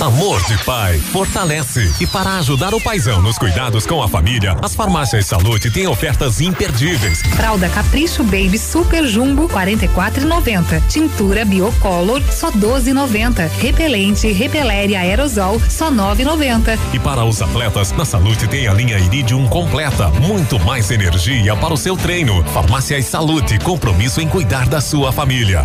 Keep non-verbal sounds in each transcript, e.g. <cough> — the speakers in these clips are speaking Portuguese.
Amor de pai fortalece. E para ajudar o paizão nos cuidados com a família, as farmácias Salute têm ofertas imperdíveis. Fralda Capricho Baby Super Jumbo 44,90. Tintura Biocolor só 12,90. Repelente Repelere Aerosol só 9,90. E para os atletas, na Salute tem a linha Iridium completa, muito mais energia para o seu treino. Farmácias Salute, compromisso em cuidar da sua família.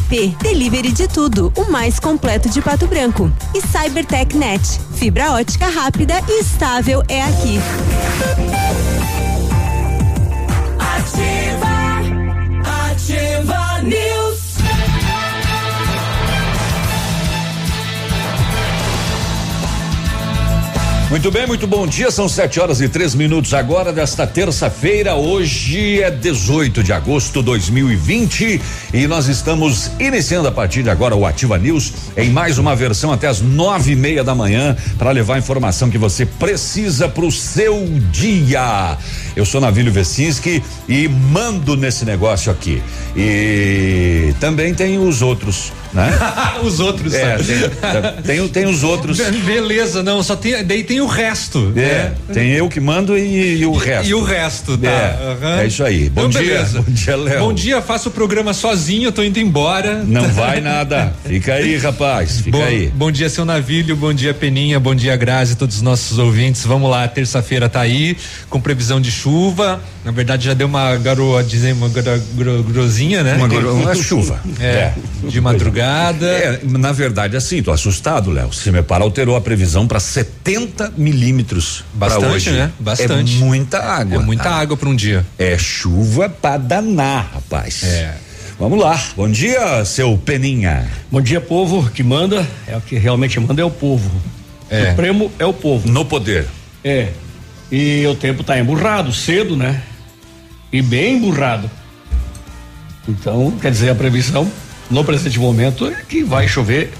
app. Delivery de tudo, o mais completo de Pato Branco. E Cybertech Net. Fibra ótica rápida e estável é aqui. Muito bem, muito bom dia. São sete horas e três minutos agora desta terça-feira. Hoje é 18 de agosto de 2020 e nós estamos iniciando a partir de agora o Ativa News em mais uma versão até as nove e meia da manhã para levar a informação que você precisa para o seu dia. Eu sou Navílio Vecinski e mando nesse negócio aqui. E também tem os outros, né? <laughs> os outros. É, tem, tem, tem, os outros. Beleza, não, só tem, daí tem o resto. É, né? tem eu que mando e, e o resto. E, o resto, tá. É, uhum. é isso aí. Bom então, dia. Beleza. Bom dia, Léo. Bom dia, faço o programa sozinho, tô indo embora. Não vai nada. Fica aí, rapaz. Fica bom, aí. Bom dia, seu Navílio, bom dia, Peninha, bom dia, Grazi, todos os nossos ouvintes. Vamos lá, terça-feira tá aí, com previsão de chuva. Na verdade, já deu uma garoa, dizendo uma gro, grosinha, né? Uma, gro, uma chuva. É, é, De madrugada. É, na verdade, assim, tô assustado, Léo. Se me parar alterou a previsão para 70 milímetros. Bastante, hoje. né? Bastante. É muita água. É muita ah, água para um dia. É chuva para danar, rapaz. É. Vamos lá. Bom dia, seu Peninha. Bom dia, povo que manda. É o que realmente manda é o povo. É. Supremo é o povo. No poder. É. E o tempo está emburrado, cedo, né? E bem emburrado. Então, quer dizer, a previsão no presente momento é que vai chover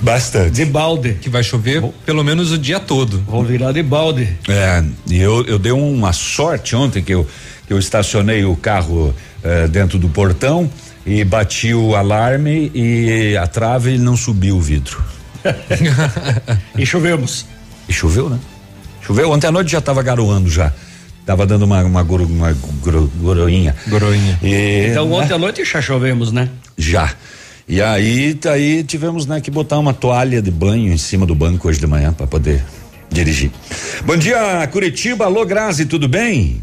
Bastante. De balde. Que vai chover vou, pelo menos o dia todo. Vou virar de balde. É, e eu, eu dei uma sorte ontem que eu, que eu estacionei o carro eh, dentro do portão e bati o alarme e a trave não subiu o vidro. <laughs> e chovemos. E choveu, né? Choveu, ontem à noite já estava garoando já. Tava dando uma uma, goro, uma goro, goroinha. Goroinha. E, então ontem né? à noite já chovemos, né? Já. E aí, aí tivemos né, que botar uma toalha de banho em cima do banco hoje de manhã para poder dirigir. Bom dia, Curitiba. Alô, Grazi, tudo bem?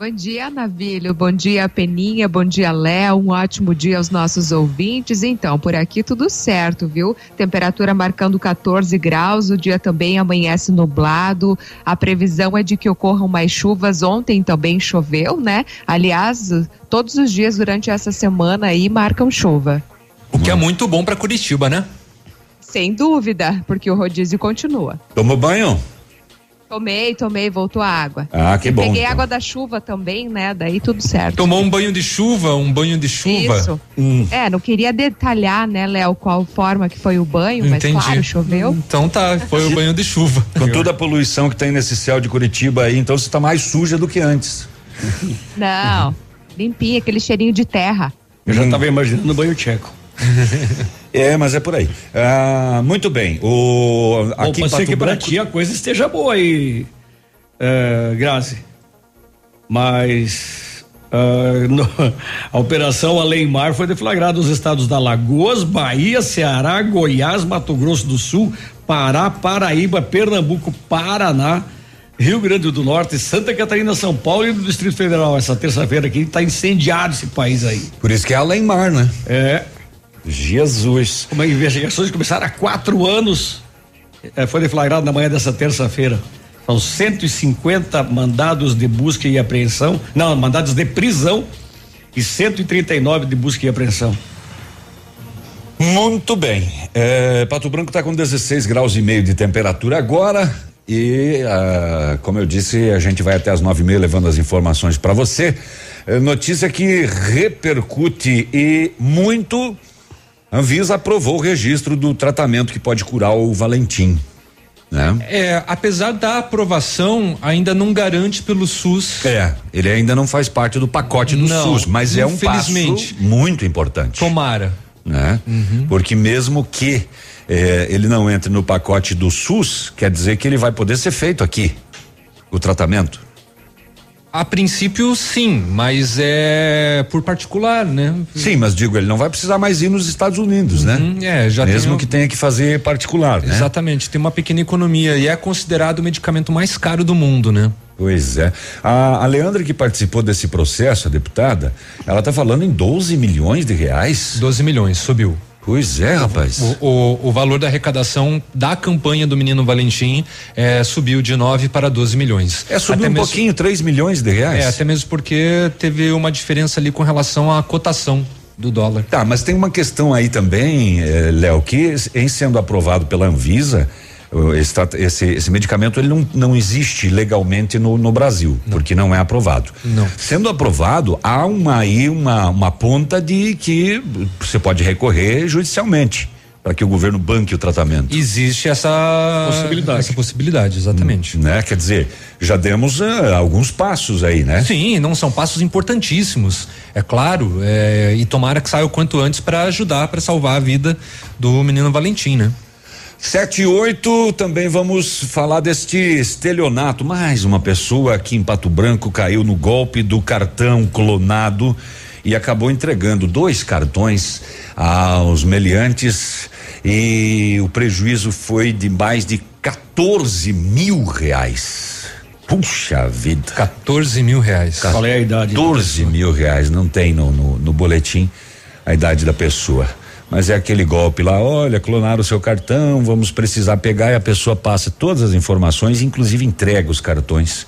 Bom dia, Navilho. Bom dia, Peninha. Bom dia, Léo. Um ótimo dia aos nossos ouvintes. Então, por aqui tudo certo, viu? Temperatura marcando 14 graus. O dia também amanhece nublado. A previsão é de que ocorram mais chuvas. Ontem também choveu, né? Aliás, todos os dias durante essa semana aí marcam chuva. O que é muito bom para Curitiba, né? Sem dúvida, porque o rodízio continua. Tomou banho? Tomei, tomei, voltou a água. Ah, que bom. Peguei então. água da chuva também, né? Daí tudo certo. Tomou um banho de chuva, um banho de chuva. Isso. Hum. É, não queria detalhar, né, Léo, qual forma que foi o banho, Entendi. mas claro, choveu. Então tá, foi o banho de chuva. <laughs> Com toda a poluição que tem nesse céu de Curitiba aí, então você tá mais suja do que antes. Não, limpinha, aquele cheirinho de terra. Eu já tava imaginando o banho tcheco. É, mas é por aí. Ah, muito bem. O, Bom, aqui pode que para ti a coisa esteja boa aí, é, Grazi. Mas uh, no, <laughs> a operação Além Mar foi deflagrada nos estados da Lagoas, Bahia, Ceará, Goiás, Mato Grosso do Sul, Pará, Paraíba, Pernambuco, Paraná, Rio Grande do Norte, Santa Catarina, São Paulo e do Distrito Federal. Essa terça-feira aqui está incendiado esse país aí. Por isso que é Além Mar, né? É. Jesus. Como investigações começaram há quatro anos. É, foi deflagrado na manhã dessa terça-feira. São 150 mandados de busca e apreensão. Não, mandados de prisão e 139 de busca e apreensão. Muito bem. É, Pato Branco está com 16 graus e meio de temperatura agora. E, ah, como eu disse, a gente vai até as nove e meia levando as informações para você. É, notícia que repercute e muito. Anvisa aprovou o registro do tratamento que pode curar o Valentim. Né? É, apesar da aprovação, ainda não garante pelo SUS. É, ele ainda não faz parte do pacote do Não, SUS, mas é um passo muito importante. Tomara. né? Porque mesmo que eh, ele não entre no pacote do SUS, quer dizer que ele vai poder ser feito aqui, o tratamento. A princípio, sim, mas é por particular, né? Sim, mas digo, ele não vai precisar mais ir nos Estados Unidos, né? Uhum, é, já mesmo tem- que tenha que fazer particular, né? Exatamente, tem uma pequena economia e é considerado o medicamento mais caro do mundo, né? Pois é. A, a Leandra que participou desse processo, a deputada, ela tá falando em 12 milhões de reais. 12 milhões, subiu. Pois é, rapaz. O, o, o valor da arrecadação da campanha do Menino Valentim eh, subiu de 9 para 12 milhões. É, subiu Até um mesmo- pouquinho, 3 milhões de reais. É, até mesmo porque teve uma diferença ali com relação à cotação do dólar. Tá, mas tem uma questão aí também, eh, Léo, que em sendo aprovado pela Anvisa, esse, esse, esse medicamento ele não, não existe legalmente no, no Brasil, porque não é aprovado. Não. Sendo aprovado, há uma aí uma, uma ponta de que você pode recorrer judicialmente para que o governo banque o tratamento. Existe essa Possibilidade. Essa possibilidade, exatamente. Né? Quer dizer, já demos ah, alguns passos aí, né? Sim, não são passos importantíssimos, é claro, é, e tomara que saia o quanto antes para ajudar, para salvar a vida do menino Valentim, né? Sete e oito, também vamos falar deste estelionato. Mais uma pessoa aqui em Pato Branco caiu no golpe do cartão clonado e acabou entregando dois cartões aos meliantes e o prejuízo foi de mais de 14 mil reais. Puxa vida. 14 mil reais. Qual é a idade? 14 mil reais, não tem no, no, no boletim a idade da pessoa. Mas é aquele golpe lá, olha, clonaram o seu cartão, vamos precisar pegar e a pessoa passa todas as informações, inclusive entrega os cartões.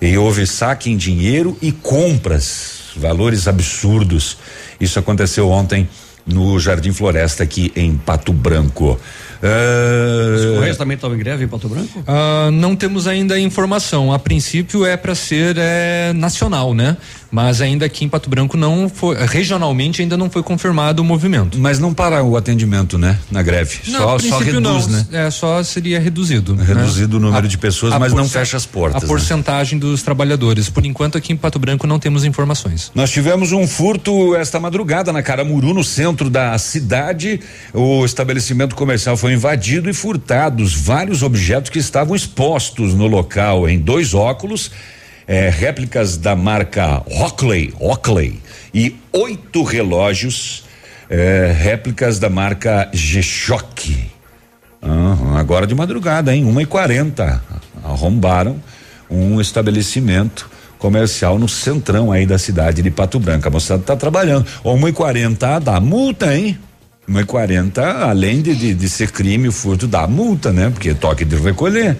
E houve saque em dinheiro e compras, valores absurdos. Isso aconteceu ontem no Jardim Floresta aqui em Pato Branco. Os Ah, Correios também estavam em greve em Pato Branco? Ah, não temos ainda informação. A princípio é para ser é, nacional, né? Mas ainda aqui em Pato Branco não foi, regionalmente ainda não foi confirmado o movimento. mas não para o atendimento, né? Na greve. Não, só, só reduz, não, né? É, só seria reduzido. né? Reduzido o número A- de pessoas, mas não fecha as portas. A né? porcentagem dos trabalhadores. Por enquanto aqui em Pato Branco não temos informações. Nós tivemos um furto esta madrugada na Caramuru, no centro da cidade. O estabelecimento comercial foi invadido e furtados vários objetos que estavam expostos no local, em dois óculos, eh, réplicas da marca Rockley, Rockley e oito relógios, eh, réplicas da marca G-Shock. Aham, agora de madrugada, hein? Uma e quarenta. Arrombaram um estabelecimento comercial no centrão aí da cidade de Pato Branco. A moçada tá trabalhando. Uma e quarenta dá multa, hein? Uma e quarenta, além de, de, de ser crime, o furto dá multa, né? Porque toque de recolher.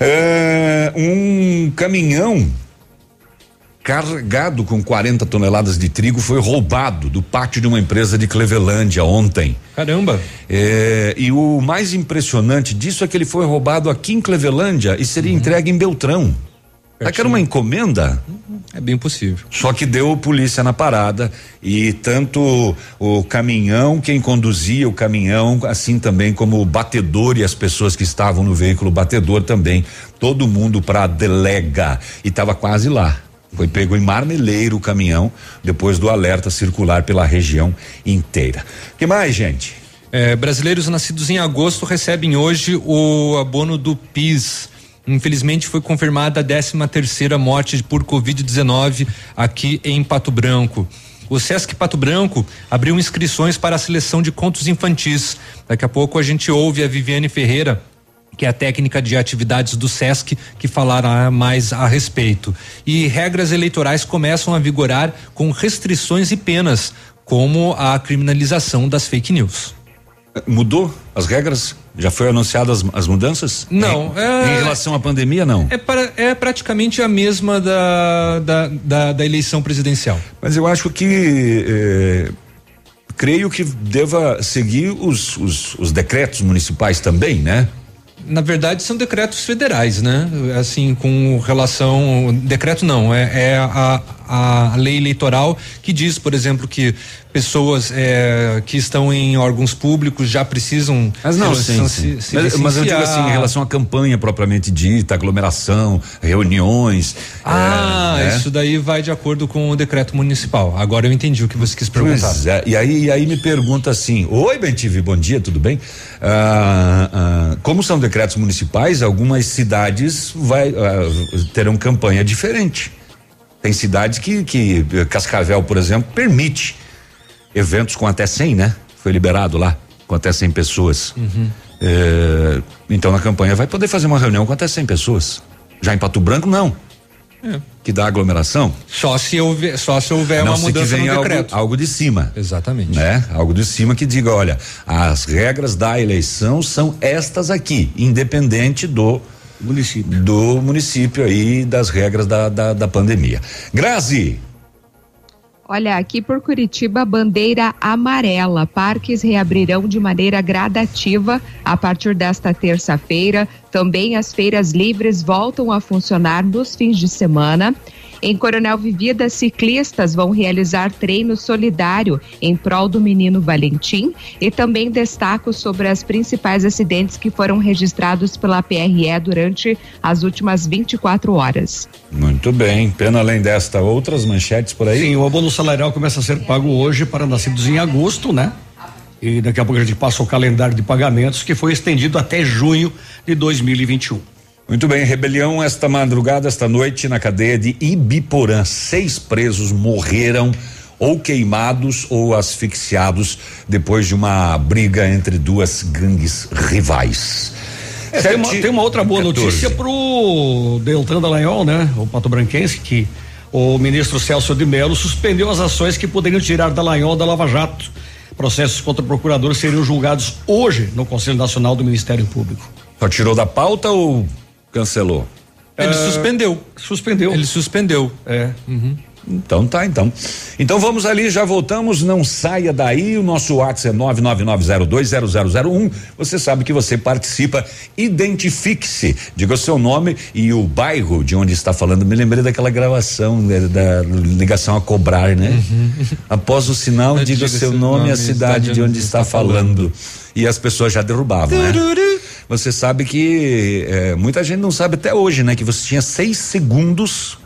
É, um caminhão carregado com 40 toneladas de trigo foi roubado do pátio de uma empresa de Clevelândia ontem. Caramba! É, e o mais impressionante disso é que ele foi roubado aqui em Clevelândia e seria entregue em Beltrão. Será que era uma encomenda? É bem possível. Só que deu polícia na parada e tanto o caminhão, quem conduzia o caminhão, assim também como o batedor e as pessoas que estavam no veículo batedor também, todo mundo para delega e estava quase lá. Foi pego em Marmeleiro o caminhão depois do alerta circular pela região inteira. Que mais, gente? É, brasileiros nascidos em agosto recebem hoje o abono do PIS. Infelizmente foi confirmada a 13 terceira morte por Covid-19 aqui em Pato Branco. O Sesc Pato Branco abriu inscrições para a seleção de contos infantis. Daqui a pouco a gente ouve a Viviane Ferreira que é a técnica de atividades do SESC, que falará mais a respeito. E regras eleitorais começam a vigorar com restrições e penas como a criminalização das fake news. Mudou as regras? Já foi anunciadas as, as mudanças? Não. Em, é, em relação à pandemia, não? É, para, é praticamente a mesma da, da, da, da, eleição presidencial. Mas eu acho que. Eh, creio que deva seguir os, os, os decretos municipais também, né? na verdade são decretos federais, né? Assim, com relação, decreto não, é, é a, a lei eleitoral que diz, por exemplo, que pessoas é, que estão em órgãos públicos já precisam. Mas não, sim, sim. Se, se mas, mas, eu digo assim, em relação à campanha propriamente dita, aglomeração, reuniões. Ah, é, né? isso daí vai de acordo com o decreto municipal. Agora eu entendi o que você quis perguntar. É, e aí, e aí me pergunta assim: Oi, Bentive, bom dia, tudo bem? Ah, ah, como são decretos municipais, algumas cidades vai, ah, terão campanha diferente. Tem cidades que, que Cascavel, por exemplo, permite eventos com até 100, né? Foi liberado lá, com até 100 pessoas. Uhum. É, então na campanha vai poder fazer uma reunião com até 100 pessoas. Já em Pato Branco, não. É. Que dá aglomeração? Só se houver, só se houver não, uma mudança no algo, decreto. Algo de cima. Exatamente. Né? Algo de cima que diga, olha, as regras da eleição são estas aqui, independente do município. Do município aí, das regras da, da, da pandemia. Grazi. Olha, aqui por Curitiba, bandeira amarela. Parques reabrirão de maneira gradativa a partir desta terça-feira. Também as feiras livres voltam a funcionar nos fins de semana. Em Coronel Vivida, ciclistas vão realizar treino solidário em prol do menino Valentim e também destaco sobre as principais acidentes que foram registrados pela PRE durante as últimas 24 horas. Muito bem. Pena além desta, outras manchetes por aí? Sim, o abono salarial começa a ser pago hoje para nascidos em agosto, né? E daqui a pouco a gente passa o calendário de pagamentos que foi estendido até junho de 2021. Muito bem, rebelião esta madrugada, esta noite na cadeia de Ibiporã. Seis presos morreram ou queimados ou asfixiados depois de uma briga entre duas gangues rivais. É, tem, uma, tem, uma, outra boa 14. notícia pro Deltan Dallagnol, né? O Pato Branquense, que o ministro Celso de Mello suspendeu as ações que poderiam tirar Dallagnol da Lava Jato. Processos contra o procurador seriam julgados hoje no Conselho Nacional do Ministério Público. Só tirou da pauta ou cancelou? Ele uh, suspendeu. Suspendeu. Ele suspendeu. É. Uhum. Então tá, então. Então vamos ali, já voltamos, não saia daí, o nosso WhatsApp é 999020001. Você sabe que você participa, identifique-se, diga o seu nome e o bairro de onde está falando. Me lembrei daquela gravação né, da, ligação a cobrar, né? Uhum. Após o sinal, diga, diga o seu nome e a cidade de onde está, está falando. falando. E as pessoas já derrubavam, né? Você sabe que é, muita gente não sabe até hoje, né? Que você tinha seis segundos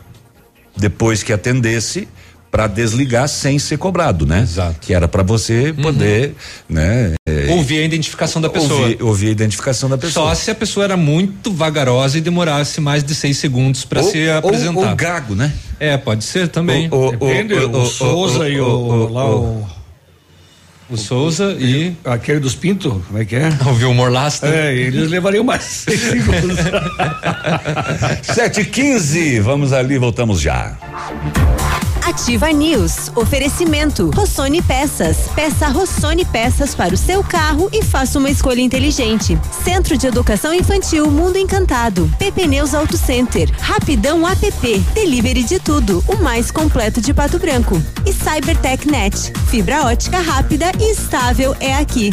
depois que atendesse para desligar sem ser cobrado, né? Exato. Que era para você poder, uhum. né? É, ouvir a identificação da pessoa. Ouvir, ouvir, a identificação da pessoa. Só se a pessoa era muito vagarosa e demorasse mais de seis segundos para se apresentar. Ou, ou gago, né? É, pode ser também. O, o, Depende, o, o, o Souza e o, lá o o Souza e. Aquele dos Pinto, como é que é? <laughs> O Vilmor Lasta. É, eles levariam mais seis segundos. 7h15, vamos ali, voltamos já. Ativa News. Oferecimento. Rossoni Peças. Peça Rossoni Peças para o seu carro e faça uma escolha inteligente. Centro de Educação Infantil Mundo Encantado. PP Neus Auto Center. Rapidão app. Delivery de tudo. O mais completo de Pato Branco. E Cybertech Net. Fibra ótica rápida e estável é aqui.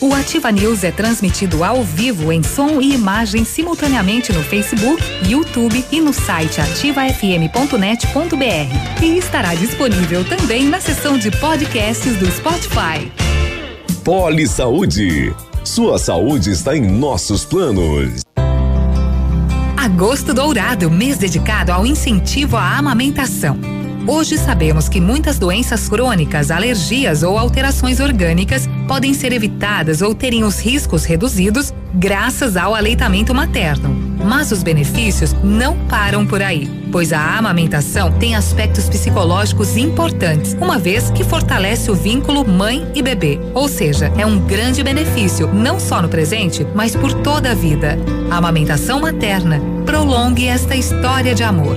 O Ativa News é transmitido ao vivo em som e imagem simultaneamente no Facebook, YouTube e no site ativafm.net.br. E estará disponível também na seção de podcasts do Spotify. Poli Saúde. Sua saúde está em nossos planos. Agosto Dourado, mês dedicado ao incentivo à amamentação. Hoje sabemos que muitas doenças crônicas, alergias ou alterações orgânicas podem ser evitadas ou terem os riscos reduzidos graças ao aleitamento materno. Mas os benefícios não param por aí, pois a amamentação tem aspectos psicológicos importantes, uma vez que fortalece o vínculo mãe e bebê. Ou seja, é um grande benefício, não só no presente, mas por toda a vida. A amamentação materna prolongue esta história de amor.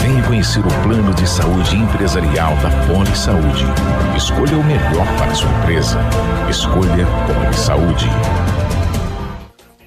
Venha conhecer o plano de saúde empresarial da Poli Saúde. Escolha o melhor para a sua empresa. Escolha Poli Saúde.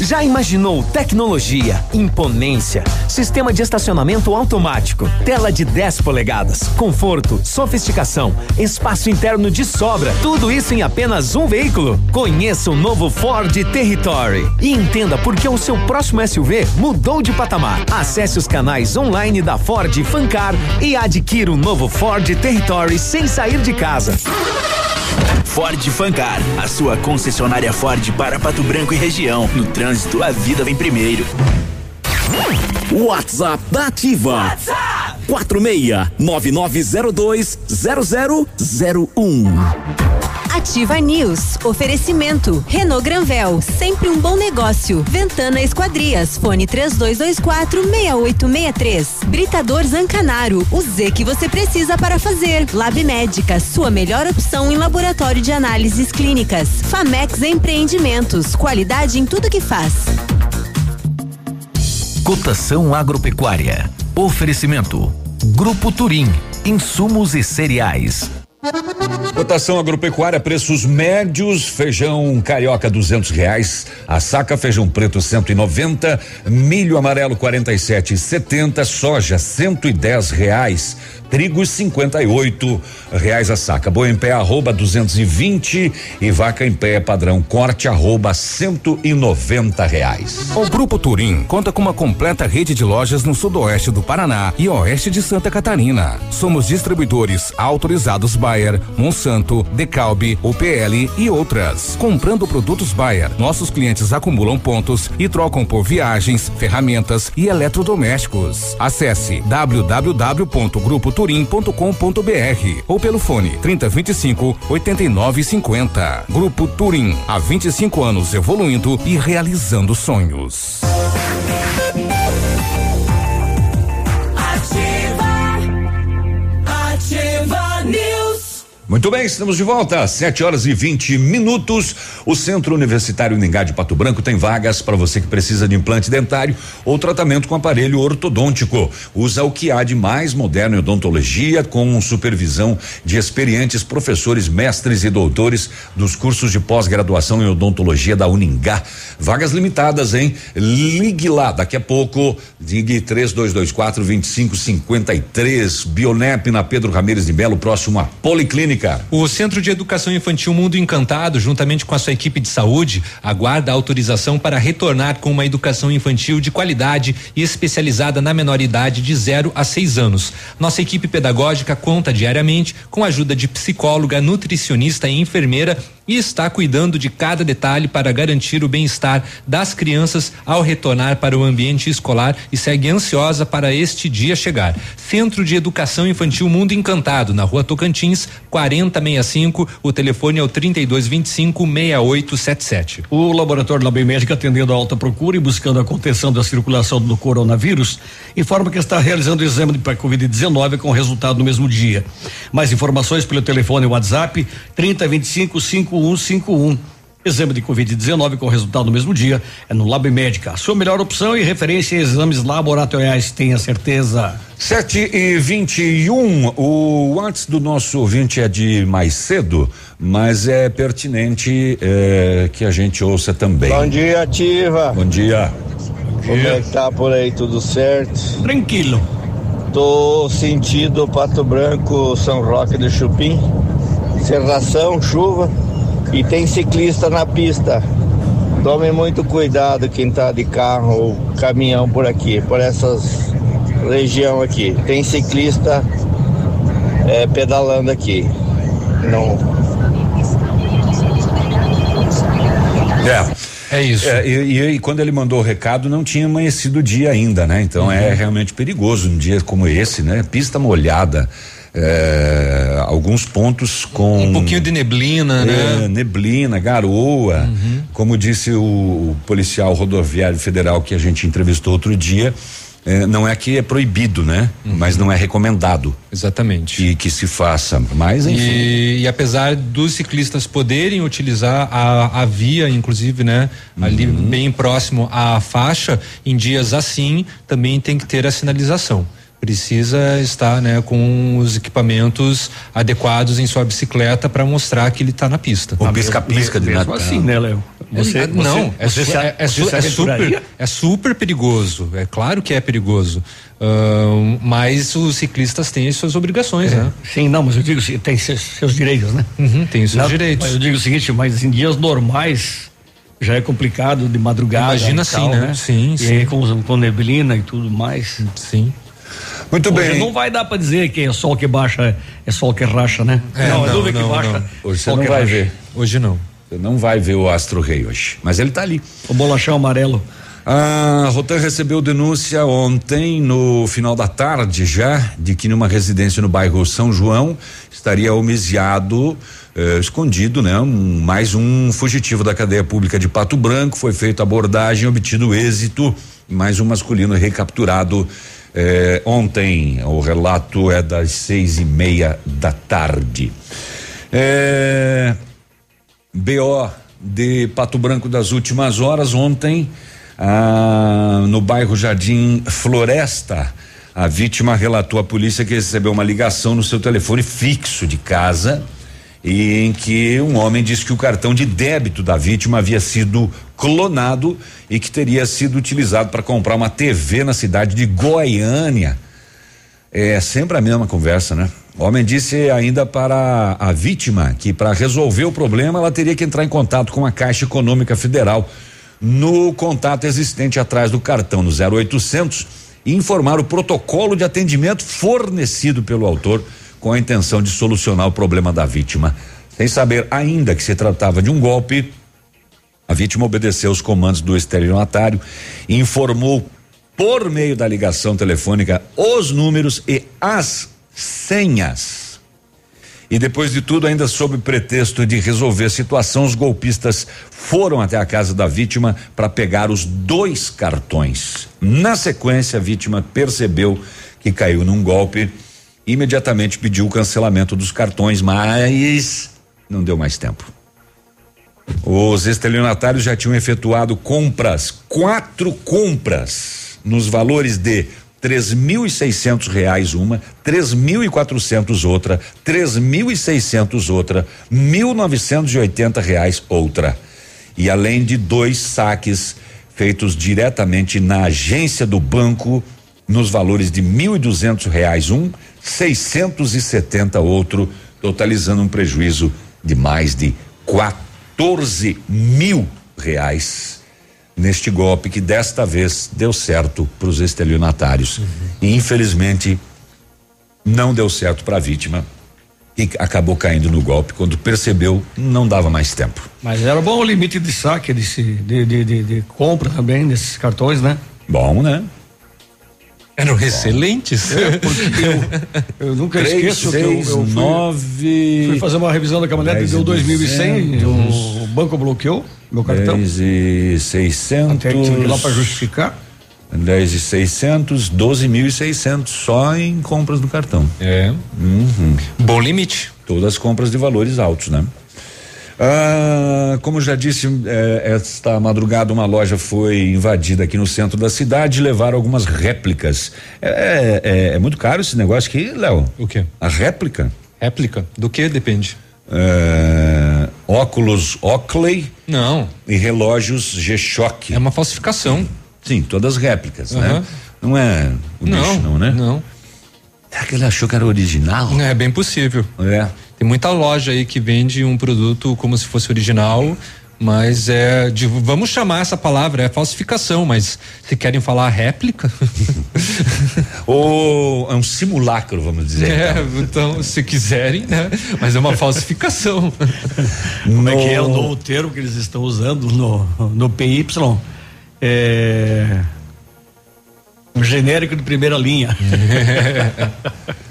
Já imaginou tecnologia, imponência, sistema de estacionamento automático, tela de 10 polegadas, conforto, sofisticação, espaço interno de sobra, tudo isso em apenas um veículo? Conheça o novo Ford Territory e entenda por que o seu próximo SUV mudou de patamar. Acesse os canais online da Ford Fancar e adquira o novo Ford Territory sem sair de casa. Ford Fancar, a sua concessionária Ford para Pato Branco e região. No trânsito, a vida vem primeiro. WhatsApp da Ativa. WhatsApp 46 9902 0001. Ativa News. Oferecimento. Renault Granvel. Sempre um bom negócio. Ventana Esquadrias. Fone 3224 6863. Britador Zancanaro. O Z que você precisa para fazer. Lab Médica. Sua melhor opção em laboratório de análises clínicas. Famex Empreendimentos. Qualidade em tudo que faz. Cotação agropecuária. Oferecimento. Grupo Turim. Insumos e cereais. Cotação agropecuária, preços médios, feijão carioca duzentos reais, a saca feijão preto 190, milho amarelo quarenta e sete setenta, soja cento e dez reais, trigo cinquenta e oito reais a saca, boi em pé arroba duzentos e vinte e vaca em pé padrão corte arroba cento e noventa reais. O Grupo Turim conta com uma completa rede de lojas no sudoeste do Paraná e oeste de Santa Catarina. Somos distribuidores autorizados Bayer, Monsanto, Decalbe, UPL e outras. Comprando produtos Bayer, nossos clientes acumulam pontos e trocam por viagens, ferramentas e eletrodomésticos. Acesse www.grupoturim.com.br ou pelo fone 3025 8950. Grupo Turim, há 25 anos evoluindo e realizando sonhos. Muito bem, estamos de volta às 7 horas e 20 minutos. O Centro Universitário Ningá de Pato Branco tem vagas para você que precisa de implante dentário ou tratamento com aparelho ortodôntico. Usa o que há de mais moderno em odontologia, com supervisão de experientes professores, mestres e doutores dos cursos de pós-graduação em odontologia da Uningá. Vagas limitadas, hein? Ligue lá daqui a pouco. Ligue 3224 2553. Bionep na Pedro Ramires de Belo, próximo à Policlínica. O Centro de Educação Infantil Mundo Encantado, juntamente com a sua equipe de saúde, aguarda autorização para retornar com uma educação infantil de qualidade e especializada na menor idade de 0 a 6 anos. Nossa equipe pedagógica conta diariamente com a ajuda de psicóloga, nutricionista e enfermeira e está cuidando de cada detalhe para garantir o bem-estar das crianças ao retornar para o ambiente escolar e segue ansiosa para este dia chegar. Centro de Educação Infantil Mundo Encantado, na Rua Tocantins, 4065. O telefone é o 3225 6877. O laboratório da Médica, atendendo a alta procura e buscando a contenção da circulação do coronavírus, informa que está realizando o exame para Covid-19 com resultado no mesmo dia. Mais informações pelo telefone WhatsApp 3025 5151. Exame de Covid-19 com resultado no mesmo dia é no Lab Médica. A sua melhor opção e referência em exames laboratoriais, tenha certeza. 7 e 21 um, o antes do nosso ouvinte é de mais cedo, mas é pertinente é, que a gente ouça também. Bom dia, Ativa. Bom dia. Como é que tá por aí? Tudo certo? Tranquilo. Tô sentindo Pato Branco, São Roque do Chupim. Serração, chuva e tem ciclista na pista. Tome muito cuidado quem tá de carro ou caminhão por aqui, por essas região aqui. Tem ciclista é, pedalando aqui. Não. É. É isso. É, e, e, e, quando ele mandou o recado, não tinha amanhecido o dia ainda, né? Então é uhum. é realmente perigoso um dia como esse, né? Pista molhada. É, alguns pontos com um pouquinho de neblina, é, né? Neblina, garoa, uhum. como disse o, policial rodoviário federal que a gente entrevistou outro dia, é, não é que é proibido, né? Uhum. Mas não é recomendado. Exatamente. E que se faça. Mas enfim. E, e apesar dos ciclistas poderem utilizar a, a via, inclusive, né? Uhum. Ali bem próximo à faixa, em dias assim, também tem que ter a sinalização precisa estar né, com os equipamentos adequados em sua bicicleta para mostrar que ele está na pista. O pisca-pisca de Natal. assim, né, Léo? Você, não, você, é, é, é, é, super, é super perigoso. É claro que é perigoso. Uh, mas os ciclistas têm as suas obrigações, é. né? Sim, não, mas eu digo tem seus, seus direitos, né? Uhum, tem os seus não, direitos. Mas eu digo o seguinte, mas em dias normais já é complicado de madrugada. Imagina assim, né? né? Sim, e sim. aí com, com neblina e tudo mais. Sim. Muito Hoje bem. Não vai dar para dizer que é sol que baixa, é sol que racha, né? É, não, é nuvem que baixa. Não. Hoje você não vai racha. ver. Hoje não. Você não vai ver o Astro Rei hoje. Mas ele está ali. O bolachão amarelo. A Rotan recebeu denúncia ontem, no final da tarde já, de que numa residência no bairro São João estaria homiciado, eh, escondido, né? Um, mais um fugitivo da cadeia pública de Pato Branco. Foi feita abordagem, obtido êxito. Mais um masculino recapturado eh, ontem, o relato é das seis e meia da tarde. Eh, BO de Pato Branco das últimas horas, ontem, ah, no bairro Jardim Floresta. A vítima relatou à polícia que recebeu uma ligação no seu telefone fixo de casa e em que um homem disse que o cartão de débito da vítima havia sido clonado e que teria sido utilizado para comprar uma TV na cidade de Goiânia. É sempre a mesma conversa, né? O homem disse ainda para a vítima que para resolver o problema ela teria que entrar em contato com a Caixa Econômica Federal no contato existente atrás do cartão no 0800 e informar o protocolo de atendimento fornecido pelo autor com a intenção de solucionar o problema da vítima. Sem saber ainda que se tratava de um golpe, a vítima obedeceu os comandos do estelionatário e informou por meio da ligação telefônica os números e as senhas. E depois de tudo, ainda sob pretexto de resolver a situação, os golpistas foram até a casa da vítima para pegar os dois cartões. Na sequência, a vítima percebeu que caiu num golpe imediatamente pediu o cancelamento dos cartões, mas não deu mais tempo. Os estelionatários já tinham efetuado compras, quatro compras, nos valores de três mil e seiscentos reais uma, três mil e quatrocentos outra, três mil e seiscentos outra, mil novecentos e oitenta reais outra. E além de dois saques feitos diretamente na agência do banco nos valores de mil e duzentos reais um 670 outro, totalizando um prejuízo de mais de 14 mil reais neste golpe que desta vez deu certo para os estelionatários. Uhum. E infelizmente não deu certo para a vítima e acabou caindo no golpe quando percebeu não dava mais tempo. Mas era bom o limite de saque de, de, de, de compra também desses cartões, né? Bom, né? Eram excelentes. É, eu, eu, nunca Três, esqueço seis, que eu, eu fui, nove, fui fazer uma revisão da caminhonete, deu 2.100, o, banco bloqueou meu cartão. 10 e 600. Até tive lá para justificar. 10 e 600, 12.600 só em compras do cartão. É. Uhum. Bom limite. Todas compras de valores altos, né? Ah, como já disse, eh, esta madrugada uma loja foi invadida aqui no centro da cidade e levaram algumas réplicas. É, é, é muito caro esse negócio aqui, Léo? O quê? A réplica? Réplica? Do que depende? É, óculos Oakley. Não. E relógios G-Shock. É uma falsificação. Sim, todas réplicas, Aham. né? Não é o Não, bicho, não, né? Não. Será que ele achou que era original? É bem possível. É. Tem muita loja aí que vende um produto como se fosse original, mas é de, vamos chamar essa palavra, é falsificação, mas se querem falar réplica, <laughs> Ou é um simulacro, vamos dizer. é, então. então se quiserem, né? Mas é uma falsificação. <laughs> Como é que é o novo termo que eles estão usando no, no PY? É. Um genérico de primeira linha. <laughs>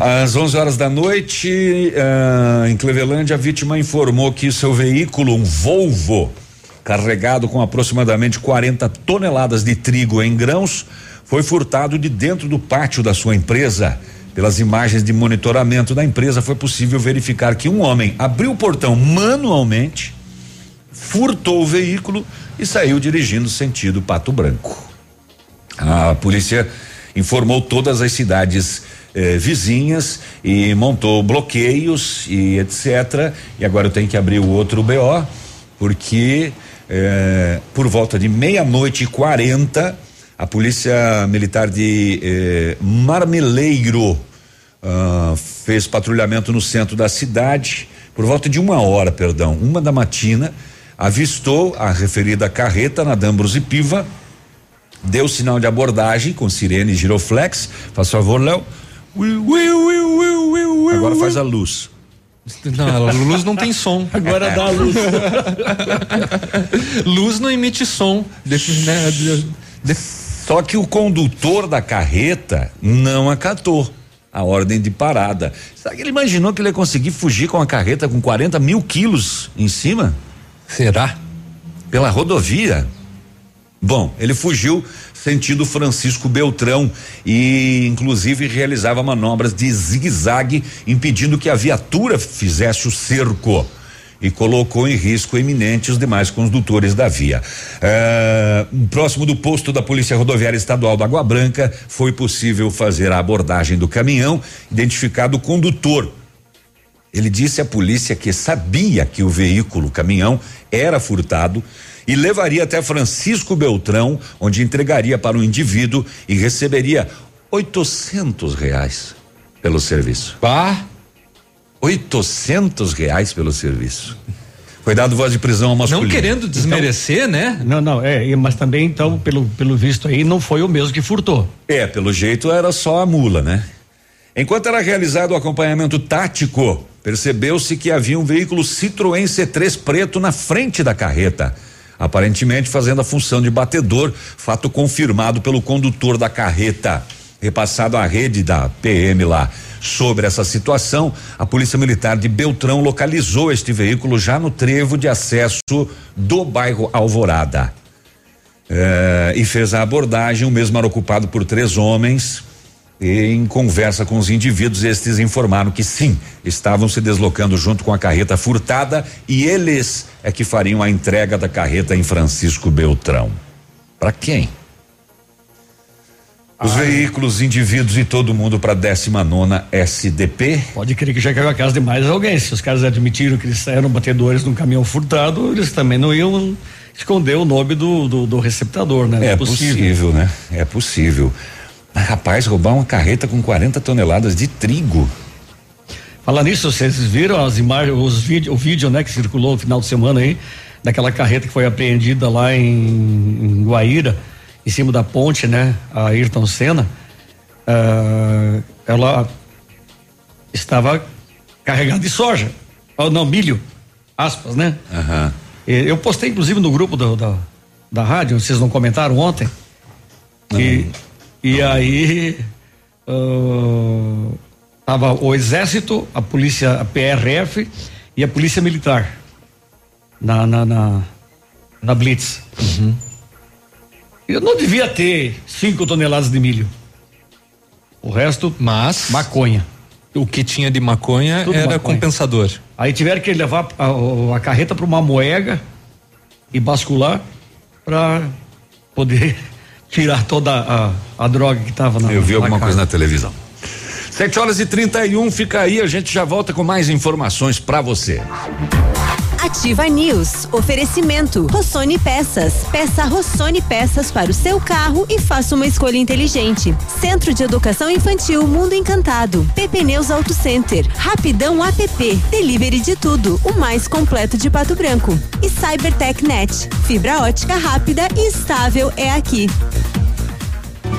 Às 11 horas da noite, ah, em Clevelândia, a vítima informou que seu veículo, um Volvo, carregado com aproximadamente 40 toneladas de trigo em grãos, foi furtado de dentro do pátio da sua empresa. Pelas imagens de monitoramento da empresa, foi possível verificar que um homem abriu o portão manualmente, furtou o veículo e saiu dirigindo sentido Pato Branco. A polícia informou todas as cidades eh, vizinhas e montou bloqueios e etc. E agora eu tenho que abrir o outro BO, porque eh, por volta de meia-noite e quarenta, a polícia militar de eh, Marmeleiro ah, fez patrulhamento no centro da cidade. Por volta de uma hora, perdão, uma da matina, avistou a referida carreta na Dambros e Piva deu sinal de abordagem com sirene e giroflex. Faz favor, Léo. Agora faz a luz. Não, a luz não tem som. Agora dá a luz. <laughs> luz não emite som. Né, Só que o condutor da carreta não acatou a ordem de parada. Será que ele imaginou que ele ia conseguir fugir com a carreta com 40 mil quilos em cima? Será? Pela rodovia? Bom, ele fugiu sentido Francisco Beltrão e inclusive realizava manobras de zigue-zague impedindo que a viatura fizesse o cerco e colocou em risco iminente os demais condutores da via. Eh, próximo do posto da Polícia Rodoviária Estadual da Água Branca, foi possível fazer a abordagem do caminhão, identificado o condutor. Ele disse à polícia que sabia que o veículo, o caminhão, era furtado e levaria até Francisco Beltrão, onde entregaria para o indivíduo e receberia 800 reais pelo serviço. Bah! 800 reais pelo serviço. Foi dado voz de prisão ao masculino. Não querendo desmerecer, né? Não, não, é, mas também, então, pelo, pelo visto aí, não foi o mesmo que furtou. É, pelo jeito era só a mula, né? Enquanto era realizado o acompanhamento tático, percebeu-se que havia um veículo Citroën C3 preto na frente da carreta, aparentemente fazendo a função de batedor, fato confirmado pelo condutor da carreta. Repassado à rede da PM lá. Sobre essa situação, a Polícia Militar de Beltrão localizou este veículo já no trevo de acesso do bairro Alvorada. Eh, e fez a abordagem. O mesmo era ocupado por três homens. E em conversa com os indivíduos, estes informaram que sim, estavam se deslocando junto com a carreta furtada e eles é que fariam a entrega da carreta em Francisco Beltrão. Para quem? Os veículos, indivíduos e todo mundo para 19 SDP. Pode crer que já caiu a casa de mais alguém. Se os caras admitiram que eles eram batedores num caminhão furtado, eles também não iam esconder o nome do, do, do receptador, né? É possível. né? É possível. Mas, rapaz, roubar uma carreta com 40 toneladas de trigo. Falar nisso, vocês viram as imagens, os vídeos, o vídeo, né, que circulou no final de semana aí, daquela carreta que foi apreendida lá em, em Guaíra, em cima da ponte, né, a Ayrton Senna. Ah, ela estava carregada de soja, ou não, milho, aspas, né? E Eu postei inclusive no grupo do- da, da rádio, vocês não comentaram ontem? E, e aí ah, tava o exército, a polícia, a PRF e a polícia militar na na, na, na blitz. Eu não devia ter cinco toneladas de milho. O resto, mas maconha. O que tinha de maconha Tudo era maconha. compensador. Aí tiveram que levar a, a carreta para uma moega e bascular para poder tirar toda a, a droga que estava na Eu vi na alguma carga. coisa na televisão. 7 horas e 31, fica aí, a gente já volta com mais informações pra você. Ativa News. Oferecimento. Rossoni Peças. Peça Rossoni Peças para o seu carro e faça uma escolha inteligente. Centro de Educação Infantil Mundo Encantado. PP Neus Auto Center. Rapidão app. Delivery de tudo. O mais completo de Pato Branco. E Cybertech Net. Fibra ótica rápida e estável é aqui.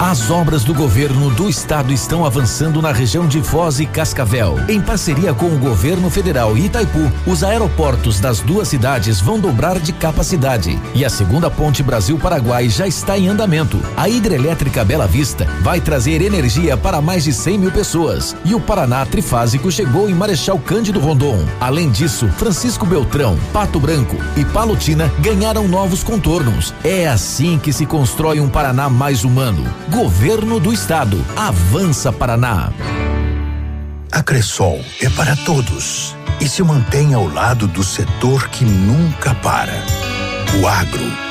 As obras do governo do estado estão avançando na região de Foz e Cascavel. Em parceria com o governo federal e Itaipu, os aeroportos das duas cidades vão dobrar de capacidade. E a segunda ponte Brasil-Paraguai já está em andamento. A hidrelétrica Bela Vista vai trazer energia para mais de 100 mil pessoas. E o Paraná Trifásico chegou em Marechal Cândido Rondon. Além disso, Francisco Beltrão, Pato Branco e Palotina ganharam novos contornos. É assim que se constrói um Paraná mais humano. Governo do Estado. Avança Paraná. A Cressol é para todos e se mantém ao lado do setor que nunca para. O agro.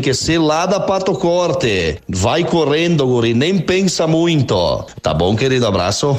que ser lá da Pato Corte. Vai correndo, guri, nem pensa muito. Tá bom, querido? Abraço.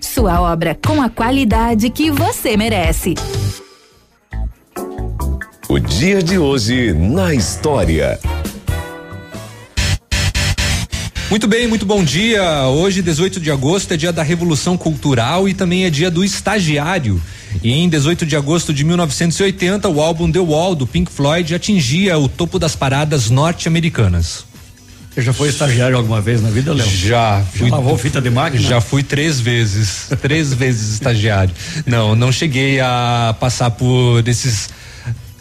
Sua obra com a qualidade que você merece. O dia de hoje na história. Muito bem, muito bom dia. Hoje, 18 de agosto, é dia da Revolução Cultural e também é dia do estagiário. E em 18 de agosto de 1980, o álbum The Wall do Pink Floyd atingia o topo das paradas norte-americanas. Você já foi estagiário alguma vez na vida, Léo? Já. Fui, já lavou fita de máquina? Já fui três vezes. três <laughs> vezes estagiário. Não, não cheguei a passar por esses.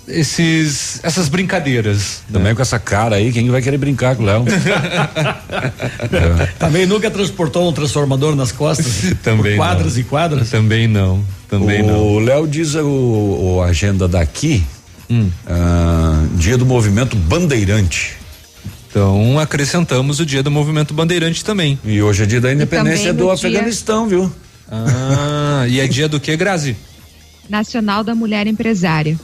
Esses, essas brincadeiras. Também com essa cara aí, quem vai querer brincar com o Léo? <laughs> Também nunca transportou um transformador nas costas? <laughs> Também por quadras não. e quadras? Também não. Também o não. O Léo diz o, o agenda daqui, Hum. ah, dia do movimento bandeirante. Então acrescentamos o dia do movimento bandeirante também. E hoje é dia da independência do no dia- Afeganistão, viu? Ah, e é dia do que, Grazi? Nacional da Mulher Empresária.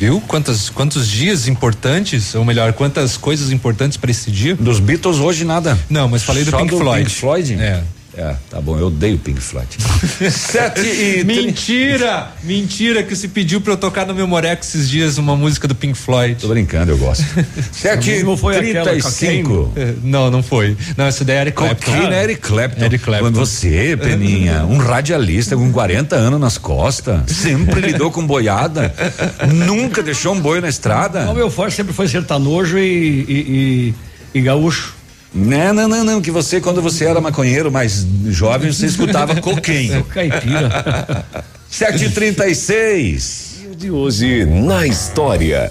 Viu? Quantas, quantos dias importantes, ou melhor, quantas coisas importantes para esse dia? Dos Beatles hoje nada. Não, mas falei do Só Pink do Floyd. Pink Floyd? É. É, tá bom, eu odeio Pink Floyd. <laughs> Sete e. Mentira! Mentira que se pediu pra eu tocar no Memorex esses dias uma música do Pink Floyd. Tô brincando, eu gosto. <laughs> Sete Não foi e aquela e. É, Não, não foi. Não, essa daí é Eric Clapton. Cocaine é Eric Clapton. Eric Clapton. Quando você, Peninha, <laughs> um radialista com 40 anos nas costas, sempre lidou com boiada, nunca deixou um boi na estrada. O meu forte sempre foi sertanojo e, e, e, e gaúcho. Não, não, não, não, que você, quando você era maconheiro mais jovem, você escutava <laughs> coquinho. Caipira. <laughs> 7h36. Dia de hoje na história.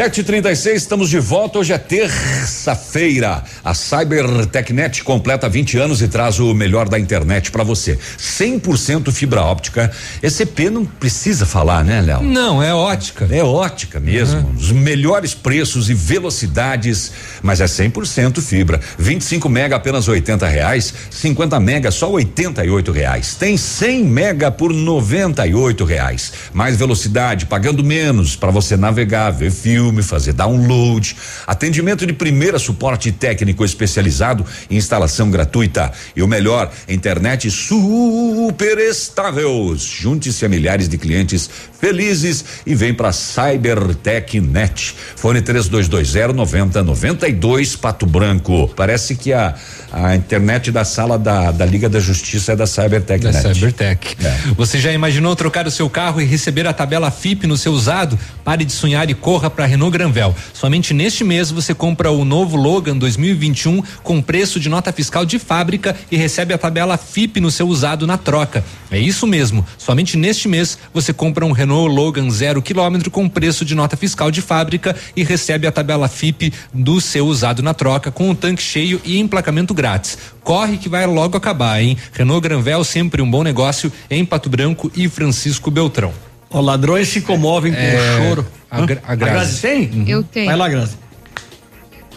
736, estamos de volta. Hoje é terça-feira. A CyberTechnet completa 20 anos e traz o melhor da internet para você. 100% fibra óptica. ECP não precisa falar, né, Léo? Não, é ótica. É ótica mesmo. Uhum. Os melhores preços e velocidades, mas é 100% fibra. 25 mega apenas 80 reais, 50 mega só 88 reais. Tem 100 mega por 98 reais. Mais velocidade, pagando menos para você navegar, ver filme fazer download. Atendimento de primeira, suporte técnico especializado, instalação gratuita e o melhor, internet super estável. Junte-se a milhares de clientes felizes e vem para CyberTechNet. Fone 3220 9092 Pato Branco. Parece que a a internet da sala da, da Liga da Justiça é da CyberTechNet. Da Cybertech. É. Você já imaginou trocar o seu carro e receber a tabela FIP no seu usado? Pare de sonhar e corra para Renault Granvel. Somente neste mês você compra o novo Logan 2021 com preço de nota fiscal de fábrica e recebe a tabela FIP no seu usado na troca. É isso mesmo. Somente neste mês você compra um Renault Logan zero quilômetro com preço de nota fiscal de fábrica e recebe a tabela FIP do seu usado na troca com o tanque cheio e emplacamento grátis. Corre que vai logo acabar, hein? Renault Granvel sempre um bom negócio em Pato Branco e Francisco Beltrão. Ó, ladrões se comovem com É, choro. a Hã? Gra- a Grazi. tem? Eu tenho. Vai lá, Grazi.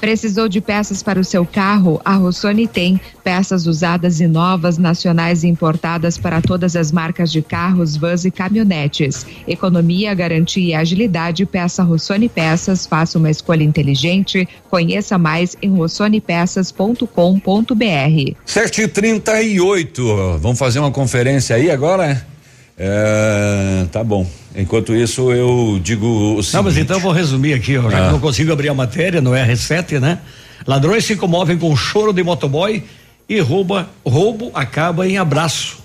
Precisou de peças para o seu carro? A Rossoni tem peças usadas e novas, nacionais e importadas para todas as marcas de carros, vans e caminhonetes. Economia, garantia e agilidade. Peça Rossoni Peças. Faça uma escolha inteligente. Conheça mais em rossonepeças.com.br. 7h38. Vamos fazer uma conferência aí agora? É, tá bom. Enquanto isso, eu digo o seguinte. Não, mas então eu vou resumir aqui, ó, já Ah. que não consigo abrir a matéria no R7, né? Ladrões se comovem com choro de motoboy e rouba, roubo acaba em abraço.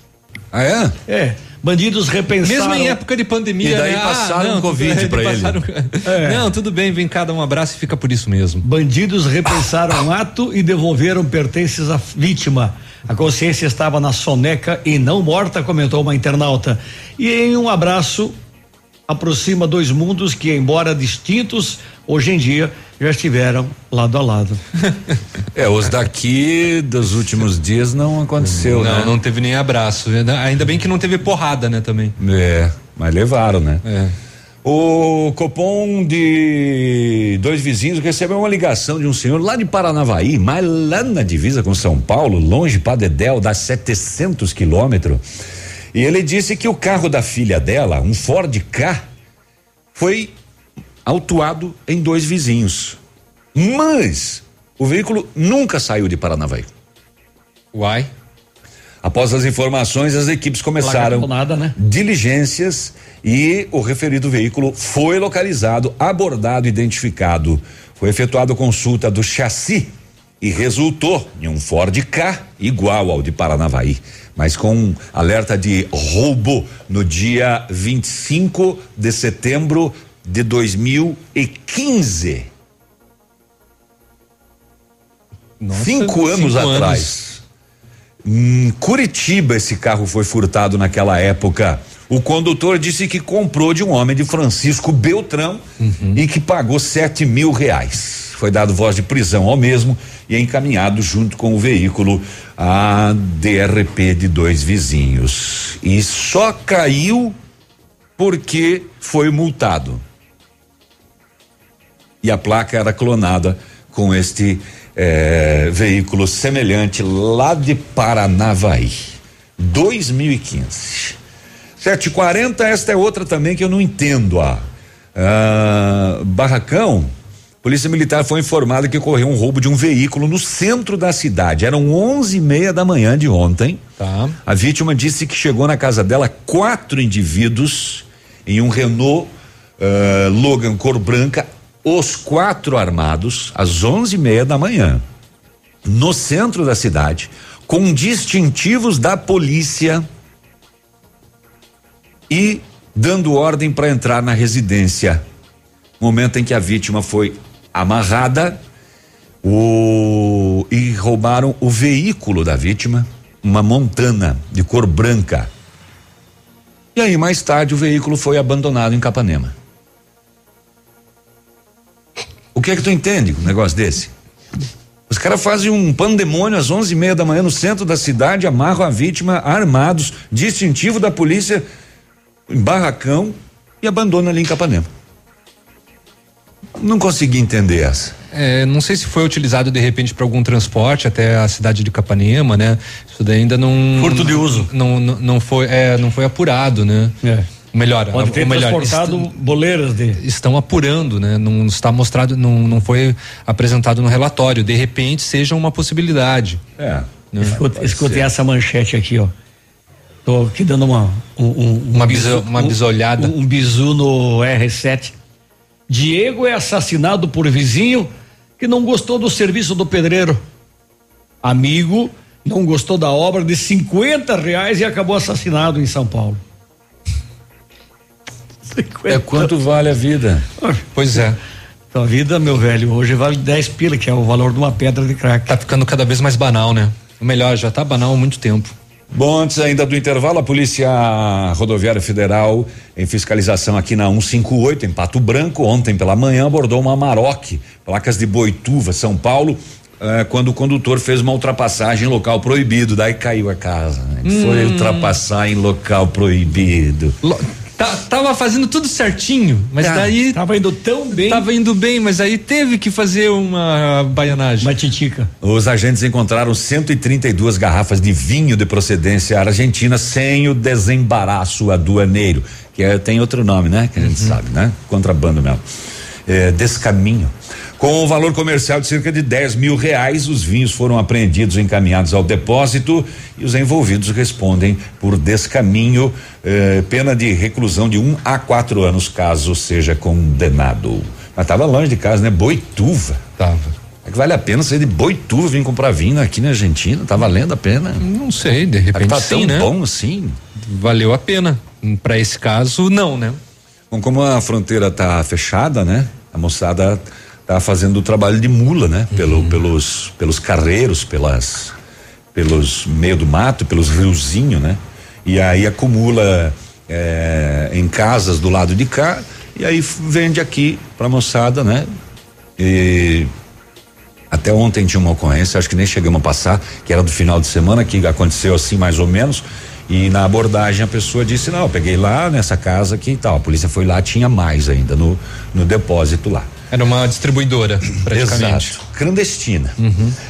Ah, é? É. Bandidos repensaram. Mesmo em época de pandemia, E daí né? passaram um tudo Covid pra ele. passaram- É. <laughs> Não, tudo bem, vem cá dar um abraço e fica por isso mesmo. Bandidos repensaram o ato e devolveram pertences à vítima. A consciência estava na soneca e não morta, comentou uma internauta. E em um abraço aproxima dois mundos que, embora distintos, hoje em dia já estiveram lado a lado. <laughs> É, os daqui dos últimos dias não aconteceu, não, né? não teve nem abraço. Ainda bem que não teve porrada, né, também. É, mas levaram, né? É. O Copom de dois vizinhos recebeu uma ligação de um senhor lá de Paranavaí, mas lá na divisa com São Paulo, longe para Dedéu, dá 700 quilômetros. E ele disse que o carro da filha dela, um Ford K, foi autuado em dois vizinhos. Mas o veículo nunca saiu de Paranavaí. Uai. Após as informações, as equipes começaram nada, né? diligências e o referido veículo foi localizado, abordado, identificado. Foi efetuada consulta do chassi e resultou em um Ford K igual ao de Paranavaí, mas com alerta de roubo no dia 25 de setembro de 2015. Nossa, cinco anos cinco atrás. Em Curitiba, esse carro foi furtado naquela época. O condutor disse que comprou de um homem de Francisco Beltrão e que pagou sete mil reais. Foi dado voz de prisão ao mesmo e é encaminhado junto com o veículo à DRP de dois vizinhos. E só caiu porque foi multado. E a placa era clonada com este eh, veículo semelhante lá de Paranavaí. 2015. 740, esta é outra também que eu não entendo. Ah, Ah, Barracão, Polícia Militar foi informada que ocorreu um roubo de um veículo no centro da cidade. Eram onze e meia da manhã de ontem. Tá. A vítima disse que chegou na casa dela quatro indivíduos em um Renault ah, Logan cor branca os quatro armados às onze e meia da manhã, no centro da cidade, com distintivos da polícia e dando ordem para entrar na residência. Momento em que a vítima foi amarrada o, e roubaram o veículo da vítima, uma montana de cor branca. E aí, mais tarde, o veículo foi abandonado em Capanema. O que é que tu entende com um negócio desse? Os caras fazem um pandemônio às onze e meia da manhã no centro da cidade, amarram a vítima armados, distintivo da polícia, em barracão e abandonam ali em Capanema. Não consegui entender essa. É, não sei se foi utilizado de repente para algum transporte até a cidade de Capanema, né? Isso daí ainda não. Furto de uso. Não, não, não foi, é, não foi apurado, né? É. Melhor, Pode ter o melhor, transportado est- boleiras de. estão apurando, né? Não está mostrado, não, não foi apresentado no relatório. De repente seja uma possibilidade. É. Né? Escuta, escutem essa manchete aqui, ó. Tô aqui dando uma um, um- Uma um biso- uma bisolhada. Um, um bisu no R7. Diego é assassinado por vizinho que não gostou do serviço do pedreiro. Amigo não gostou da obra de 50 reais e acabou assassinado em São Paulo. É quanto vale a vida? Pois é. A vida, meu velho, hoje vale 10 pila, que é o valor de uma pedra de crack. Tá ficando cada vez mais banal, né? O melhor, já tá banal há muito tempo. Bom, antes ainda do intervalo, a Polícia Rodoviária Federal, em fiscalização aqui na 158, em Pato Branco, ontem pela manhã, abordou uma Maroc, placas de Boituva, São Paulo, eh, quando o condutor fez uma ultrapassagem em local proibido. Daí caiu a casa. Né? Foi Hum. ultrapassar em local proibido. Tá- tava fazendo tudo certinho, mas Tá. daí. Tava indo tão bem. Tava indo bem, mas aí teve que fazer uma baianagem. Uma titica. Os agentes encontraram 132 garrafas de vinho de procedência argentina sem o desembaraço aduaneiro, que é, tem outro nome, né? Que a gente sabe, né? Contrabando mesmo. É, descaminho. Com um valor comercial de cerca de 10 mil reais, os vinhos foram apreendidos e encaminhados ao depósito e os envolvidos respondem por descaminho, eh, pena de reclusão de um a quatro anos, caso seja condenado. Mas estava longe de casa, né? Boituva. Tava. É que vale a pena sair de Boituva vir comprar vinho aqui na Argentina? Tá valendo a pena? Não sei, de repente tá sim, tão né? bom assim. Valeu a pena. Para esse caso, não, né? Bom, como a fronteira tá fechada, né? A moçada tá fazendo o trabalho de mula, né? Pelo, pelos, pelos carreiros, pelas, pelos meio do mato, pelos riozinhos, né? E aí acumula eh, em casas do lado de cá e aí vende aqui pra moçada, né? E até ontem tinha uma ocorrência, acho que nem chegamos a passar, que era do final de semana, que aconteceu assim mais ou menos. E na abordagem a pessoa disse: Não, eu peguei lá nessa casa aqui e tal. A polícia foi lá, tinha mais ainda no, no depósito lá. Era uma distribuidora, praticamente. Exato. Clandestina.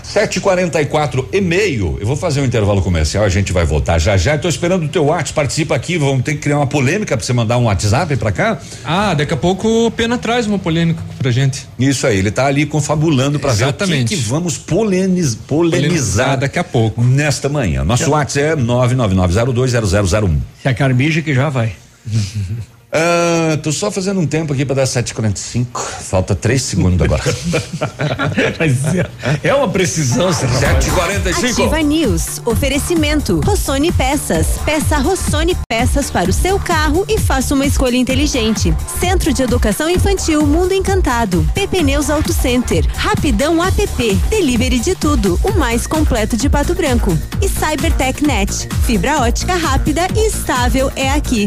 7h44 e meio. Eu vou fazer um intervalo comercial, a gente vai voltar já já. Estou esperando o teu WhatsApp, participa aqui, vamos ter que criar uma polêmica para você mandar um WhatsApp para cá. Ah, daqui a pouco o Pena traz uma polêmica pra gente. Isso aí, ele tá ali confabulando para ver o que, Exatamente. que vamos poleniz, polemizar Polemizar daqui a pouco. nesta manhã. Nosso WhatsApp é 999020001. Se a Carmija que já vai. <laughs> Ah, tô só fazendo um tempo aqui para dar 7h45. Falta três segundos agora. <laughs> Mas é, é uma precisão, esse rapaz. 7h45. Ativa News. Oferecimento. Rossoni Peças. Peça Rossoni Peças para o seu carro e faça uma escolha inteligente. Centro de Educação Infantil Mundo Encantado. PP Neus Auto Center. Rapidão app. Delivery de tudo. O mais completo de Pato Branco. E Cybertech Net. Fibra ótica rápida e estável é aqui.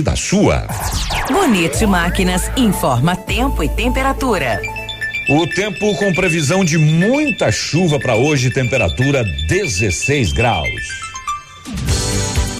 da sua. Bonito Máquinas informa tempo e temperatura. O tempo com previsão de muita chuva para hoje, temperatura 16 graus.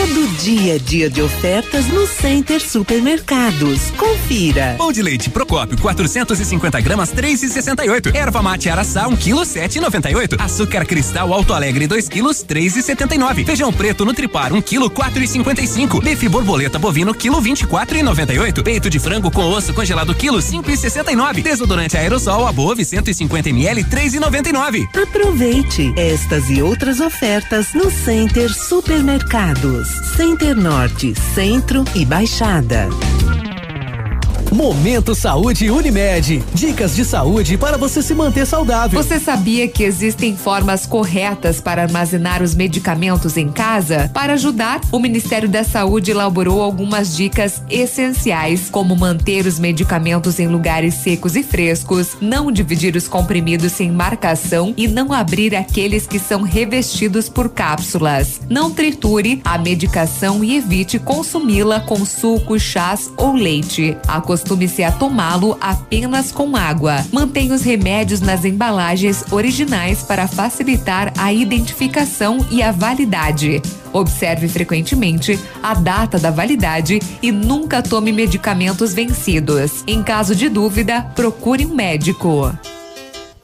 Todo dia é dia de ofertas no Center Supermercados. Confira. Pão de leite Procópio 450 gramas 3,68. Erva mate Araçá 1 kg 7,98. Açúcar cristal Alto Alegre 2 kg 3,79. Feijão preto Nutripar 1 kg 4,55. Bife borboleta bovino quilo 24,98. Peito de frango com osso congelado quilo 5,69. Desodorante aerosol Above 150 ml 3,99. Aproveite estas e outras ofertas no Center Supermercados. Center Norte, Centro e Baixada. Momento Saúde Unimed. Dicas de saúde para você se manter saudável. Você sabia que existem formas corretas para armazenar os medicamentos em casa? Para ajudar, o Ministério da Saúde elaborou algumas dicas essenciais, como manter os medicamentos em lugares secos e frescos, não dividir os comprimidos sem marcação e não abrir aqueles que são revestidos por cápsulas. Não triture a medicação e evite consumi-la com suco, chás ou leite. Acostume-se a tomá-lo apenas com água. Mantenha os remédios nas embalagens originais para facilitar a identificação e a validade. Observe frequentemente a data da validade e nunca tome medicamentos vencidos. Em caso de dúvida, procure um médico.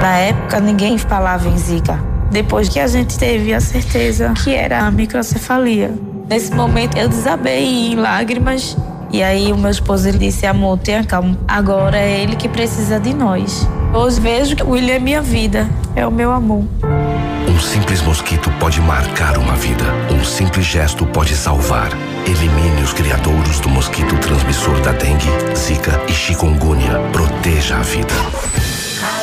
Na época, ninguém falava em Zika. Depois que a gente teve a certeza que era a microcefalia. Nesse momento, eu desabei em lágrimas. E aí, o meu esposo ele disse: Amor, tenha calma. Agora é ele que precisa de nós. Hoje vejo que o William é minha vida, é o meu amor. Um simples mosquito pode marcar uma vida. Um simples gesto pode salvar. Elimine os criadouros do mosquito transmissor da dengue, zika e chikungunya. Proteja a vida.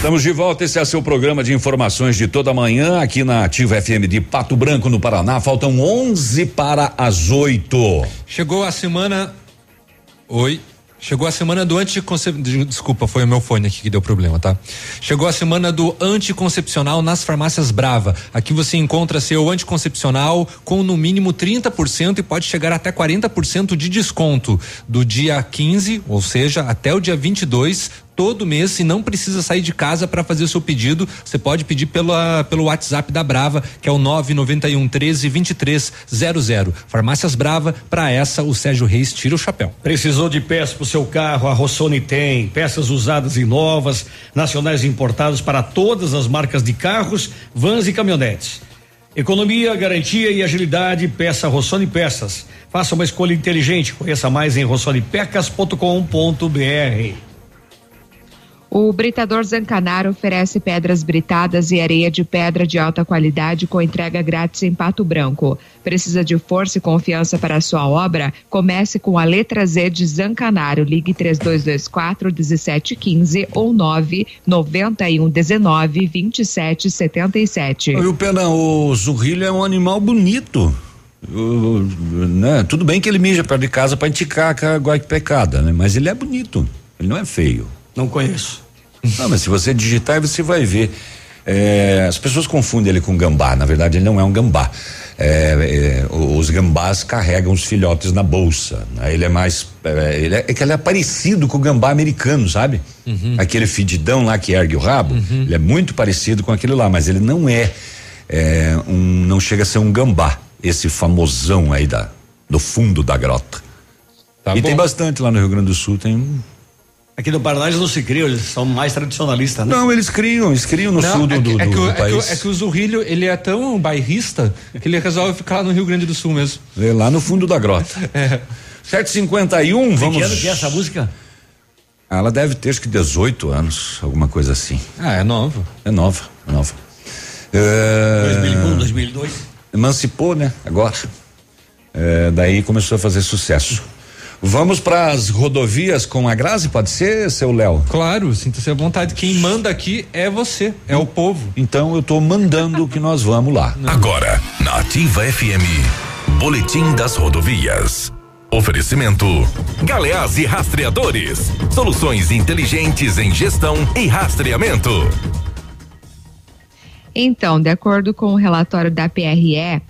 Estamos de volta, esse é seu programa de informações de toda manhã aqui na Ativa FM de Pato Branco, no Paraná. Faltam 11 para as 8. Chegou a semana. Oi. Chegou a semana do anticoncepcional. Desculpa, foi o meu fone aqui que deu problema, tá? Chegou a semana do anticoncepcional nas farmácias Brava. Aqui você encontra seu anticoncepcional com no mínimo 30% e pode chegar até 40% de desconto do dia 15, ou seja, até o dia 22 todo mês e não precisa sair de casa para fazer o seu pedido. Você pode pedir pela, pelo WhatsApp da Brava, que é o 991 13 23 00. Farmácias Brava, para essa o Sérgio Reis tira o chapéu. Precisou de peças para o seu carro? A Rossoni tem. Peças usadas e novas, nacionais importadas para todas as marcas de carros, vans e caminhonetes. Economia, garantia e agilidade, peça Rossoni Peças. Faça uma escolha inteligente. Conheça mais em rossonipecas.com.br. O Britador Zancanaro oferece pedras britadas e areia de pedra de alta qualidade com entrega grátis em Pato Branco. Precisa de força e confiança para a sua obra? Comece com a letra Z de Zancanaro. Ligue 3224 1715 ou 991 19 27 77. E o Pena, o zurrilho é um animal bonito. Né? Tudo bem que ele mija perto de casa para indicar a guaipecada, né? Mas ele é bonito. Ele não é feio. Não conheço. Não, mas se você digitar, você vai ver. É, as pessoas confundem ele com gambá. Na verdade, ele não é um gambá. É, é, os gambás carregam os filhotes na bolsa. Né? Ele é mais. É, ele é, é, que ele é parecido com o gambá americano, sabe? Uhum. Aquele fedidão lá que ergue o rabo. Uhum. Ele é muito parecido com aquele lá, mas ele não é, é, um. Não chega a ser um gambá. Esse famosão aí da, do fundo da grota. Tá e bom. tem bastante lá no Rio Grande do Sul, tem Aqui no Paraná eles não se criam, eles são mais tradicionalistas, né? Não, eles criam, eles criam no não, sul do, é que, do, é que, do, é país. Que, é que o Zurrilho, ele é tão bairrista que ele resolve ficar lá no Rio Grande do Sul mesmo. É lá no fundo da grota. <laughs> é. 751, vamos. Que ano que é essa música? Ah, ela deve ter acho que 18 anos, alguma coisa assim. Ah, é nova. É nova, é nova. É... 2001, 2002. Emancipou, né? Agora. É, daí começou a fazer sucesso. Vamos para as rodovias com a Grazi, pode ser, seu Léo? Claro, sinta-se à vontade. Quem manda aqui é você, é o povo. Então eu estou mandando que nós vamos lá. Agora, na Ativa FM, Boletim das Rodovias. Oferecimento: Galeás e Rastreadores. Soluções inteligentes em gestão e rastreamento. Então, de acordo com o relatório da PRE,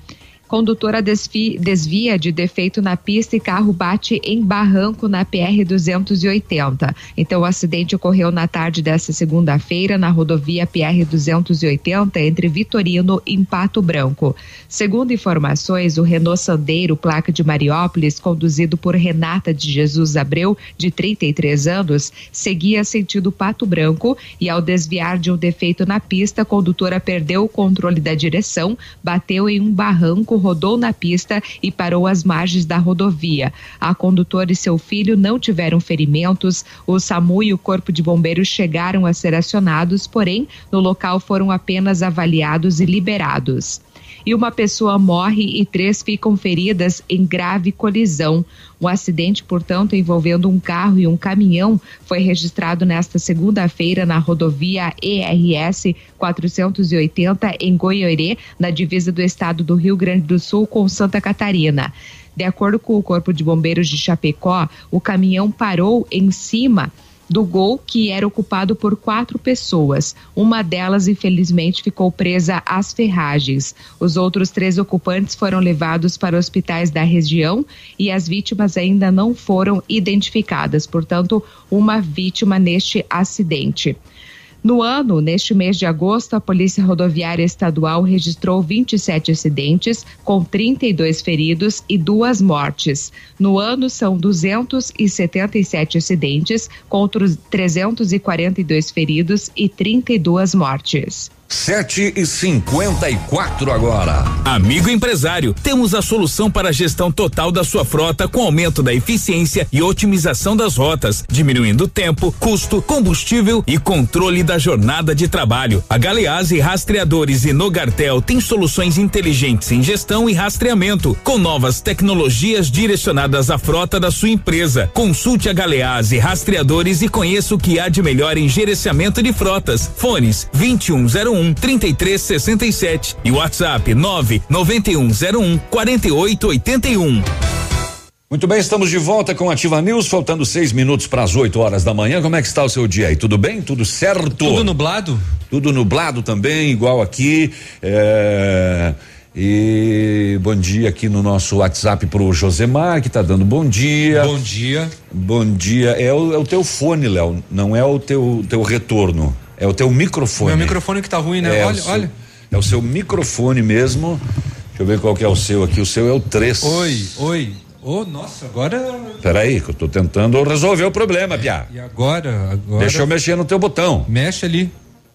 Condutora desvia de defeito na pista e carro bate em barranco na PR 280. Então, o acidente ocorreu na tarde desta segunda-feira na rodovia PR 280 entre Vitorino e Pato Branco. Segundo informações, o Renault Sandeiro, placa de Mariópolis, conduzido por Renata de Jesus Abreu, de 33 anos, seguia sentido Pato Branco e ao desviar de um defeito na pista, a condutora perdeu o controle da direção, bateu em um barranco rodou na pista e parou às margens da rodovia. A condutora e seu filho não tiveram ferimentos. O SAMU e o Corpo de Bombeiros chegaram a ser acionados, porém, no local foram apenas avaliados e liberados e uma pessoa morre e três ficam feridas em grave colisão. O acidente, portanto, envolvendo um carro e um caminhão, foi registrado nesta segunda-feira na rodovia ERS 480 em Goiorê, na divisa do estado do Rio Grande do Sul com Santa Catarina. De acordo com o Corpo de Bombeiros de Chapecó, o caminhão parou em cima do gol que era ocupado por quatro pessoas. Uma delas, infelizmente, ficou presa às ferragens. Os outros três ocupantes foram levados para hospitais da região e as vítimas ainda não foram identificadas. Portanto, uma vítima neste acidente. No ano, neste mês de agosto, a Polícia Rodoviária Estadual registrou 27 acidentes, com 32 feridos e duas mortes. No ano, são 277 acidentes, contra 342 feridos e 32 mortes. Sete e cinquenta e quatro agora. Amigo empresário, temos a solução para a gestão total da sua frota com aumento da eficiência e otimização das rotas, diminuindo tempo, custo, combustível e controle da jornada de trabalho. A Galeazzi Rastreadores e Nogartel tem soluções inteligentes em gestão e rastreamento, com novas tecnologias direcionadas à frota da sua empresa. Consulte a Galeazzi Rastreadores e conheça o que há de melhor em gerenciamento de frotas. Fones 2101 um trinta e três sessenta e sete e WhatsApp nove noventa e um zero um quarenta e oito oitenta e um. Muito bem, estamos de volta com Ativa News, faltando seis minutos para as 8 horas da manhã. Como é que está o seu dia aí? Tudo bem? Tudo certo? Tudo nublado? Tudo nublado também, igual aqui. É... E bom dia aqui no nosso WhatsApp pro Josemar, que tá dando bom dia. Bom dia. Bom dia. É o, é o teu fone, Léo, não é o teu, teu retorno. É o teu microfone. Meu microfone que tá ruim, né? É olha, seu, olha. É o seu microfone mesmo. Deixa eu ver qual que é o seu aqui. O seu é o 3. Oi, oi. Oh, nossa, agora. Peraí, que eu tô tentando resolver o problema, Pia. E agora, agora. Deixa eu mexer no teu botão. Mexe ali.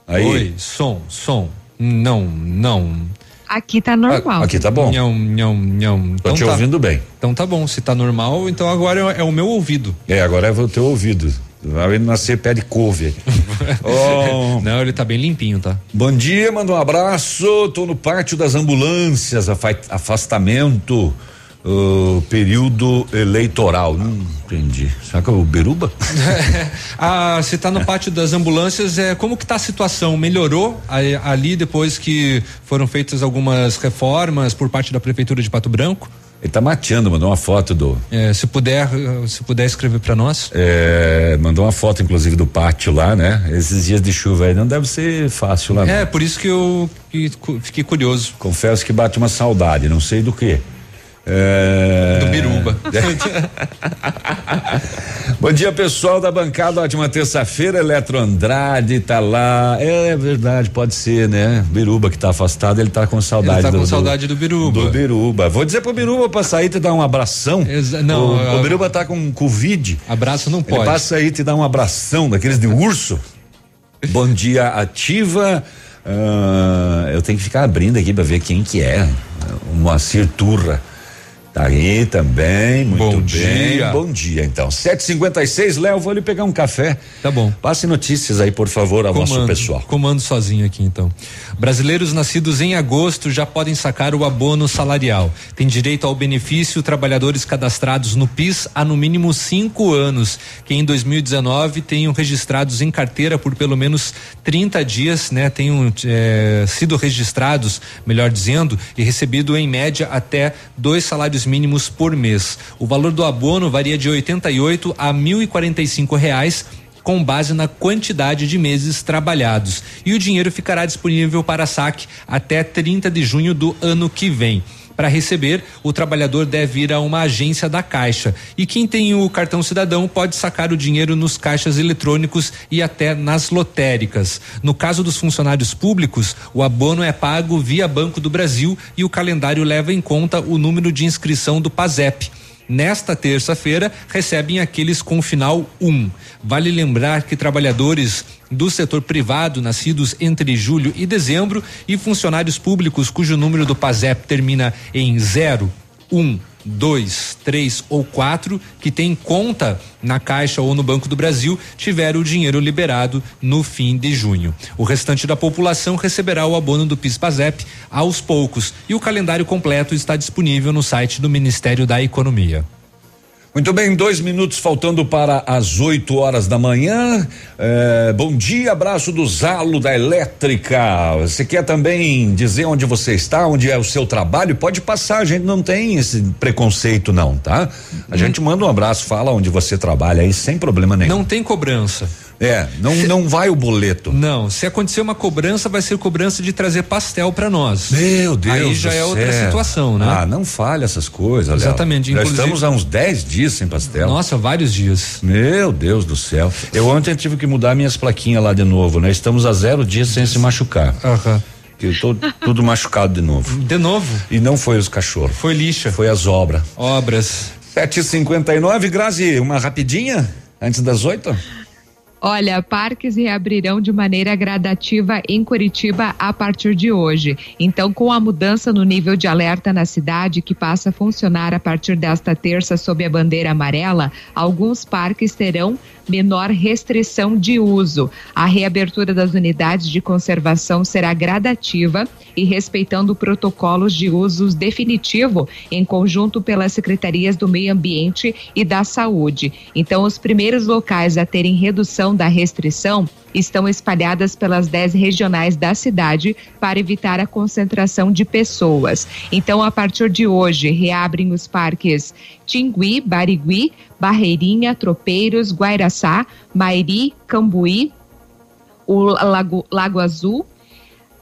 Aí. Oi, som, som. Não, não. Aqui tá normal. aqui tá bom. Nhão, nhão, nhão. Tô então te tá. ouvindo bem. Então tá bom. Se tá normal, então agora é, é o meu ouvido. É, agora é o teu ouvido. Vai nascer pé de couve. oh. <laughs> Não, ele tá bem limpinho, tá? Bom dia, manda um abraço. Tô no pátio das ambulâncias, afastamento. o período eleitoral. Não entendi. Será que é o Beruba? <laughs> ah, você está no pátio das ambulâncias, é, como que está a situação? Melhorou ali depois que foram feitas algumas reformas por parte da prefeitura de Pato Branco? Ele tá mateando, mandou uma foto do. É, se puder, se puder escrever para nós. É, mandou uma foto, inclusive, do pátio lá, né? Esses dias de chuva aí não deve ser fácil lá. É, não. por isso que eu que, fiquei curioso. Confesso que bate uma saudade, não sei do que. É... Do Biruba. <laughs> Bom dia, pessoal da bancada. Ótima terça-feira. Eletro Andrade tá lá. É, é, verdade, pode ser, né? Biruba que tá afastado, ele tá com saudade. Ele tá do, com saudade do Biruba. Do Biruba. Vou dizer pro Biruba pra sair te dar um abração. Exa não, o, o Biruba tá com Covid. Abraço não pode. Ele passa aí te dar um abração daqueles de urso. Bom dia, ativa. Uh, eu tenho que ficar abrindo aqui para ver quem que é. Moacir Turra. Tá aí também, muito Bom bem. dia. Bom dia, então. 7h56, Léo, vou lhe pegar um café. Tá bom. Passe notícias aí, por favor, ao comando, nosso pessoal. Comando sozinho aqui, então. Brasileiros nascidos em agosto já podem sacar o abono salarial. Tem direito ao benefício trabalhadores cadastrados no PIS há no mínimo cinco anos, que em 2019 tenham registrados em carteira por pelo menos 30 dias, né? Tenham é, sido registrados, melhor dizendo, e recebido em média até dois salários mínimos por mês. O valor do abono varia de 88 a mil e quarenta e cinco reais com base na quantidade de meses trabalhados. E o dinheiro ficará disponível para saque até 30 de junho do ano que vem. Para receber, o trabalhador deve ir a uma agência da Caixa. E quem tem o cartão cidadão pode sacar o dinheiro nos caixas eletrônicos e até nas lotéricas. No caso dos funcionários públicos, o abono é pago via Banco do Brasil e o calendário leva em conta o número de inscrição do PASEP. Nesta terça-feira, recebem aqueles com final 1. Um. Vale lembrar que trabalhadores do setor privado nascidos entre julho e dezembro e funcionários públicos cujo número do PASEP termina em 0, 1, um, dois, três ou quatro que tem conta na Caixa ou no Banco do Brasil tiveram o dinheiro liberado no fim de junho. O restante da população receberá o abono do PIS/PASEP aos poucos e o calendário completo está disponível no site do Ministério da Economia. Muito bem, dois minutos faltando para as 8 horas da manhã. É, bom dia, abraço do Zalo da Elétrica. Você quer também dizer onde você está, onde é o seu trabalho? Pode passar, a gente não tem esse preconceito, não, tá? A hum. gente manda um abraço, fala onde você trabalha aí, sem problema nenhum. Não tem cobrança. É, não, se, não vai o boleto. Não, se acontecer uma cobrança, vai ser cobrança de trazer pastel para nós. Meu Deus. Aí já é céu. outra situação, né? Ah, não falha essas coisas, Exatamente. Já estamos há uns 10 dias sem pastel. Nossa, vários dias. Meu Deus do céu. Eu ontem tive que mudar minhas plaquinhas lá de novo, né? Estamos a zero dias sem se machucar. Aham. Que eu tô tudo machucado de novo. De novo? E não foi os cachorros. Foi lixa. Foi as obras. Obras. 7h59, Grazi, uma rapidinha antes das oito? Olha, parques reabrirão de maneira gradativa em Curitiba a partir de hoje. Então, com a mudança no nível de alerta na cidade, que passa a funcionar a partir desta terça sob a bandeira amarela, alguns parques terão menor restrição de uso. A reabertura das unidades de conservação será gradativa e respeitando protocolos de uso definitivo em conjunto pelas secretarias do Meio Ambiente e da Saúde. Então, os primeiros locais a terem redução da restrição estão espalhadas pelas 10 regionais da cidade para evitar a concentração de pessoas. Então, a partir de hoje, reabrem os parques Tingui, Barigui, Barreirinha, Tropeiros, Guairaçá, Mairi, Cambuí, o Lago, Lago Azul,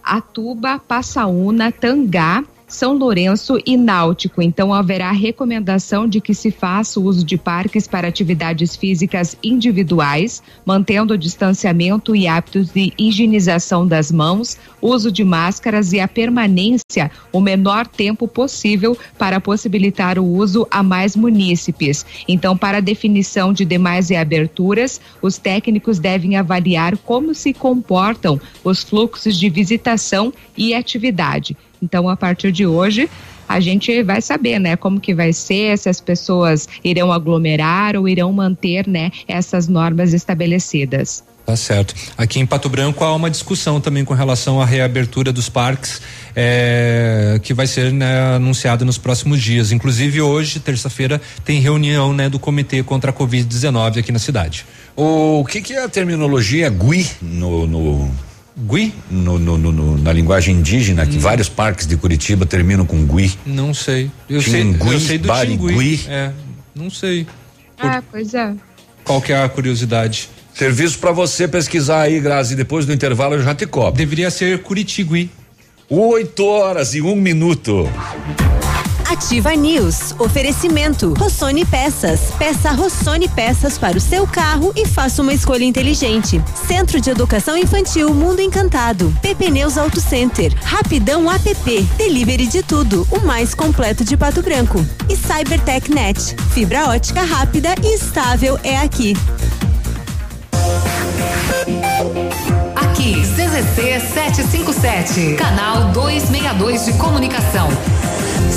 Atuba, Passaúna, Tangá, são Lourenço e Náutico. Então haverá recomendação de que se faça uso de parques para atividades físicas individuais, mantendo o distanciamento e hábitos de higienização das mãos, uso de máscaras e a permanência o menor tempo possível para possibilitar o uso a mais munícipes. Então, para definição de demais reaberturas, os técnicos devem avaliar como se comportam os fluxos de visitação e atividade. Então, a partir de hoje, a gente vai saber, né, como que vai ser, se as pessoas irão aglomerar ou irão manter, né, essas normas estabelecidas. Tá certo. Aqui em Pato Branco há uma discussão também com relação à reabertura dos parques, é, que vai ser né, anunciada nos próximos dias. Inclusive hoje, terça-feira, tem reunião né, do comitê contra a Covid-19 aqui na cidade. O que, que é a terminologia GUI no, no GUI? No, no, no, na linguagem indígena, que hum. vários parques de Curitiba terminam com GUI. Não sei. Eu sei, eu sei do Tingui. É, não sei. Por... Ah, pois é. Qual que é a curiosidade? Serviço para você pesquisar aí, Grazi, depois do intervalo eu já te cobro. Deveria ser Curitigui. Oito horas e um minuto. Ativa News. Oferecimento. Rossoni Peças. Peça Rossoni Peças para o seu carro e faça uma escolha inteligente. Centro de Educação Infantil Mundo Encantado. PP Neus Auto Center. Rapidão app. Delivery de tudo. O mais completo de Pato Branco. E Cybertech Net. Fibra ótica rápida e estável é aqui. Aqui, CZC 757, canal 262 de comunicação.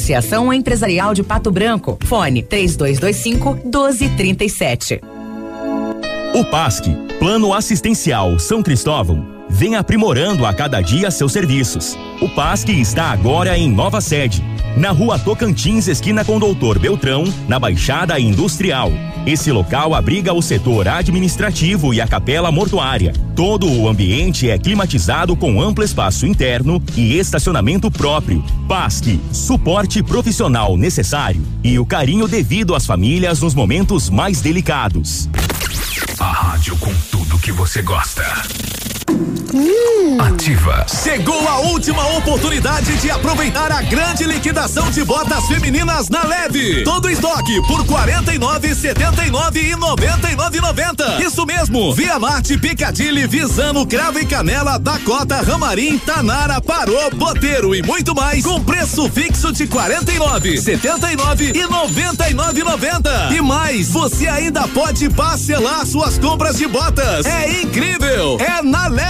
Associação Empresarial de Pato Branco. Fone 3225 1237. O PASC, Plano Assistencial São Cristóvão, vem aprimorando a cada dia seus serviços. O PASC está agora em nova sede na rua Tocantins, esquina com Doutor Beltrão, na Baixada Industrial. Esse local abriga o setor administrativo e a capela mortuária. Todo o ambiente é climatizado com amplo espaço interno e estacionamento próprio. PASC, suporte profissional necessário e o carinho devido às famílias nos momentos mais delicados. A rádio com tudo que você gosta. Hum. Ativa. Chegou a última oportunidade de aproveitar a grande liquidação de botas femininas na Leve. Todo estoque por 49,79 e 99,90. Isso mesmo. Via Marte, Picadilly, Visano, Cravo e Canela, Dakota, Ramarim, Tanara, Parou, Boteiro e muito mais com preço fixo de 49, 79 e 99,90. E mais, você ainda pode parcelar suas compras de botas. É incrível. É na Leve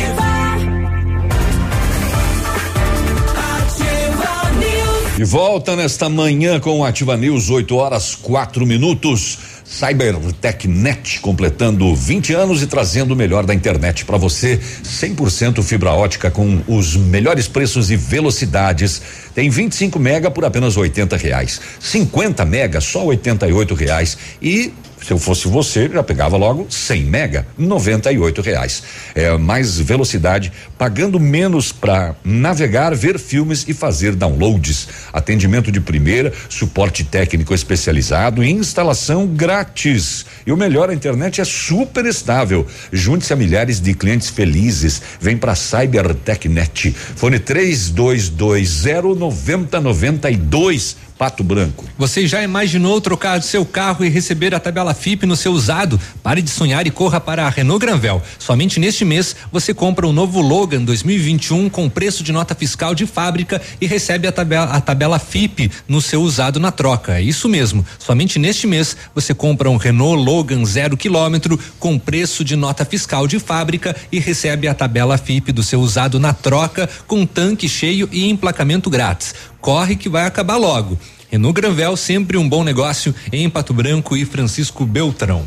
De volta nesta manhã com o Ativa News, 8 horas 4 minutos. CyberTechNet completando 20 anos e trazendo o melhor da internet para você. 100% fibra ótica com os melhores preços e velocidades. Tem 25 mega por apenas 80 reais. 50 mega só 88 reais e se eu fosse você, já pegava logo 100 mega, 98 reais. É mais velocidade, pagando menos para navegar, ver filmes e fazer downloads. Atendimento de primeira, suporte técnico especializado e instalação grátis. E o melhor, a internet é super estável. Junte-se a milhares de clientes felizes. Vem para CyberTechNet. Fone 3220 9092 Pato Branco. Você já imaginou trocar seu carro e receber a tabela FIP no seu usado? Pare de sonhar e corra para a Renault Granvel. Somente neste mês você compra o novo Logan 2021 com preço de nota fiscal de fábrica e recebe a tabela, a tabela FIP no seu usado na troca. É isso mesmo. Somente neste mês você compra um Renault Logan zero quilômetro com preço de nota fiscal de fábrica e recebe a tabela FIP do seu usado na troca com tanque cheio e emplacamento grátis. Corre que vai acabar logo. Renault Granvel, sempre um bom negócio em Pato Branco e Francisco Beltrão.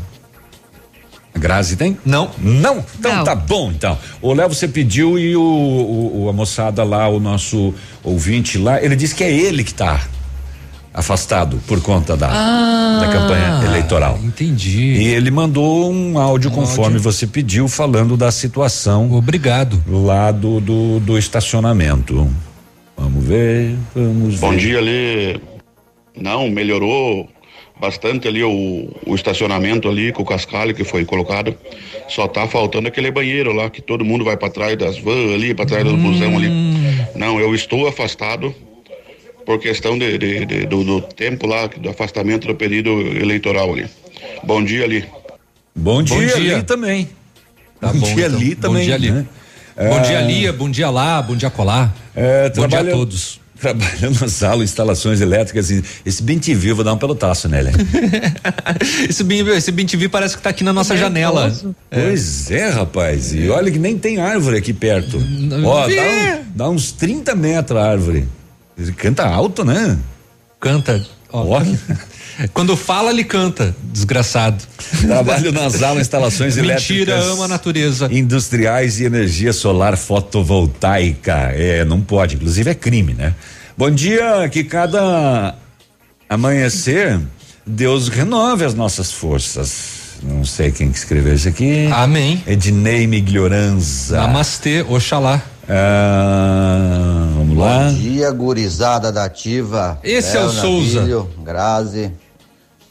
A Grazi tem? Não. Não? Então tá bom, então. O Léo você pediu e o, o, o, a moçada lá, o nosso ouvinte lá, ele disse que é ele que tá afastado por conta da, Ah, da campanha eleitoral. Entendi. E ele mandou um áudio conforme você pediu, falando da situação. Obrigado. Lá do, do, do estacionamento. Vamos ver, vamos Bom ver. dia ali. Não, melhorou bastante ali o, o estacionamento ali com o cascalho que foi colocado. Só tá faltando aquele banheiro lá que todo mundo vai para trás das vans ali, para trás do busão ali. Não, eu estou afastado por questão de, de- de- do, do tempo lá, do afastamento do período eleitoral ali. Bom dia ali. Bom dia, dia. ali também. Tá bom, bom, dia então. ali Bom também. dia ali. né? Bom É, dia, Lia. Bom dia lá. Bom dia, Colar. É, bom dia a todos. Trabalhando <laughs> na sala, instalações elétricas, e esse bem te vou dar um pelotaço nele. <laughs> esse bem, esse bem TV parece que tá aqui na nossa janela. Pois é, rapaz. E olha que nem tem árvore aqui perto. Ó, dá, um- dá uns 30 metros a árvore. Ele canta alto, né? Canta. Ó. Quando fala, ele canta, desgraçado. <laughs> Trabalho nas aulas, instalações elétricas. Mentira, ama a natureza. Industriais e energia solar fotovoltaica. É, não pode, inclusive é crime, né? Bom dia, que cada amanhecer Deus renove as nossas forças. Não sei quem que escreveu isso aqui. Amém. Ednei Miglioranza. Namastê, Oxalá. Ah, vamos lá. Bom dia, gurizada da ativa. Esse é o Souza. Navilho, Grazi.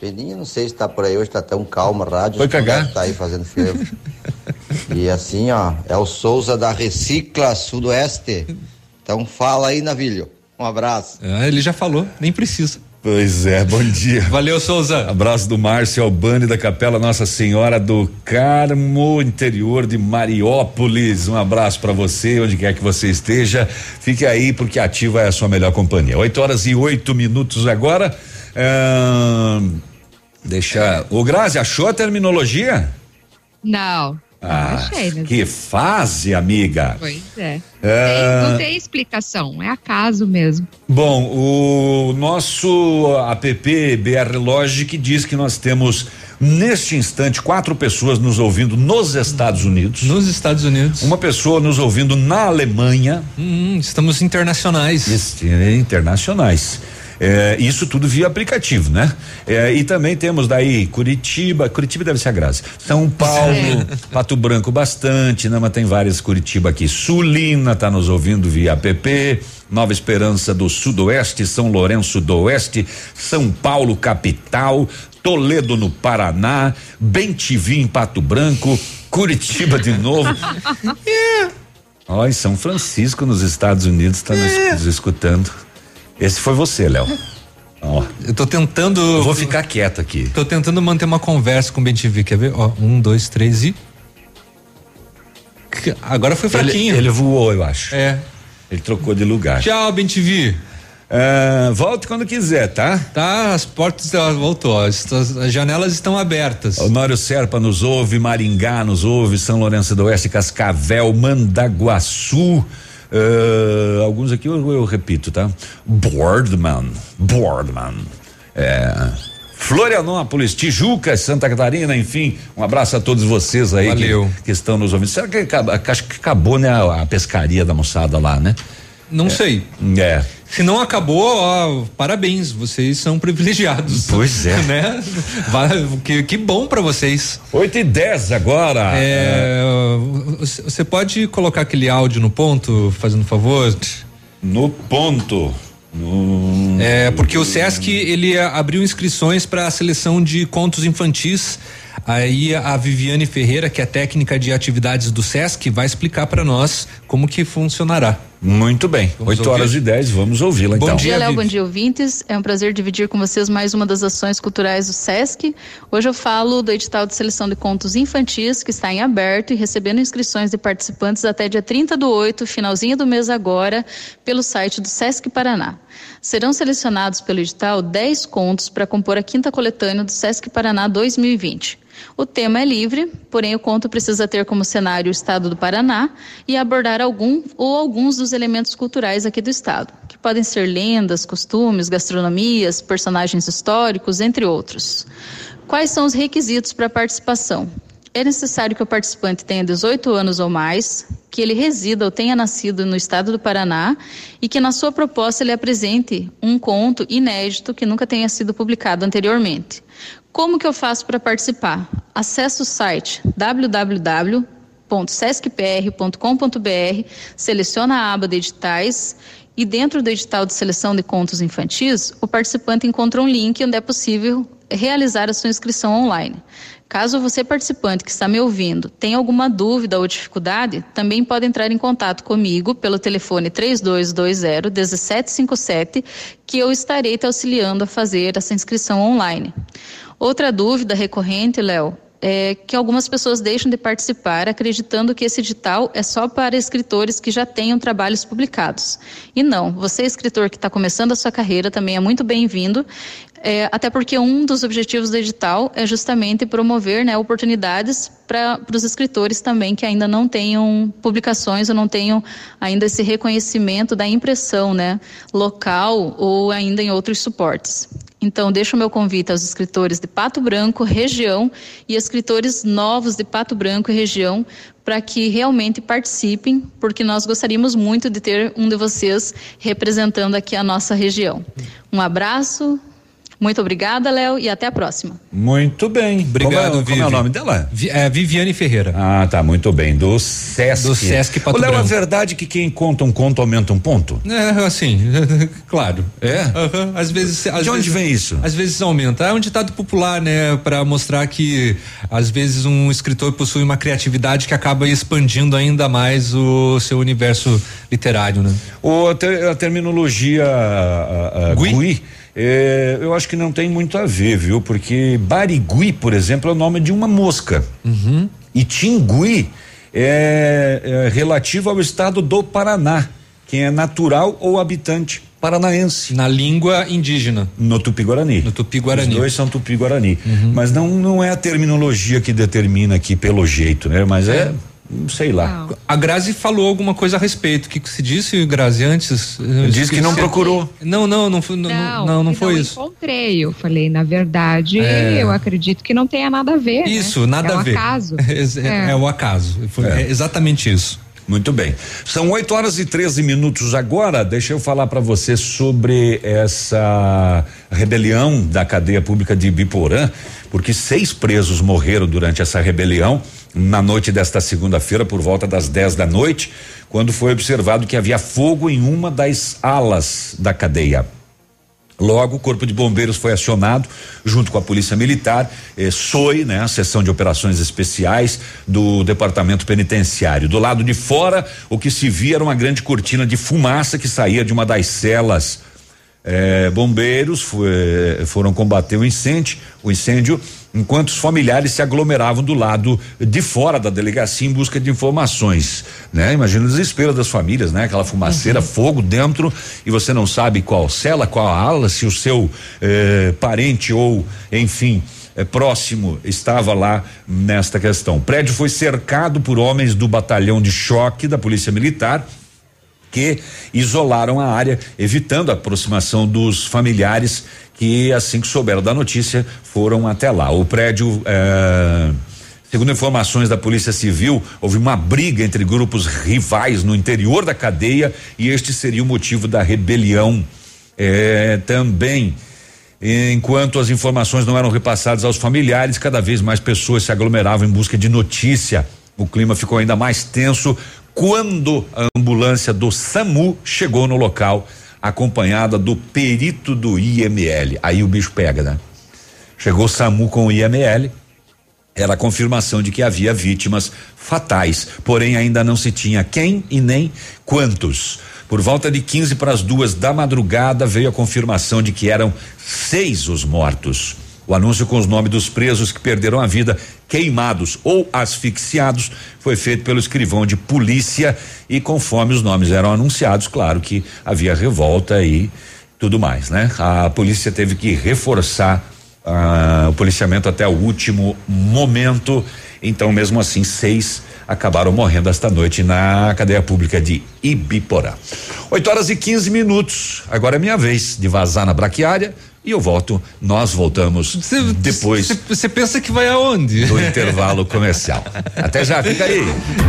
Peninha, não sei se tá por aí hoje, tá tão calma a rádio. Foi cagar? Tá aí fazendo fervo. e assim, ó, é o Souza da Recicla Sudoeste. Então fala aí, Navilho. Um abraço. Ah, ele já falou, nem precisa. Pois é, bom dia. Valeu, Souza. Abraço do Márcio Albani da Capela Nossa Senhora do Carmo, interior de Mariópolis. Um abraço para você, onde quer que você esteja. Fique aí, porque Ativa é a sua melhor companhia. 8 horas e oito minutos agora. Deixa. O Grazi, achou a terminologia? Não. Ah, achei, né? que fase, amiga. Pois é. Tem- não tem explicação, é acaso mesmo. Bom, o nosso app BR Logic diz que nós temos neste instante quatro pessoas nos ouvindo nos Estados Unidos. Nos Estados Unidos. Uma pessoa nos ouvindo na Alemanha. Hum, estamos internacionais. Este- é, internacionais. É, isso tudo via aplicativo, né? É, e também temos daí Curitiba, Curitiba deve ser a Graça. São Paulo, Pato Branco bastante, né? Mas tem várias Curitiba aqui. Sulina tá nos ouvindo via app. Nova Esperança do Sudoeste, São Lourenço do Oeste, São Paulo capital, Toledo no Paraná, Bentivi em Pato Branco, Curitiba de novo. <laughs> Ó, e São Francisco nos Estados Unidos está nos, nos escutando. Esse foi você, Léo. <laughs> Ó. Eu tô tentando. Eu vou ficar quieto aqui. Tô tentando manter uma conversa com o BenTV, quer ver? Ó, um, dois, três e. Agora foi fraquinho. Ele, ele voou, eu acho. É. Ele trocou de lugar. Tchau, BenTV. Ah, volte quando quiser, tá? Tá, as portas voltou, as, as janelas estão abertas. Honório Serpa nos ouve, Maringá nos ouve, São Lourenço do Oeste, Cascavel, Mandaguaçu. Ah, alguns aqui eu, eu repito, tá? Boardman, Boardman. É, Florianópolis, Tijuca, Santa Catarina, enfim, um abraço a todos vocês aí que, Valeu. que estão nos ouvindo. Será que, acho que acabou, né, a, a pescaria da moçada lá, né? Não sei. É. Se não acabou, ó, parabéns, vocês são privilegiados. Pois é. <laughs> né? Que, que bom pra vocês. 8 e 10 agora. É, você você pode colocar aquele áudio no ponto, fazendo favor? No ponto. No É, porque o SESC ele abriu inscrições para a seleção de contos infantis. Aí a Viviane Ferreira, que é técnica de atividades do SESC, vai explicar para nós como que funcionará. Muito bem. Vamos 8 horas ouvir? e 10, vamos ouvi-la Bom então. Bom dia, Léo. Bom dia, ouvintes. É um prazer dividir com vocês mais uma das ações culturais do SESC. Hoje eu falo do edital de seleção de contos infantis, que está em aberto e recebendo inscrições de participantes até dia 30 do 8, finalzinho do mês agora, pelo site do SESC Paraná. Serão selecionados pelo edital 10 contos para compor a quinta coletânea do SESC Paraná 2020. O tema é livre, porém o conto precisa ter como cenário o estado do Paraná e abordar algum ou alguns dos elementos culturais aqui do estado, que podem ser lendas, costumes, gastronomias, personagens históricos, entre outros. Quais são os requisitos para participação? É necessário que o participante tenha 18 anos ou mais, que ele resida ou tenha nascido no estado do Paraná e que na sua proposta ele apresente um conto inédito que nunca tenha sido publicado anteriormente. Como que eu faço para participar? Acesse o site www.sescpr.com.br, seleciona a aba de editais e dentro do edital de seleção de contos infantis, o participante encontra um link onde é possível realizar a sua inscrição online. Caso você, participante que está me ouvindo, tenha alguma dúvida ou dificuldade, também pode entrar em contato comigo pelo telefone 3220-1757, que eu estarei te auxiliando a fazer essa inscrição online. Outra dúvida recorrente, Léo, é que algumas pessoas deixam de participar acreditando que esse edital é só para escritores que já tenham trabalhos publicados. E não, você, escritor que está começando a sua carreira, também é muito bem-vindo, é, até porque um dos objetivos do edital é justamente promover né, oportunidades para os escritores também que ainda não tenham publicações ou não tenham ainda esse reconhecimento da impressão né, local ou ainda em outros suportes. Então, deixo o meu convite aos escritores de Pato Branco, região, e escritores novos de Pato Branco e região, para que realmente participem, porque nós gostaríamos muito de ter um de vocês representando aqui a nossa região. Um abraço, muito obrigada, Léo, e até a próxima. Muito bem. Obrigado, como é, como é o nome dela? Vi- é Viviane Ferreira. Ah, tá, muito bem. Do Sesc. Do Sesc Pato Léo, a Branco. verdade é que quem conta um conto aumenta um ponto? É, assim, <laughs> claro. É? Aham, Às vezes. Às De onde vezes- vem isso? Às vezes aumenta. É um ditado popular, né? Pra mostrar que às vezes um escritor possui uma criatividade que acaba expandindo ainda mais o seu universo literário, né? O, a, ter- a terminologia a, a, Gui, é, eu acho que não tem muito a ver, viu? Porque Barigui, por exemplo, é o nome de uma mosca. E Tingui é, é relativo ao estado do Paraná, quem é natural ou habitante paranaense. Na língua indígena. No Tupi-Guarani. No Tupi-Guarani. Os dois são Tupi-Guarani. Mas não, não é a terminologia que determina aqui pelo jeito, né? Mas é, não sei lá. A Grazi falou alguma coisa a respeito. O que, que se disse, Grazi, antes? Diz que não procurou. Não, não, não, foi- não, não, não, não foi isso. encontrei. Eu falei, na verdade, É. eu acredito que não tenha nada a ver. Isso, né? nada é a ver. acaso. <laughs> É, é o acaso. Foi É. é exatamente isso. Muito bem. São 8 horas e 13 minutos agora. Deixa eu falar para você sobre essa rebelião da cadeia pública de Biporã, porque seis presos morreram durante essa rebelião na noite desta segunda-feira, por volta das 10 da noite, quando foi observado que havia fogo em uma das alas da cadeia. Logo, o Corpo de Bombeiros foi acionado junto com a Polícia Militar, eh, SOI, né, a seção de operações especiais do Departamento Penitenciário. Do lado de fora, o que se via era uma grande cortina de fumaça que saía de uma das celas. Eh, bombeiros fo- eh, foram combater o incêndio, o incêndio, enquanto os familiares se aglomeravam do lado de fora da delegacia em busca de informações, né? Imagina o desespero das famílias, né? Aquela fumaceira, fogo dentro e você não sabe qual cela, qual ala, se o seu eh, parente ou, enfim, eh, próximo estava lá nesta questão. O prédio foi cercado por homens do batalhão de choque da Polícia Militar que isolaram a área, evitando a aproximação dos familiares que, assim que souberam da notícia, foram até lá. O prédio. eh, Segundo informações da Polícia Civil, houve uma briga entre grupos rivais no interior da cadeia e este seria o motivo da rebelião. Eh, também, enquanto as informações não eram repassadas aos familiares, cada vez mais pessoas se aglomeravam em busca de notícia. O clima ficou ainda mais tenso quando a ambulância do SAMU chegou no local. Acompanhada do perito do IML. Aí o bicho pega, né? Chegou o SAMU com o IML, era a confirmação de que havia vítimas fatais, porém ainda não se tinha quem e nem quantos. Por volta de 15 para as duas da madrugada veio a confirmação de que eram seis os mortos. O anúncio com os nomes dos presos que perderam a vida queimados ou asfixiados foi feito pelo escrivão de polícia e conforme os nomes eram anunciados, claro que havia revolta e tudo mais, né? A polícia teve que reforçar ah, o policiamento até o último momento. Então, mesmo assim, seis acabaram morrendo esta noite na cadeia pública de Ibiporã. 8 horas e 15 minutos. Agora é minha vez de vazar na braquiária e eu volto. Nós voltamos cê, depois. Você pensa que vai aonde? Do intervalo comercial. Até já, fica aí.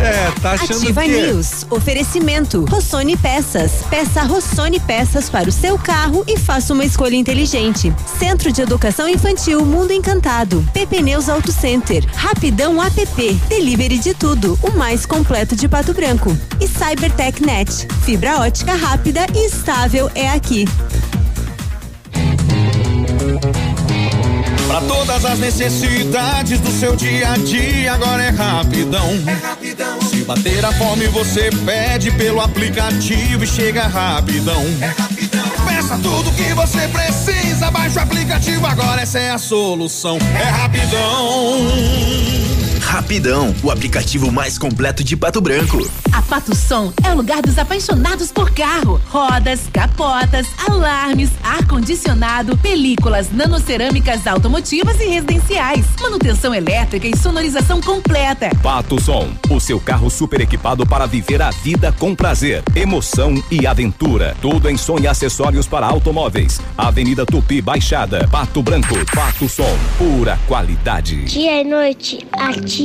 É, tá achando Ativa que... News. Oferecimento. Rossoni Peças. Peça Rossoni Peças para o seu carro e faça uma escolha inteligente. Centro de Educação Infantil Mundo Encantado. PP Neus Auto Center. Rapidão app. Delivery de tudo. O mais completo de Pato Branco. E Cybertech Net. Fibra ótica rápida e estável é aqui. Para todas as necessidades do seu dia a dia, agora é rapidão. É rapidão. Se bater a fome, você pede pelo aplicativo e chega rapidão. É rapidão. Peça tudo que você precisa, baixa o aplicativo agora, essa é a solução. É rapidão. Rapidão, o aplicativo mais completo de Pato Branco. A Pato Som é o lugar dos apaixonados por carro. Rodas, capotas, alarmes, ar-condicionado, películas, nanocerâmicas automotivas e residenciais, manutenção elétrica e sonorização completa. Pato Som, o seu carro super equipado para viver a vida com prazer, emoção e aventura. Tudo em som e acessórios para automóveis. Avenida Tupi Baixada, Pato Branco, Pato Som, pura qualidade. Dia e noite, ativa.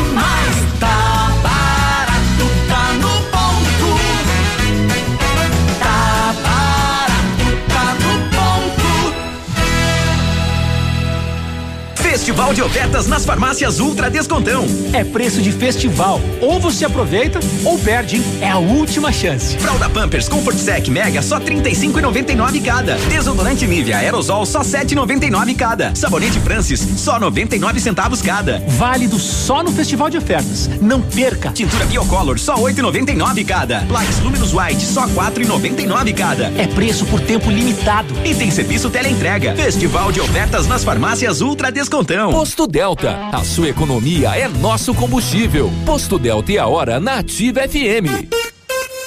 Festival de ofertas nas farmácias Ultra Descontão. É preço de festival. Ou você aproveita ou perde, hein? É a última chance. Fralda Pampers Comfort Sec Mega só 35,99 cada. Desodorante Nivea Aerosol só 7,99 cada. Sabonete Francis só 99 centavos cada. Válido só no Festival de Ofertas. Não perca. Tintura Biocolor só 8,99 cada. Plaques Luminous White só 4,99 cada. É preço por tempo limitado. E tem serviço teleentrega. Festival de ofertas nas farmácias Ultra Descontão. Posto Delta, a sua economia é nosso combustível. Posto Delta e a hora na Ativa FM.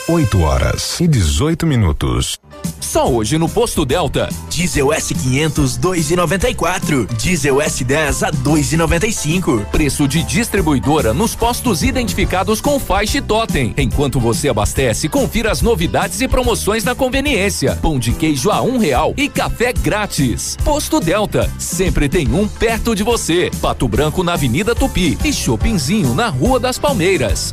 8 horas e 18 minutos. Só hoje no Posto Delta. Diesel S500 2,94. Diesel S10 a 2,95. Preço de distribuidora nos postos identificados com faixa e totem. Enquanto você abastece, confira as novidades e promoções na conveniência. Pão de queijo a um real e café grátis. Posto Delta, sempre tem um perto de você. Pato Branco na Avenida Tupi e Shoppingzinho na Rua das Palmeiras.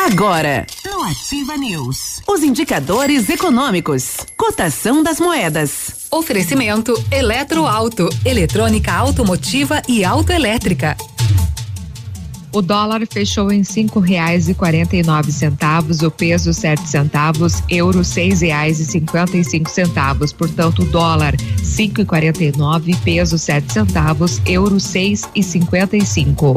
Agora, no Ativa News, os indicadores econômicos, cotação das moedas. Oferecimento Eletroauto, eletrônica automotiva e autoelétrica. O dólar fechou em cinco reais e quarenta e nove centavos, o peso sete centavos, euro seis reais e cinquenta e cinco centavos. Portanto, dólar cinco e quarenta e nove, peso sete centavos, euro seis e cinquenta e cinco.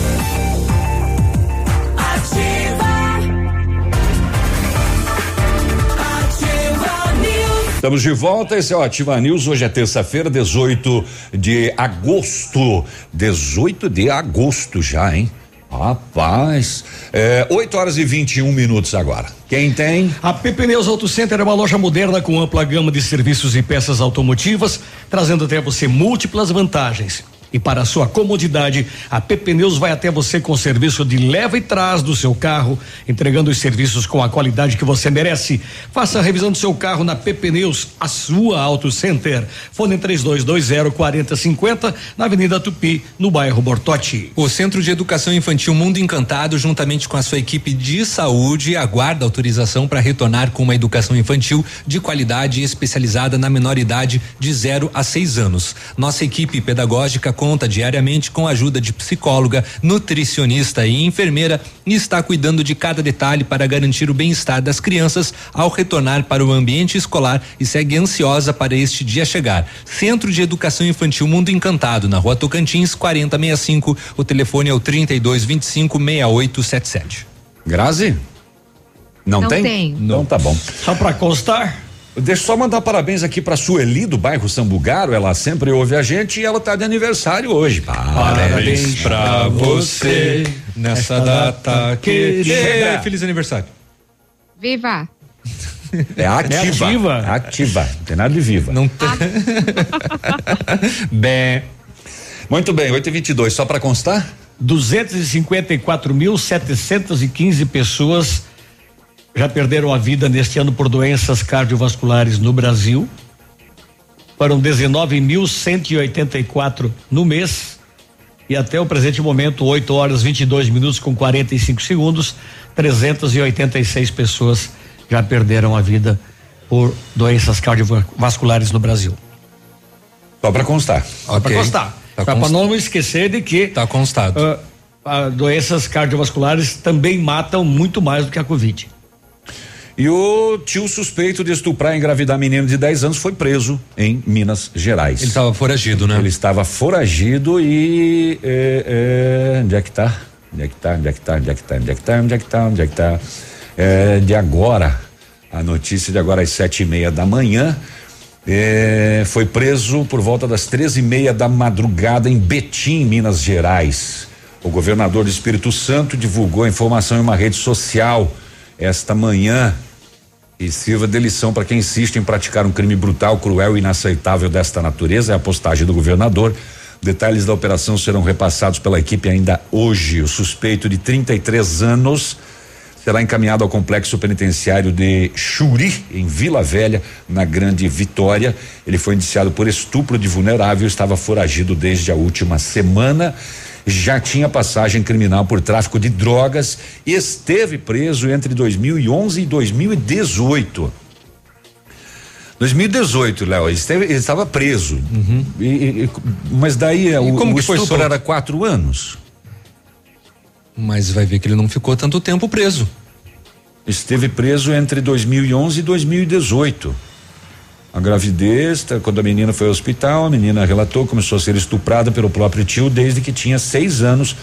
Estamos de volta, esse é o Ativa News. Hoje é terça-feira, 18 de agosto. 18 de agosto já, hein? Rapaz, é, 8 horas e 21 minutos agora. Quem tem? A PP Neus Auto Center é uma loja moderna com ampla gama de serviços e peças automotivas, trazendo até você múltiplas vantagens. E para sua comodidade, a PP Neus vai até você com serviço de leva e trás do seu carro, entregando os serviços com a qualidade que você merece. Faça a revisão do seu carro na PP Neus, a sua Auto Center. Fone 3220 4050 na Avenida Tupi, no bairro Bortote. O Centro de Educação Infantil Mundo Encantado, juntamente com a sua equipe de saúde, aguarda autorização para retornar com uma educação infantil de qualidade e especializada na menor idade de 0 a 6 anos. Nossa equipe pedagógica conta diariamente com a ajuda de psicóloga, nutricionista e enfermeira e está cuidando de cada detalhe para garantir o bem-estar das crianças ao retornar para o ambiente escolar e segue ansiosa para este dia chegar. Centro de Educação Infantil Mundo Encantado, na Rua Tocantins, 4065. O telefone é o 3225 6877. Grazi? Não, Não tem? tem. Não, tá bom. Só para constar. Deixa eu só mandar parabéns aqui pra Sueli do bairro Sambugaro. Ela sempre ouve a gente e ela tá de aniversário hoje. Parabéns pra você nessa data querida. Feliz aniversário. Viva! É ativa. ativa? Ativa. Não tem nada de viva. Não tem. <laughs> Bem. Muito bem, 8 e 22 só pra constar? 254.715 pessoas já perderam a vida neste ano por doenças cardiovasculares no Brasil. Foram 19.184 no mês. E até o presente momento, 8 horas 22 minutos com 45 segundos, 386 pessoas já perderam a vida por doenças cardiovasculares no Brasil. Só pra constar. Só para constar. Tá para não esquecer de que Tá constado. ah, doenças cardiovasculares também matam muito mais do que a Covid. E o tio suspeito de estuprar e engravidar menino de 10 anos foi preso em Minas Gerais. Ele estava foragido, né? Ele estava foragido e. É, é, onde é que tá? Onde é que tá? Onde é que tá? Onde é que tá? Onde é que tá? Onde é que tá? Onde é que tá? É, de agora, a notícia de agora às sete e meia da manhã. é, foi preso por volta das treze e meia da madrugada em Betim, Minas Gerais. O governador do Espírito Santo divulgou a informação em uma rede social esta manhã e sirva de lição para quem insiste em praticar um crime brutal, cruel e inaceitável desta natureza. É a postagem do governador. Detalhes da operação serão repassados pela equipe ainda hoje. O suspeito de 33 anos será encaminhado ao complexo penitenciário de Churi, em Vila Velha, na Grande Vitória. Ele foi indiciado por estupro de vulnerável, estava foragido desde a última semana. Já tinha passagem criminal por tráfico de drogas e esteve preso entre 2011 e 2018. 2018, Léo, ele, esteve- ele estava preso. E- e- e- mas daí o, como o que foi estupro era quatro anos. Mas vai ver que ele não ficou tanto tempo preso. Esteve preso entre 2011 e 2018. A gravidez, tá, quando a menina foi ao hospital, a menina relatou, começou a ser estuprada pelo próprio tio desde que tinha seis anos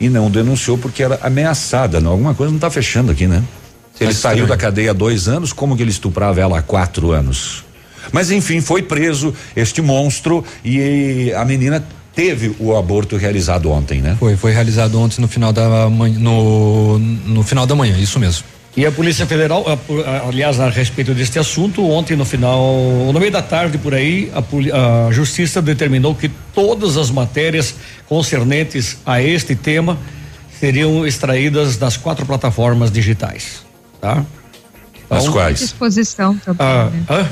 e não denunciou porque era ameaçada. Não, alguma coisa não está fechando aqui, né? Se ele Tá saiu estranho. da cadeia há dois anos, como que ele estuprava ela há quatro anos? Mas enfim, foi preso este monstro e a menina teve o aborto realizado ontem, né? Foi, foi realizado ontem no final da manhã, no, no final da manhã, isso mesmo. E a Polícia Federal, aliás, a respeito deste assunto, ontem no final, no meio da tarde por aí, a, a Justiça determinou que todas as matérias concernentes a este tema seriam extraídas das quatro plataformas digitais, tá? As Então, quais? Disposição também. Ah, né? hã?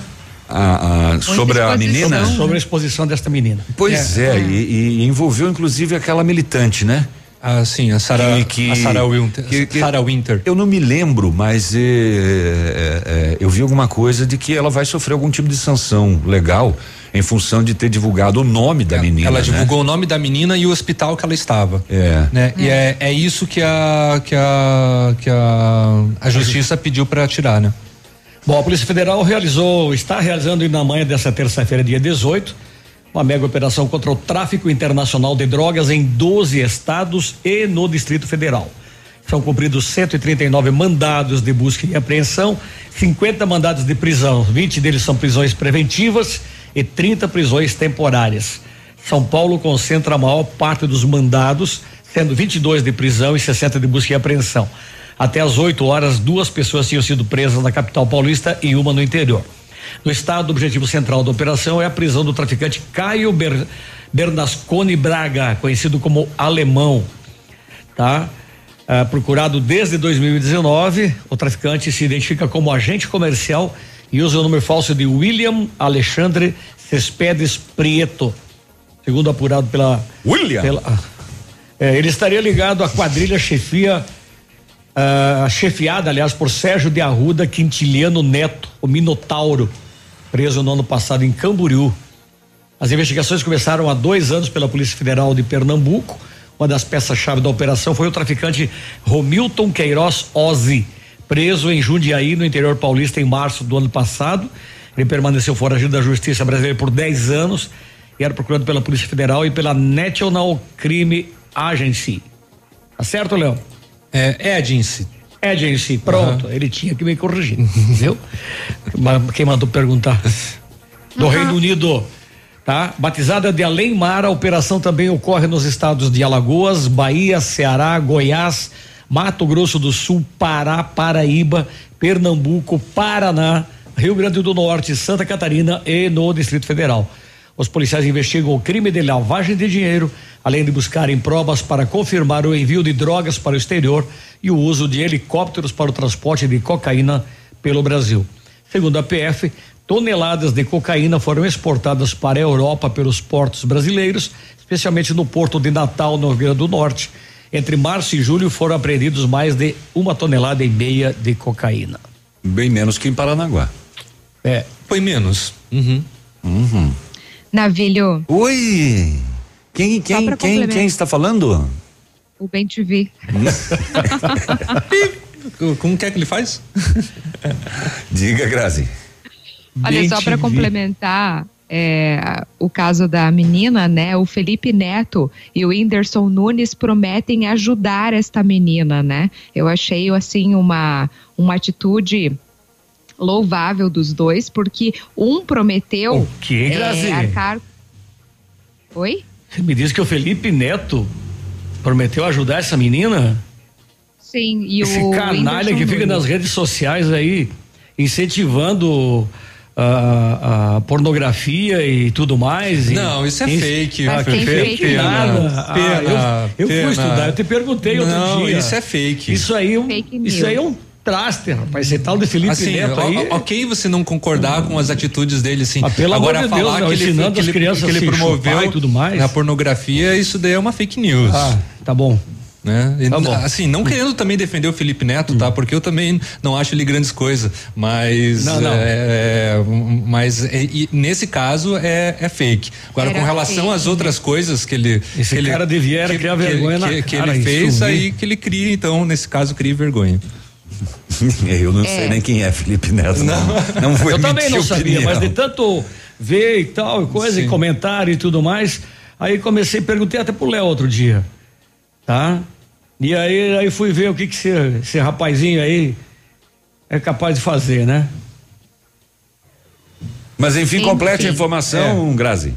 Ah, ah, sobre a menina? Sobre, sobre a exposição desta menina. Pois é, E, e envolveu inclusive aquela militante, né? Ah, sim, a Sarah- a Sarah Winter- Sarah Winter. Eu não me lembro, mas eh, eh, eu vi alguma coisa de que ela vai sofrer algum tipo de sanção legal em função de ter divulgado o nome da menina. Ela né? divulgou o nome da menina e o hospital que ela estava. É. Né? E é, é isso que a que a que a, a justiça pediu para tirar, né? Bom, a Polícia Federal realizou, está realizando na manhã dessa terça-feira, dia 18, uma mega operação contra o tráfico internacional de drogas em 12 estados e no Distrito Federal. São cumpridos 139 mandados de busca e apreensão, 50 mandados de prisão, 20 deles são prisões preventivas e 30 prisões temporárias. São Paulo concentra a maior parte dos mandados, sendo 22 de prisão e 60 de busca e apreensão. Até às 8 horas, duas pessoas tinham sido presas na capital paulista e uma no interior. No estado, o objetivo central da operação é a prisão do traficante Caio Ber, Bernasconi Braga, conhecido como Alemão, tá? Ah, procurado desde 2019, o traficante se identifica como agente comercial e usa o nome falso de William Alexandre Cespedes Prieto, segundo apurado pela William. pela- ah, é, ele estaria ligado à quadrilha chefia ah, chefiada, aliás, por Sérgio de Arruda Quintiliano Neto, o Minotauro, preso no ano passado em Camboriú. As investigações começaram há dois anos pela Polícia Federal de Pernambuco. Uma das peças-chave da operação foi o traficante Romilton Queiroz Ozzi, preso em Jundiaí, no interior paulista, em março do ano passado. Ele permaneceu foragido da Justiça Brasileira por 10 anos e era procurado pela Polícia Federal e pela National Crime Agency. Tá certo, Léo? É, Agency. Agency, pronto. Ele tinha que me corrigir, viu? Quem mandou perguntar? Do Reino Unido, tá? Batizada de Além Mar, a operação também ocorre nos estados de Alagoas, Bahia, Ceará, Goiás, Mato Grosso do Sul, Pará, Paraíba, Pernambuco, Paraná, Rio Grande do Norte, Santa Catarina e no Distrito Federal. Os policiais investigam o crime de lavagem de dinheiro, além de buscarem provas para confirmar o envio de drogas para o exterior e o uso de helicópteros para o transporte de cocaína pelo Brasil. Segundo a PF, toneladas de cocaína foram exportadas para a Europa pelos portos brasileiros, especialmente no porto de Natal, no Rio Grande do Norte. Entre março e julho foram apreendidos mais de uma tonelada e meia de cocaína. Bem menos que em Paranaguá. É. Foi menos. Uhum. Uhum. Navilho, Oi! Quem, quem, quem, quem está falando? o Bem TV. <laughs> Como que é que ele faz? Diga, Grazi. Olha, só para complementar é, o caso da menina, né? O Felipe Neto e o Whindersson Nunes prometem ajudar esta menina, né? Eu achei assim uma uma atitude louvável dos dois, porque um prometeu O quê, Grazi? é, arcar. Oi? Você me disse que o Felipe Neto prometeu ajudar essa menina? Sim, e Esse o canalha Whindersson que fica Nunes. nas redes sociais aí incentivando a, a pornografia e tudo mais. e- Não, isso é Isso- fake. Ah, que fake, fake pena, nada. Ah, pena, eu eu pena. fui estudar, eu te perguntei outro Não, dia. isso é fake. Isso aí, é um- Fake isso aí é um traste, rapaz. Esse tal de Felipe assim, Neto aí. o- ok você não concordar com as atitudes dele, assim. Ah, pelo Agora amor de Deus, falar não, que, ele, ensinando que, as ele, crianças que ele a se promoveu e tudo mais. na pornografia, isso daí é uma fake news. Ah, tá bom. Né? E, Tá bom. Assim, não querendo também defender o Felipe Neto, tá? Porque eu também não acho ele grandes coisas, mas Não, não. é, mas é, e nesse caso é, é fake. Agora Era com relação fake, às outras coisas que ele Esse que ele, cara devia era que, criar que- vergonha na que, que ele fez aí que ele cria então nesse caso cria vergonha. <laughs> Eu não É. sei nem quem é Felipe Neto. Não, não vou Eu também não sabia, opinião. mas de tanto ver e tal, e coisa, Sim. e comentário e tudo mais, aí comecei, perguntei até pro Léo outro dia, tá? E aí, aí fui ver o que que esse, esse rapazinho aí é capaz de fazer, né? Mas enfim, Sim, complete a informação, Grazi.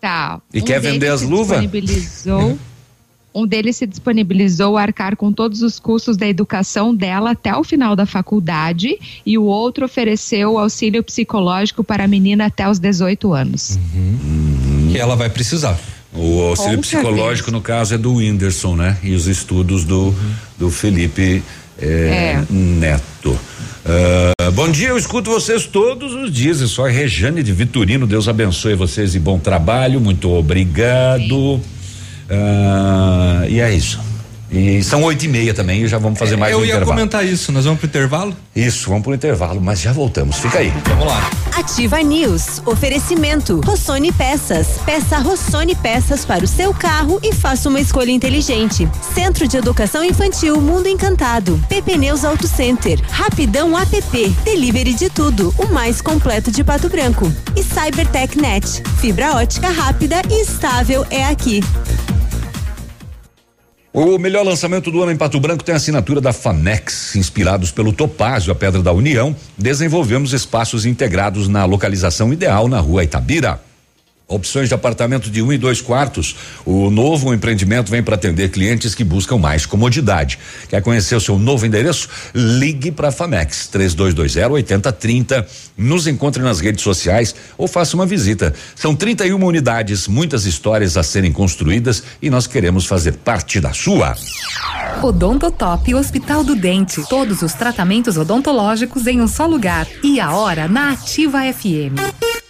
Tá. E um quer vender as luvas? Disponibilizou <laughs> Um deles se disponibilizou a arcar com todos os custos da educação dela até o final da faculdade e o outro ofereceu auxílio psicológico para a menina até os 18 anos. Uhum. Que ela vai precisar. O auxílio Com psicológico, no caso, é do Whindersson, né? E os estudos do, do Felipe eh, É. Neto. Ah, bom dia, eu escuto vocês todos os dias. Eu sou a Rejane de Vitorino. Deus abençoe vocês e bom trabalho. Muito obrigado. Ah, e é isso. E são oito e meia também, e já vamos fazer mais É, Eu um ia intervalo. comentar isso, nós vamos pro intervalo? Isso, vamos pro intervalo, mas já voltamos. Fica aí. Vamos lá. Ativa News. Oferecimento. Rossoni Peças. Peça Rossoni Peças para o seu carro e faça uma escolha inteligente. Centro de Educação Infantil Mundo Encantado. PP Neus Auto Center. Rapidão app. Delivery de tudo. O mais completo de Pato Branco. E Cybertech Net. Fibra ótica rápida e estável é aqui. O melhor lançamento do ano em Pato Branco tem a assinatura da Famex. Inspirados pelo Topázio, a Pedra da União, desenvolvemos espaços integrados na localização ideal na rua Itabira. Opções de apartamento de um e dois quartos. O novo empreendimento vem para atender clientes que buscam mais comodidade. Quer conhecer o seu novo endereço? Ligue para a Famex 3220 8030. Nos encontre nas redes sociais ou faça uma visita. São 31 unidades, muitas histórias a serem construídas e nós queremos fazer parte da sua. Odontotop Hospital do Dente. Todos os tratamentos odontológicos em um só lugar. E a hora na Ativa FM.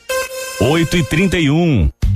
8 e 31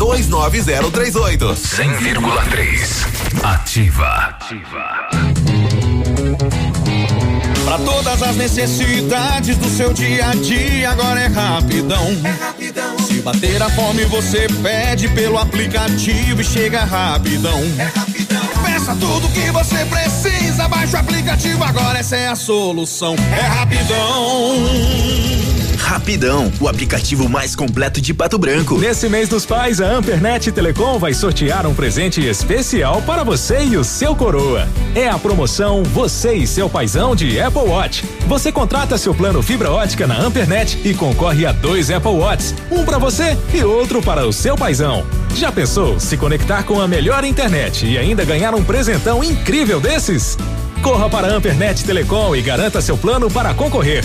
29038. 100,3. Ativa. Pra todas as necessidades do seu dia a dia, agora é rapidão. Se bater a fome, você pede pelo aplicativo e chega rapidão. Peça tudo que você precisa, baixa o aplicativo agora, essa é a solução. É rapidão. Rapidão, o aplicativo mais completo de Pato Branco. Nesse mês dos pais, a Ampernet Telecom vai sortear um presente especial para você e o seu coroa. É a promoção Você e seu paizão de Apple Watch. Você contrata seu plano fibra ótica na Ampernet e concorre a dois Apple Watches, um para você e outro para o seu paizão. Já pensou se conectar com a melhor internet e ainda ganhar um presentão incrível desses? Corra para a Ampernet Telecom e garanta seu plano para concorrer.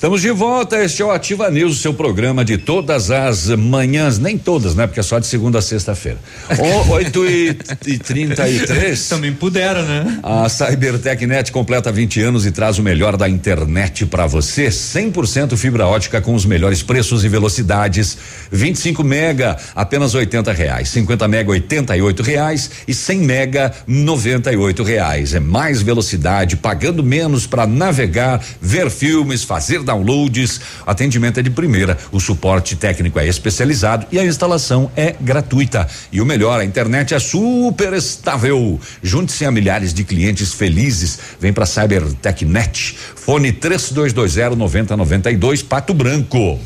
Estamos de volta, este é o Ativa News, o seu programa de todas as manhãs, nem todas, né? Porque é só de segunda a sexta-feira. <laughs> Oito e, e trinta e três. Também puderam, né? A CyberTechNet completa 20 anos e traz o melhor da internet para você. 100% fibra ótica com os melhores preços e velocidades. 25 mega, apenas 80 reais. 50 mega, 88 reais. E 100 mega, 98 reais. É mais velocidade, pagando menos para navegar, ver filmes, fazer downloads. Atendimento é de primeira. O suporte técnico é especializado e a instalação é gratuita. E o melhor, a internet é super estável. Junte-se a milhares de clientes felizes. Vem para CyberTechNet. Fone 3220 9092 Pato Branco.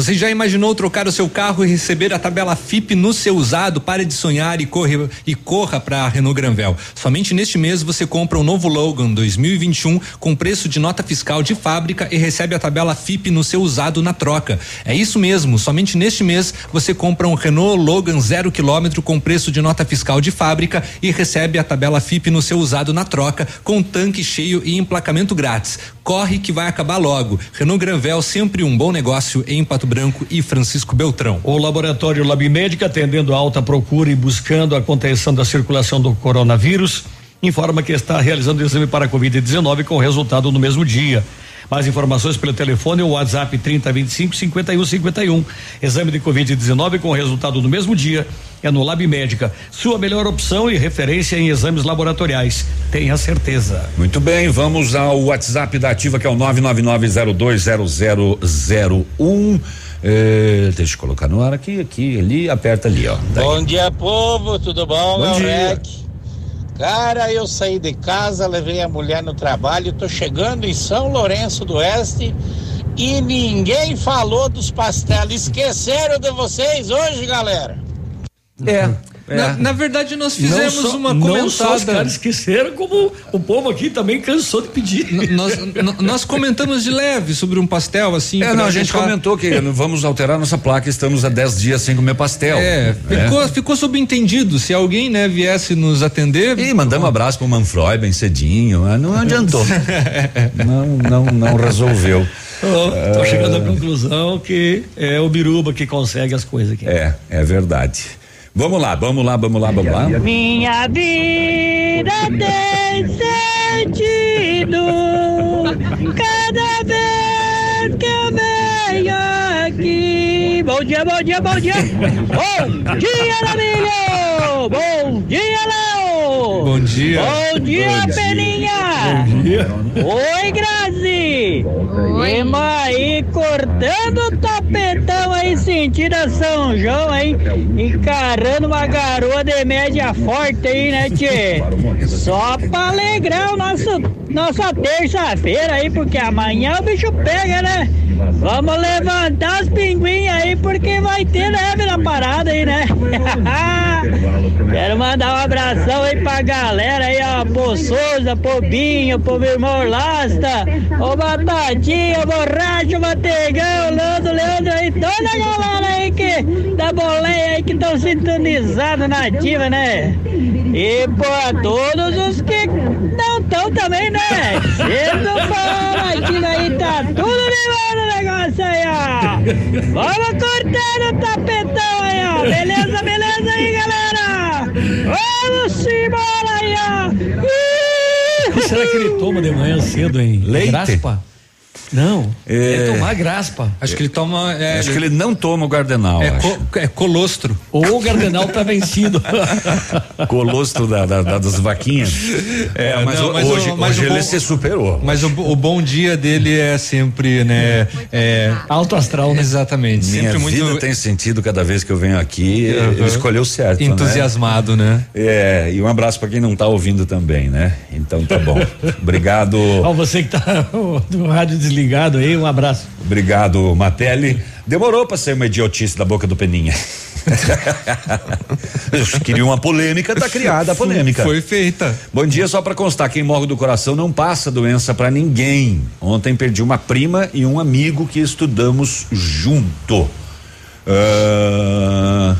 Você já imaginou trocar o seu carro e receber a tabela FIP no seu usado? Pare de sonhar e, corre, e corra para a Renault Granvel. Somente neste mês você compra um novo Logan 2021 com preço de nota fiscal de fábrica e recebe a tabela FIP no seu usado na troca. É isso mesmo, somente neste mês você compra um Renault Logan zero quilômetro com preço de nota fiscal de fábrica e recebe a tabela FIP no seu usado na troca com tanque cheio e emplacamento grátis. Corre que vai acabar logo. Renault Granvel sempre um bom negócio em Pato Branco e Francisco Beltrão. O laboratório Lab Médica, atendendo a alta procura e buscando a contenção da circulação do coronavírus, informa que está realizando o exame para a Covid-19 com resultado no mesmo dia. Mais informações pelo telefone ou WhatsApp 3025 5151. Exame de Covid-19 com resultado no mesmo dia é no Lab Médica. Sua melhor opção e referência em exames laboratoriais. Tenha certeza. Muito bem, vamos ao WhatsApp da Ativa que é o 999020001. Eh, deixa eu colocar no ar aqui, aqui, ali, aperta ali, ó. Daí. Bom dia, povo, tudo bom? Bom É o dia. Rec. Cara, eu saí de casa, levei a mulher no trabalho, tô chegando em São Lourenço do Oeste e ninguém falou dos pastéis. Esqueceram de vocês hoje, galera? É. Na, na verdade, nós fizemos só- uma Não só os comentada. caras esqueceram, como o povo aqui também cansou de pedir. N- Nós, nós comentamos de leve sobre um pastel, assim. É, não, a gente deixar- comentou que vamos alterar nossa placa, estamos há 10 dias sem comer pastel. É, ficou, ficou subentendido. Se alguém, né, viesse nos atender. E mandamos um abraço pro Manfroy bem cedinho, não adiantou. <laughs> não, não, não resolveu. Tô, tô chegando à conclusão que é o Biruba que consegue as coisas aqui. É, é verdade. Vamos lá, vamos lá, vamos lá, vamos lá. Minha vida tem sentido cada vez que eu venho aqui. Bom dia, bom dia, bom dia. Bom dia, Lamilho. Bom dia, Léo. Bom dia. Bom dia, Peninha. Bom dia. Oi, Grazi. Oi. aí cortando o tapetão aí, sentido a São João aí, encarando uma garoa de média forte aí, né, tchê? Só pra alegrar o nosso, nossa terça-feira aí, porque amanhã o bicho pega, né? Vamos levantar os pinguins aí, porque vai ter neve na parada aí, né? <laughs> Quero mandar um abração aí pra galera aí, ó, pro Souza, pro Binho, pro meu irmão Lasta, ô Batatinha, Borracho, Mantegão, Leandro, Leandro aí, toda a galera aí que, da boleia aí que estão sintonizados na ativa, né? E por todos os que não estão também, né? Sendo ativa aí, tá tudo de o negócio aí, ó. Vamos cortando o tapetão aí, ó. Beleza, beleza aí, galera? Vamos embora aí, ó. O que será que ele toma de manhã cedo, hein? Leite? Graspa? Não. É. É, tomar graspa. Acho que ele toma. É, Acho que ele não toma o gardenal. é, acho. co- é colostro. Ou o Gardenal tá vencido. <laughs> Colostro da, da- da- das vaquinhas. É, mas, não, o- mas o- hoje, mas hoje o ele bom- se superou. Mas o, o bom dia dele é sempre, né? É, Alto astral, né? exatamente. Minha sempre muito vida tem sentido cada vez que eu venho aqui. Aham. Ele escolheu certo. entusiasmado, né? Né? É, e um abraço pra quem não tá ouvindo também, né? Então tá bom. <laughs> Obrigado. Ó, você que tá <laughs> do rádio desligado aí, um abraço. Obrigado, Matelli. Demorou pra ser uma idiotice da boca do Peninha. <laughs> Queria uma polêmica, tá criada a polêmica. Foi feita. Bom dia, só pra constar, quem morre do coração não passa doença pra ninguém. Ontem perdi uma prima e um amigo que estudamos junto. Ah,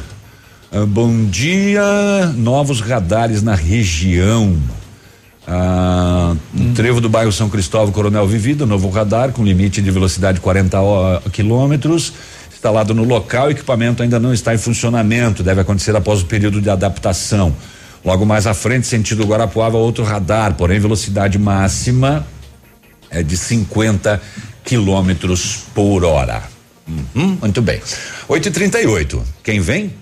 bom dia, novos radares na região. Ah, trevo do bairro São Cristóvão, Coronel Vivido, novo radar com limite de velocidade 40 ó- quilômetros. Instalado no local, o equipamento ainda não está em funcionamento, deve acontecer após o período de adaptação. Logo mais à frente, sentido Guarapuava, outro radar, porém velocidade máxima é de 50 quilômetros por hora. Uhum, muito bem. 8h38. Quem vem?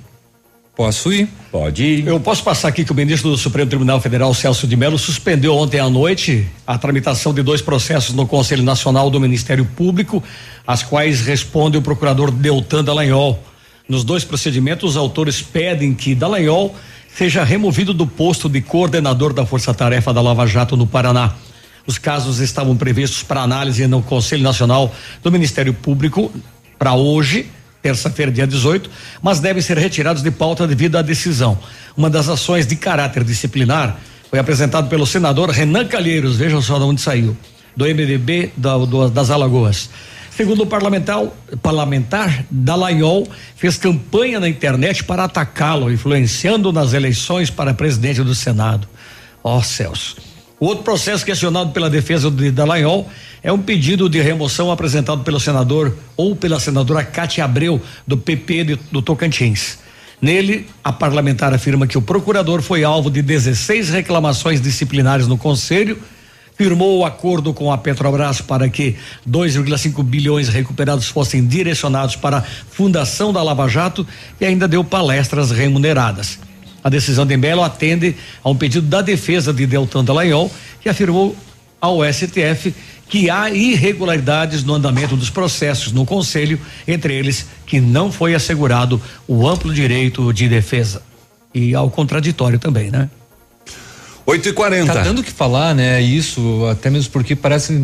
Posso ir? Pode ir. Eu posso passar aqui que o ministro do Supremo Tribunal Federal, Celso de Mello, suspendeu ontem à noite a tramitação de dois processos no Conselho Nacional do Ministério Público, às quais responde o procurador Deltan Dallagnol. Nos dois procedimentos, os autores pedem que Dallagnol seja removido do posto de coordenador da Força Tarefa da Lava Jato no Paraná. Os casos estavam previstos para análise no Conselho Nacional do Ministério Público para hoje, terça-feira, dia 18, mas devem ser retirados de pauta devido à decisão. Uma das ações de caráter disciplinar foi apresentado pelo senador Renan Calheiros, vejam só de onde saiu, do MDB da- do- das Alagoas. Segundo o parlamentar, parlamentar Dallagnol fez campanha na internet para atacá-lo, influenciando nas eleições para presidente do Senado. Ó Celso. O outro processo questionado pela defesa de Dallagnol é um pedido de remoção apresentado pelo senador ou pela senadora Cátia Abreu, do PP de, do Tocantins. Nele, a parlamentar afirma que o procurador foi alvo de 16 reclamações disciplinares no conselho, firmou o acordo com a Petrobras para que 2,5 bilhões recuperados fossem direcionados para a Fundação da Lava Jato e ainda deu palestras remuneradas. A decisão de Melo atende a um pedido da defesa de Deltan Dallagnol, que afirmou ao STF que há irregularidades no andamento dos processos no Conselho, entre eles que não foi assegurado o amplo direito de defesa. E ao contraditório também, né? 8 e 40 Tá dando o que falar, né? Isso, até mesmo porque parece,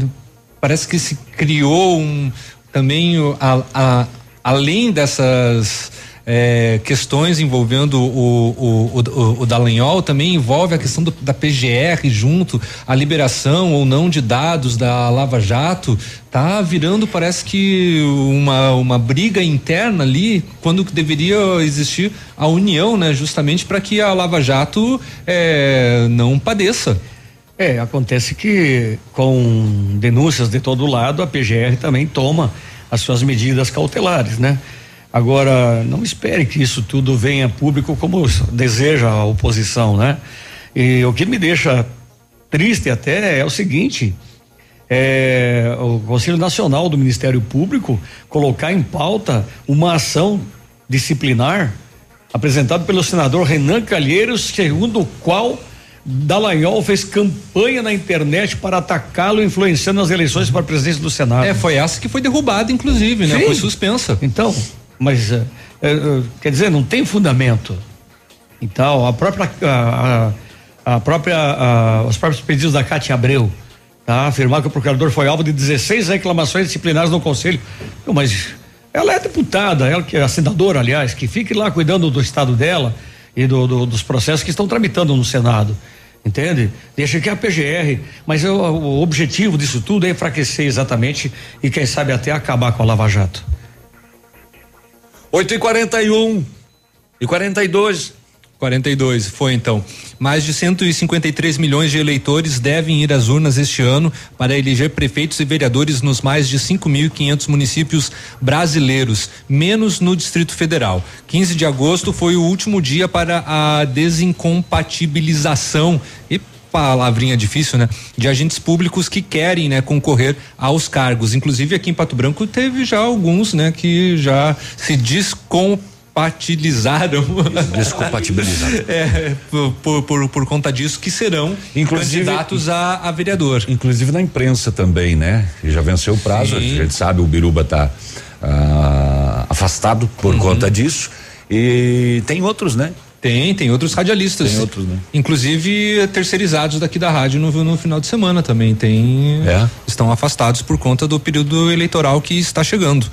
parece que se criou um também a, a, além dessas é, questões envolvendo o, o, o, o Dallagnol também envolve a questão do, da PGR junto, a liberação ou não de dados da Lava Jato, tá virando parece que uma, uma briga interna ali, quando deveria existir a união, né? Justamente para que a Lava Jato é, não padeça. É, acontece que com denúncias de todo lado, a PGR também toma as suas medidas cautelares, né? Agora, não espere que isso tudo venha público como deseja a oposição, né? E o que me deixa triste até é o seguinte: é, o Conselho Nacional do Ministério Público colocar em pauta uma ação disciplinar apresentado pelo senador Renan Calheiros, segundo o qual Dallagnol fez campanha na internet para atacá-lo, influenciando as eleições para a presidência do Senado. É, foi essa que foi derrubada, inclusive, né? Sim. Foi suspensa. Então, mas eh, eh, quer dizer, não tem fundamento. Então, a própria a, a, própria os próprios pedidos da Cátia Abreu, tá? Afirmar que o procurador foi alvo de 16 reclamações disciplinares no conselho. Não, mas ela é deputada, ela que é senadora, aliás, que fique lá cuidando do estado dela e do, do, dos processos que estão tramitando no Senado. Entende? Deixa que a PGR, mas eu, o objetivo disso tudo é enfraquecer exatamente e quem sabe até acabar com a Lava Jato. 8 e 41 e 42 42, foi então. Mais de 153 milhões de eleitores devem ir às urnas este ano para eleger prefeitos e vereadores nos mais de 5.500 municípios brasileiros, menos no Distrito Federal. 15 de agosto foi o último dia para a desincompatibilização e palavrinha difícil, né? De agentes públicos que querem, né, concorrer aos cargos. Inclusive aqui em Pato Branco teve já alguns, né, que já se descompatibilizaram. Descompatibilizaram. <laughs> é, por, por, por conta disso que serão Inclusive- candidatos a, a vereador. Inclusive na imprensa também, né? E já venceu o prazo, Sim. a gente sabe, o Biruba tá ah, afastado por conta disso. E tem outros, né? Tem, tem outros radialistas. Tem outros, né? Inclusive terceirizados daqui da rádio no, no final de semana também. Tem. É. Estão afastados por conta do período eleitoral que está chegando.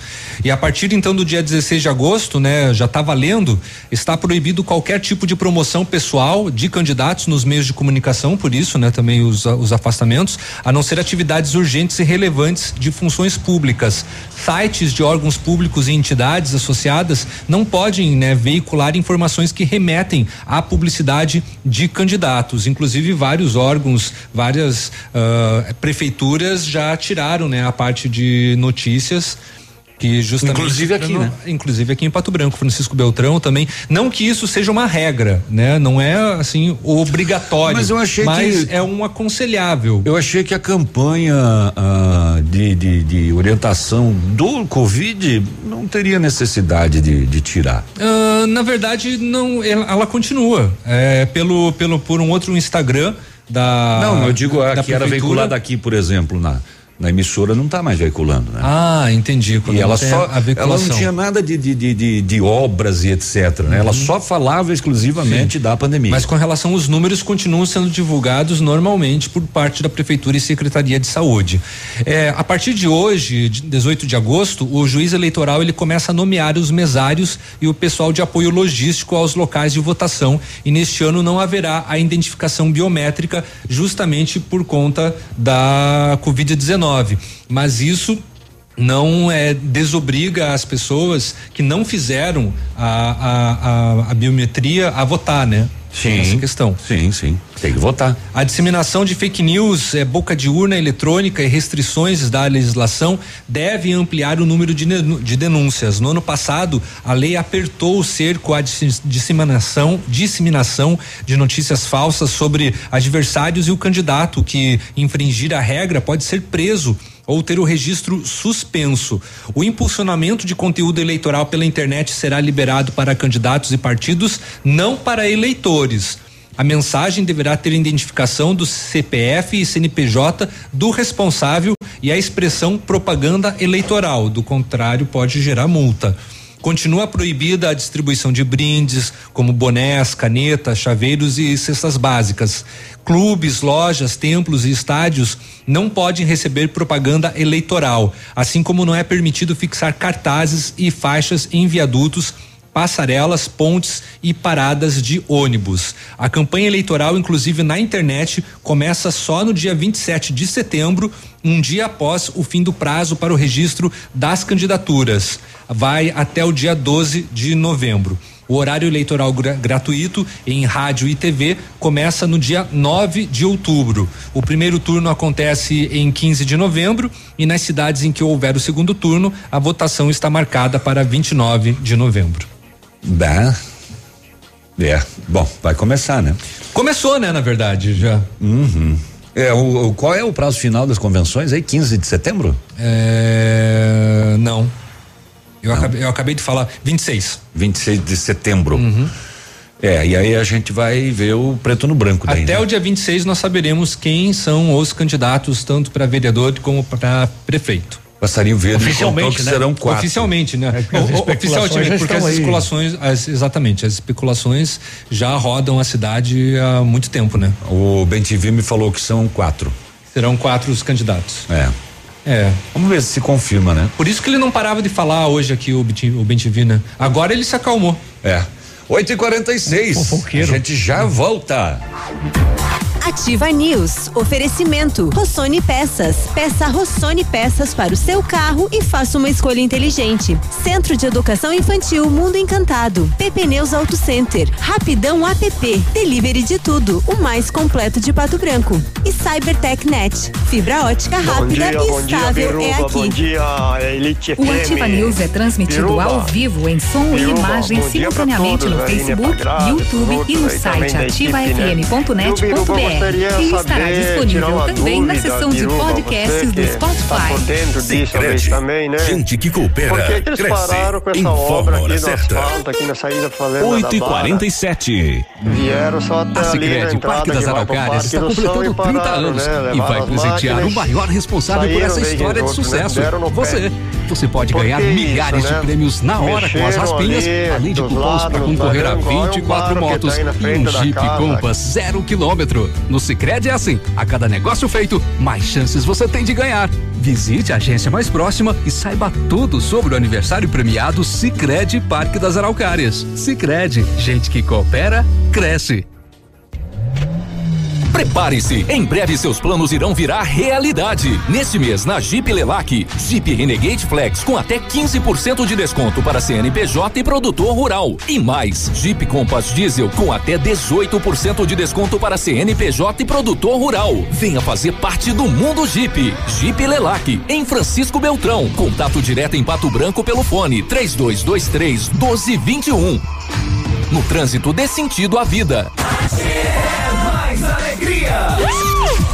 E a partir então do dia 16 de agosto, né, já está valendo, está proibido qualquer tipo de promoção pessoal de candidatos nos meios de comunicação, por isso, né, também os, os afastamentos, a não ser atividades urgentes e relevantes de funções públicas. Sites de órgãos públicos e entidades associadas não podem, né, veicular informações que remetem à publicidade de candidatos. Inclusive, vários órgãos, várias ah, prefeituras já tiraram, né, a parte de notícias. Que justamente Inclusive aqui, né? Inclusive aqui em Pato Branco, Francisco Beltrão também. Não que isso seja uma regra, né? Não é assim obrigatório. Mas eu achei mas que- é um aconselhável. Eu achei que a campanha ah, de, de, de orientação do Covid não teria necessidade de, de tirar. Ah, na verdade, não, ela, ela continua. É, pelo, pelo, por um outro Instagram da. não, eu digo a da que era prefeitura. veiculada aqui, por exemplo, na, na emissora, não está mais veiculando, né? Ah, entendi. Quando E ela só, a ela não tinha nada de, de, de, de, obras e etc, né? Ela só falava exclusivamente da pandemia. Uhum. Mas com relação aos números, continuam sendo divulgados normalmente por parte da Prefeitura e Secretaria de Saúde. É, a partir de hoje, de 18 de agosto, o juiz eleitoral ele começa a nomear os mesários e o pessoal de apoio logístico aos locais de votação. E neste ano não haverá a identificação biométrica, justamente por conta da Covid-19. Mas isso não é desobriga as pessoas que não fizeram a, a, a, a biometria a votar, né? Sim. Essa questão. Sim, sim. Tem que votar. A disseminação de fake news, é, boca de urna eletrônica e restrições da legislação devem ampliar o número de, de denúncias. No ano passado, a lei apertou o cerco à disseminação, disseminação de notícias falsas sobre adversários e o candidato que infringir a regra pode ser preso ou ter o registro suspenso. O impulsionamento de conteúdo eleitoral pela internet será liberado para candidatos e partidos, não para eleitores. A mensagem deverá ter identificação do CPF e CNPJ do responsável e a expressão propaganda eleitoral. Do contrário, pode gerar multa. Continua proibida a distribuição de brindes, como bonés, canetas, chaveiros e cestas básicas. Clubes, lojas, templos e estádios não podem receber propaganda eleitoral, assim como não é permitido fixar cartazes e faixas em viadutos passarelas, pontes e paradas de ônibus. A campanha eleitoral, inclusive na internet, começa só no dia 27 de setembro, um dia após o fim do prazo para o registro das candidaturas. Vai até o dia 12 de novembro. O horário eleitoral gra gratuito em rádio e TV começa no dia 9 de outubro. O primeiro turno acontece em 15 de novembro e nas cidades em que houver o segundo turno, a votação está marcada para 29 de novembro. Dá. É. Bom, vai começar, né? Começou, né, na verdade, já. Uhum. É, o, o, qual é o prazo final das convenções aí? 15 de setembro? É, não. Eu, não. Acabei, eu acabei de falar 26. 26 de setembro. Uhum. É, e aí a gente vai ver o preto no branco daí, Até né? o dia 26 nós saberemos quem são os candidatos, tanto para vereador como para prefeito. Passarinho Verde oficialmente que né? serão quatro. Oficialmente, né? É, as oficialmente, porque as especulações, as, exatamente, as especulações já rodam a cidade há muito tempo, né? O BenTV me falou que são quatro. Serão quatro os candidatos. É. É. Vamos ver se se confirma, né? Por isso que ele não parava de falar hoje aqui, o BenTV, né? Agora ele se acalmou. É. 8 e 46 A gente já volta. Ativa News. Oferecimento. Rossoni Peças. Peça Rossoni Peças para o seu carro e faça uma escolha inteligente. Centro de Educação Infantil Mundo Encantado. PP Neus Auto Center. Rapidão app. Delivery de tudo. O mais completo de Pato Branco. E Cybertech Net. Fibra ótica rápida dia, e estável dia, Biruba, é aqui. Bom dia, Elite O Ativa News é transmitido Biruba. ao vivo em som e Biruba, imagem bom dia simultaneamente no todos né, Facebook, YouTube e no site né? ativafm.net.br. Gostaria E estará disponível também na seção de podcasts do Tá Spotify. Sicredi. também, né? Gente que coopera, Por que, eles cresce. pararam com essa Informa obra aqui no certa. asfalto, aqui na saída falando 8 e 47 Vieram só até A ali na Sicredi entrada Parque das Araucárias está completando e 30 pararam, anos né? e vai presentear o maior responsável por essa história de né? sucesso. Você. Você pode ganhar isso, milhares né? de prêmios na hora com as Mexeram raspinhas, ali além de cupons para concorrer a tá vendo? Igual é um 24 barro que motos tá e um Jeep casa. Compass zero quilômetro. No Sicredi é assim, a cada negócio feito, mais chances você tem de ganhar. Visite a agência mais próxima e saiba tudo sobre o aniversário premiado Sicredi Parque das Araucárias. Sicredi, gente que coopera, cresce. Prepare-se, em breve seus planos irão virar realidade. Neste mês, na Jeep Lelac, Jeep Renegade Flex com até 15% de desconto para CNPJ e produtor rural. E mais, Jeep Compass Diesel com até 18% de desconto para CNPJ e produtor rural. Venha fazer parte do mundo Jeep. Jeep Lelac, em Francisco Beltrão. Contato direto em Pato Branco pelo fone 3223 1221. No trânsito dê sentido à vida. Mais alegria!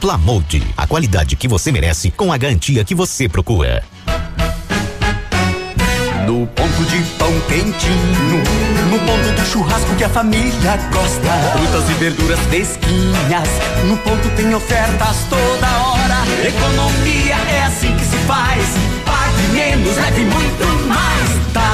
Plamold, a qualidade que você merece com a garantia que você procura. No ponto de pão quentinho, no ponto do churrasco que a família gosta. Frutas e verduras fresquinhas, no ponto tem ofertas toda hora. Economia é assim que se faz. Pague menos, leve muito mais. Tá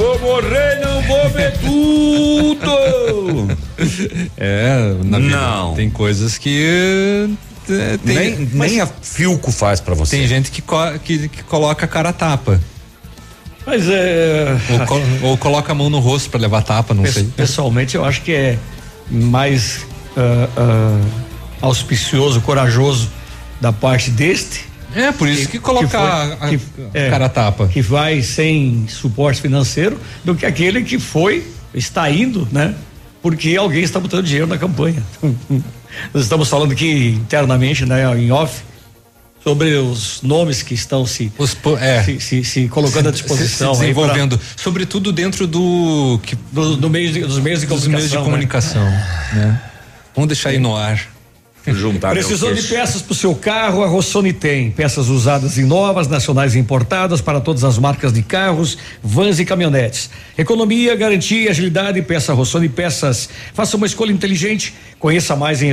Vou morrer, não vou ver tudo. <laughs> É, na vida Não. tem coisas que é, tem, Nem- nem a Filco faz pra você. Tem gente que, co- que, que coloca a cara a tapa. Mas é. Ou, co- ou coloca a mão no rosto pra levar tapa, não Pes- sei. Pessoalmente, eu acho que é mais ah, ah, auspicioso, corajoso da parte deste. É, por isso que coloca a- a cara a tapa. Que vai sem suporte financeiro do que aquele que foi, está indo, né? Porque alguém está botando dinheiro na campanha. <laughs> Nós estamos falando aqui internamente, né, em off, sobre os nomes que estão se, se, se- se colocando à disposição. se, aí pra- desenvolvendo, sobretudo dentro do que do, do meio de- dos meios de dos meios de comunicação, né? comunicação, né? Vamos deixar aí no ar. Juntar Precisou de peças para o seu carro? A Rossoni tem. Peças usadas e novas, nacionais e importadas para todas as marcas de carros, vans e caminhonetes. Economia, garantia, agilidade, peça Rossoni Peças. Faça uma escolha inteligente. Conheça mais em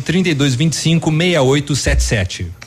3225 6877.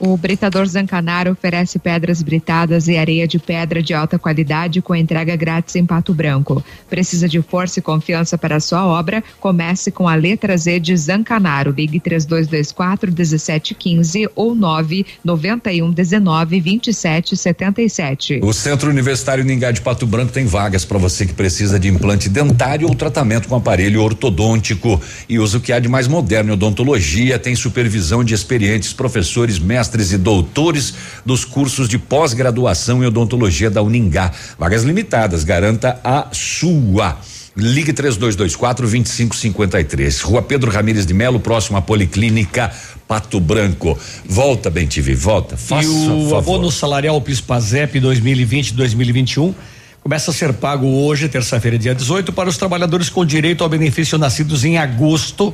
O Britador Zancanaro oferece pedras britadas e areia de pedra de alta qualidade com entrega grátis em Pato Branco. Precisa de força e confiança para a sua obra? Comece com a letra Z de Zancanaro. Ligue 3224 1715 ou 991 19 27 77. O Centro Universitário Ningá de Pato Branco tem vagas para você que precisa de implante dentário ou tratamento com aparelho ortodôntico e usa o que há de mais moderno em odontologia, tem supervisão de experientes professores, mestres e doutores dos cursos de pós-graduação em odontologia da Uningá. Vagas limitadas, garanta a sua. Ligue 3224 2553. Rua Pedro Ramires de Melo, próximo à Policlínica Pato Branco. Volta, Bem volta. Faça e o favor. abono salarial PIS/PASEP 2020-2021 começa a ser pago hoje, terça-feira, dia 18, para os trabalhadores com direito ao benefício nascidos em agosto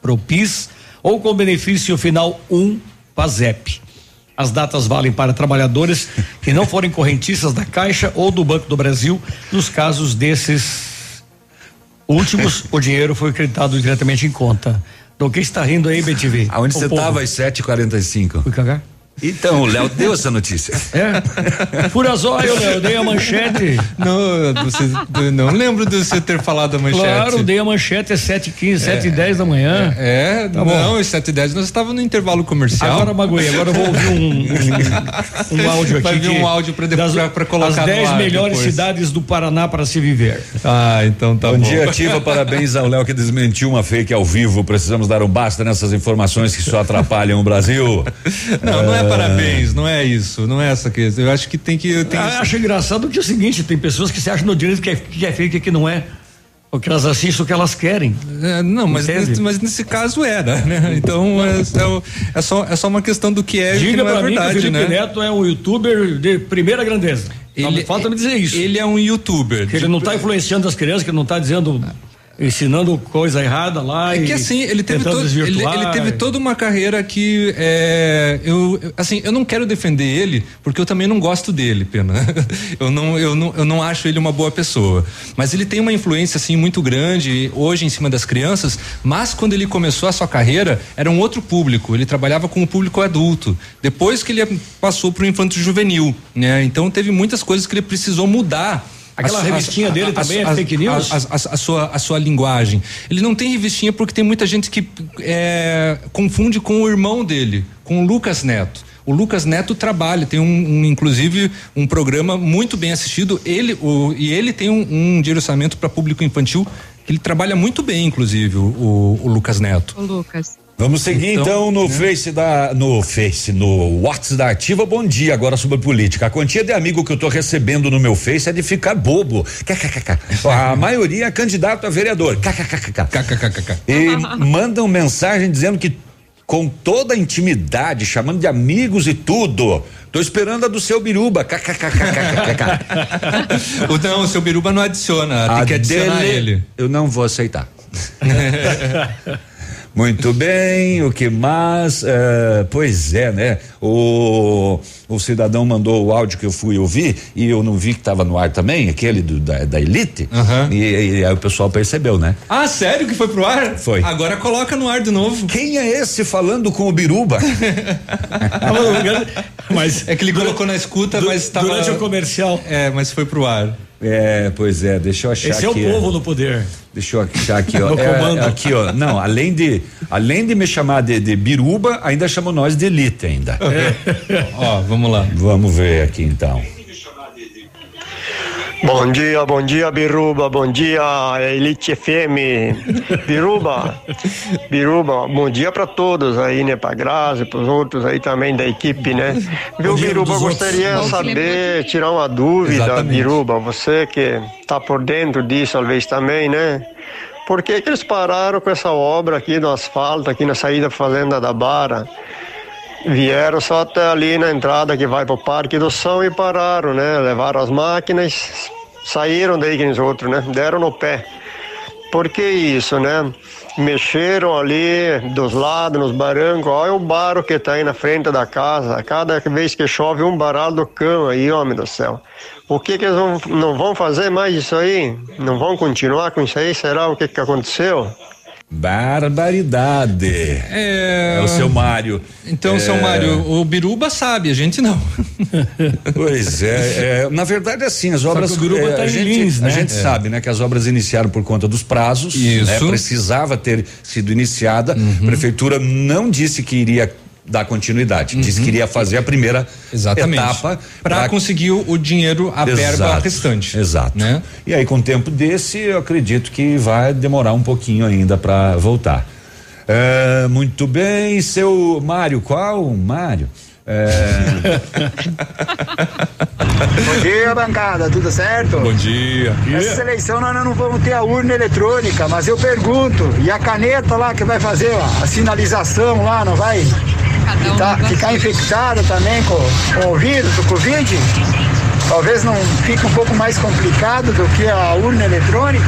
pro PIS ou com benefício final 1 PASEP. As datas valem para trabalhadores que não forem correntistas da Caixa ou do Banco do Brasil. Nos casos desses últimos, o dinheiro foi creditado diretamente em conta. Do que está rindo aí, BTV? Aonde você estava às 7h45? Fui cagar? Então, o Léo deu essa notícia. É? Furazóio, Léo, eu dei a manchete. Não, você, não lembro de você ter falado a manchete. Claro, dei a manchete é 7 h 7 e 10 da manhã. É, Tá não, bom. às 7 e 10 nós estávamos no intervalo comercial. Agora magoei, agora eu vou ouvir um, um, um áudio aqui. Vai vir um áudio pra, das- pra, pra colocar As no 10 ar melhores depois. cidades do Paraná para se viver. Ah, então tá bom. bom. dia, Ativa. Parabéns ao Léo que desmentiu uma fake ao vivo. Precisamos dar um basta nessas informações que só atrapalham o Brasil. Não, não é. Parabéns, não é isso, não é essa questão. Eu acho que tem que. Tem Ah, acho engraçado que é o seguinte: tem pessoas que se acham no direito que é, que é fake e que não é. Porque elas assistem o que elas querem. É, não, mas nesse, mas nesse caso era, né? Então é, é é só, é só uma questão do que é e que não é mim que o verdade, Felipe né? Neto é um youtuber de primeira grandeza. Ele, falta me dizer isso. Ele é um youtuber. Que ele não está influenciando as crianças, que ele não está dizendo. Ensinando coisa errada lá. É que assim, ele teve, todo, ele, ele teve toda uma carreira que é, eu, eu- assim, eu não quero defender ele, porque eu também não gosto dele, pena. <laughs> Eu não, eu não, eu não acho ele uma boa pessoa. Mas ele tem uma influência assim muito grande hoje em cima das crianças, mas quando ele começou a sua carreira, era um outro público, ele trabalhava com o público adulto. Depois que ele passou para o infanto juvenil, né? Então teve muitas coisas que ele precisou mudar. Aquela A- revistinha a- dele a- também é fake news? a sua, a sua linguagem. Ele não tem revistinha porque tem muita gente que é, confunde com o irmão dele, com o Lucas Neto. O Lucas Neto trabalha, tem um, um, inclusive um programa muito bem assistido. Ele o, e ele tem um, um direcionamento para público infantil que ele trabalha muito bem, inclusive o, o Lucas Neto. O Lucas. Vamos seguir então, então no né? Face da no Face, no WhatsApp da Ativa. Bom dia agora sobre política. A quantia de amigo que eu tô recebendo no meu Face é de ficar bobo. A <laughs> maioria é candidato a vereador. E mandam mensagem dizendo que com toda a intimidade, chamando de amigos e tudo. Tô esperando a do seu biruba. <laughs> não, o seu biruba não adiciona, tem a que adicionar dele, ele. Eu não vou aceitar. <laughs> Muito bem, o que mais? Uh, pois é, né? O, o cidadão mandou o áudio que eu fui ouvir e eu não vi que estava no ar também, aquele do, da, da Elite. Uhum. E, e, aí o pessoal percebeu, né? Ah, sério que foi pro ar? Foi. Agora coloca no ar de novo. Quem é esse falando com o Biruba? <laughs> mas é que ele colocou na escuta, du, mas tava. Durante o comercial. É, mas foi pro ar. É, pois é, deixa eu achar Esse aqui. é o povo no poder. Deixa eu achar aqui, ó. <laughs> é, aqui, ó. Não, além de, além de me chamar de, de biruba, ainda chamam nós de elite ainda. É. ó, vamos lá. Vamos ver aqui então. Bom dia, bom dia, Biruba, bom dia, Elite FM. Biruba, Biruba, bom dia para todos aí, né? Pra Grazi, pros outros aí também da equipe, né? Viu, Biruba, gostaria de saber, tirar uma dúvida, Exatamente. Biruba, você que tá por dentro disso, talvez também, né? Por que que eles pararam com essa obra aqui do asfalto, aqui na saída da Fazenda da Bara? Vieram só até ali na entrada que vai para o Parque do São e pararam, né? Levaram as máquinas, saíram daí que os outros, né? Deram no pé. Por que isso, né? Mexeram ali dos lados, nos barrancos. Olha o baro que tá aí na frente da casa. Cada vez que chove, um baralho do cão aí, homem do céu. O que que eles vão, não vão fazer mais isso aí? Não vão continuar com isso aí? Será o que que aconteceu? Barbaridade. É, é o seu Mário. Então, é... seu Mário, o Biruba sabe, a gente não. <laughs> Pois é, é na verdade assim, as obras é, tá a, gente, Lins, né? a gente é. sabe, né, que as obras iniciaram por conta dos prazos, Isso. Né, precisava ter sido iniciada. Uhum. A prefeitura não disse que iria dar continuidade. Uhum. Disse que iria fazer a primeira Exatamente. etapa para conseguir o, dinheiro, a Exato. verba restante. Exato. Né? E aí, com o tempo desse, eu acredito que vai demorar um pouquinho ainda para voltar. É, muito bem, seu Mário, qual? Mário? É... <laughs> Bom dia, bancada, tudo certo? Bom dia. Essa eleição nós não vamos ter a urna eletrônica, mas eu pergunto, e a caneta lá que vai fazer ó, a sinalização lá, não vai um tá, ficar infectada também com, com o vírus do Covid? Talvez não fique um pouco mais complicado do que a urna eletrônica?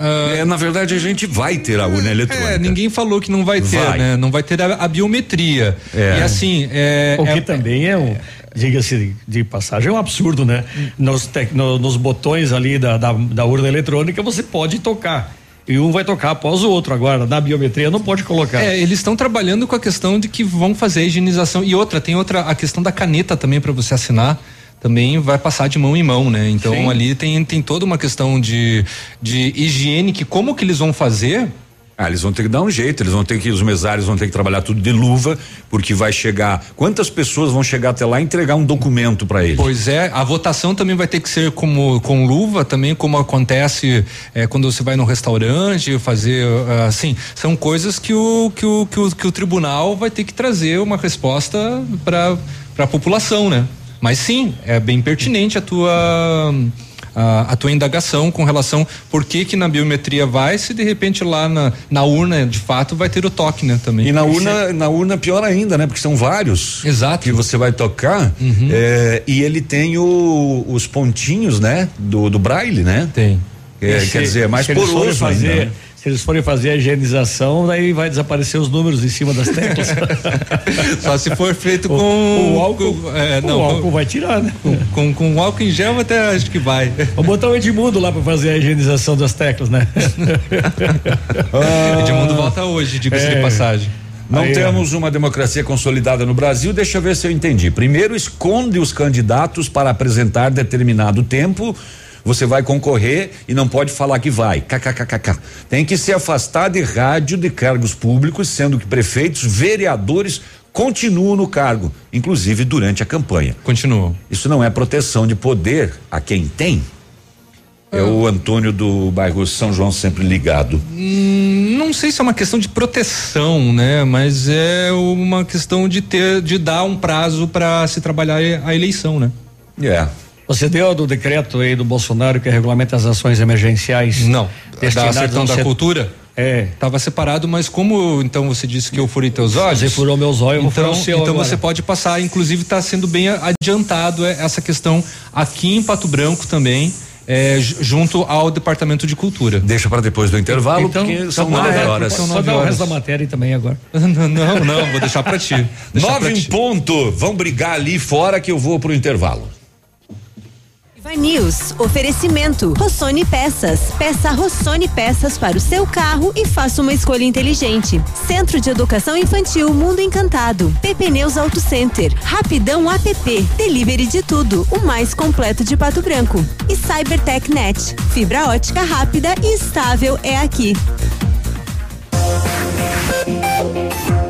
Uh, é, na verdade, a gente vai ter a urna eletrônica. É, ninguém falou que não vai ter, Vai. né? Não vai ter a, a biometria. É. E assim, é. O que é- também é um, diga-se de passagem, é um absurdo, né? Nos, tec- no- nos botões ali da, da, da urna eletrônica você pode tocar. E um vai tocar após o outro. Agora, na biometria não pode colocar. É, eles estão trabalhando com a questão de que vão fazer a higienização. E outra, tem outra, a questão da caneta também para você assinar. Também vai passar de mão em mão, né? Então Sim. ali tem, tem toda uma questão de, de higiene que como que eles vão fazer? Ah, eles vão ter que dar um jeito, eles vão ter que, os mesários vão ter que trabalhar tudo de luva, porque vai chegar. Quantas pessoas vão chegar até lá e entregar um documento para ele? Pois é, a votação também vai ter que ser como com luva, também como acontece eh, quando você vai no restaurante, fazer ah, assim, são coisas que o que o, que o que o tribunal vai ter que trazer uma resposta para a população, né? Mas sim, é bem pertinente a tua a, a tua indagação com relação por que que na biometria vai se de repente lá na, na urna de fato vai ter o toque, né? Também. E na urna, na urna pior ainda, né? Porque são vários. Exato. Que você vai tocar. Uhum. é, e ele tem o- os pontinhos, né? Do, do braille, né? Tem. É, quer dizer, é mais poroso fazer, ainda. né? Se eles forem fazer a higienização, daí vai desaparecer os números em cima das teclas. <laughs> Só se for feito com o álcool, com- é, o não, álcool com- vai tirar, né? Com, com álcool em gel até acho que vai. Vou botar o Edmundo lá pra fazer a higienização das teclas, né? <laughs> Edmundo volta hoje, diga-se É. de passagem. Não Aí, temos uma democracia consolidada no Brasil. Deixa eu ver se eu entendi. Primeiro, esconde os candidatos para apresentar determinado tempo. Você vai concorrer e não pode falar que vai. KKKKK. Tem que se afastar de rádio de cargos públicos, sendo que prefeitos, vereadores, continuam no cargo, inclusive durante a campanha. Continuam. Isso não é proteção de poder a quem tem. É o Antônio do bairro São João sempre ligado. Hum, não sei se é uma questão de proteção, né? Mas é uma questão de ter, de dar um prazo para se trabalhar a eleição, né? É. Você deu do decreto aí do Bolsonaro que regulamenta as ações emergenciais? Não. Da sertão da cultura? É. Tava separado, mas como então você disse que eu furei teus olhos? Você furou meus olhos, então, furar o seu Então agora. você pode passar, inclusive está sendo bem adiantado é, essa questão aqui em Pato Branco também, é, ju- junto ao Departamento de Cultura. Deixa para depois do intervalo, Então, porque são então, nove é, horas. Só dá o resto da matéria também agora. não, não, não, vou deixar para ti. Deixar Nove pra em ti. ponto. Vão brigar ali fora que eu vou pro intervalo. Ativa News. Oferecimento. Rossoni Peças. Peça Rossoni Peças para o seu carro e faça uma escolha inteligente. Centro de Educação Infantil Mundo Encantado. PP Neus Auto Center. Rapidão app. Delivery de tudo. O mais completo de Pato Branco. E Cybertech Net. Fibra ótica rápida e estável é aqui.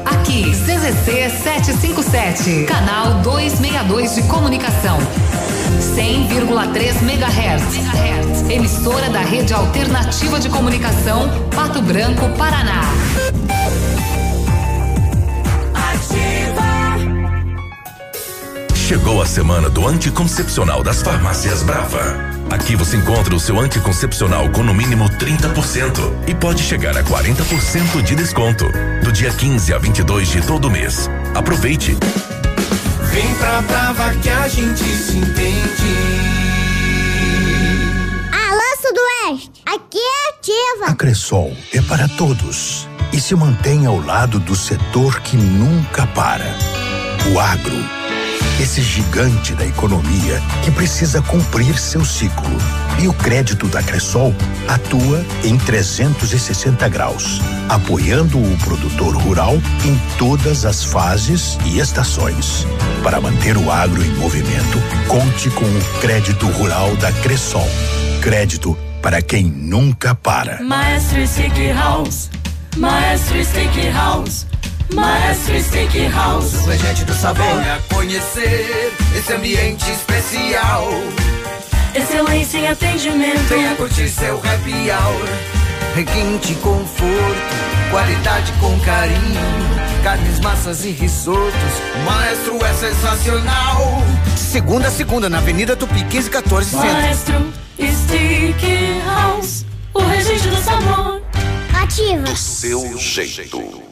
Aqui, CZC 757, canal 262 de comunicação. 100,3 MHz. Emissora da Rede Alternativa de Comunicação, Pato Branco, Paraná. Chegou a semana do anticoncepcional das farmácias Brava. Aqui você encontra o seu anticoncepcional com no mínimo 30% e pode chegar a 40% de desconto do dia 15 a 22 de todo mês. Aproveite. Vem pra Brava que a gente se entende. Alô, Sudoeste! Aqui é ativa! A Cressol é para todos e se mantém ao lado do setor que nunca para. O agro. Esse gigante da economia que precisa cumprir seu ciclo. E o crédito da Cressol atua em 360 graus, apoiando o produtor rural em todas as fases e estações. Para manter o agro em movimento, conte com o crédito rural da Cressol. Crédito para quem nunca para. Maestro Steakhouse, Maestro Steakhouse, Maestro Steakhouse. O gente do sabor. Venha conhecer esse ambiente especial. Excelência em atendimento. Venha curtir seu happy hour. Requinte conforto, qualidade com carinho. Carnes, massas e risotos. O Maestro é sensacional. Segunda a segunda, na Avenida Tupi 1514 Centro. Maestro Steakhouse, o registro do sabor. Ativa! Seu jeito.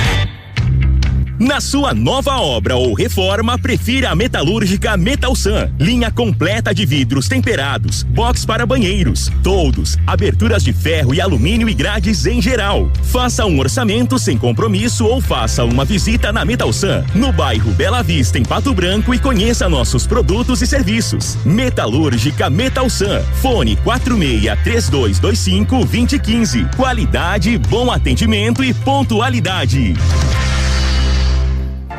Yeah. Na sua nova obra ou reforma, prefira a metalúrgica Metalsan. Linha completa de vidros temperados, box para banheiros, toldos, aberturas de ferro e alumínio e grades em geral. Faça um orçamento sem compromisso ou faça uma visita na Metalsan, no bairro Bela Vista, em Pato Branco e conheça nossos produtos e serviços. Metalúrgica Metalsan. Fone 46 3225 2015. Qualidade, bom atendimento e pontualidade.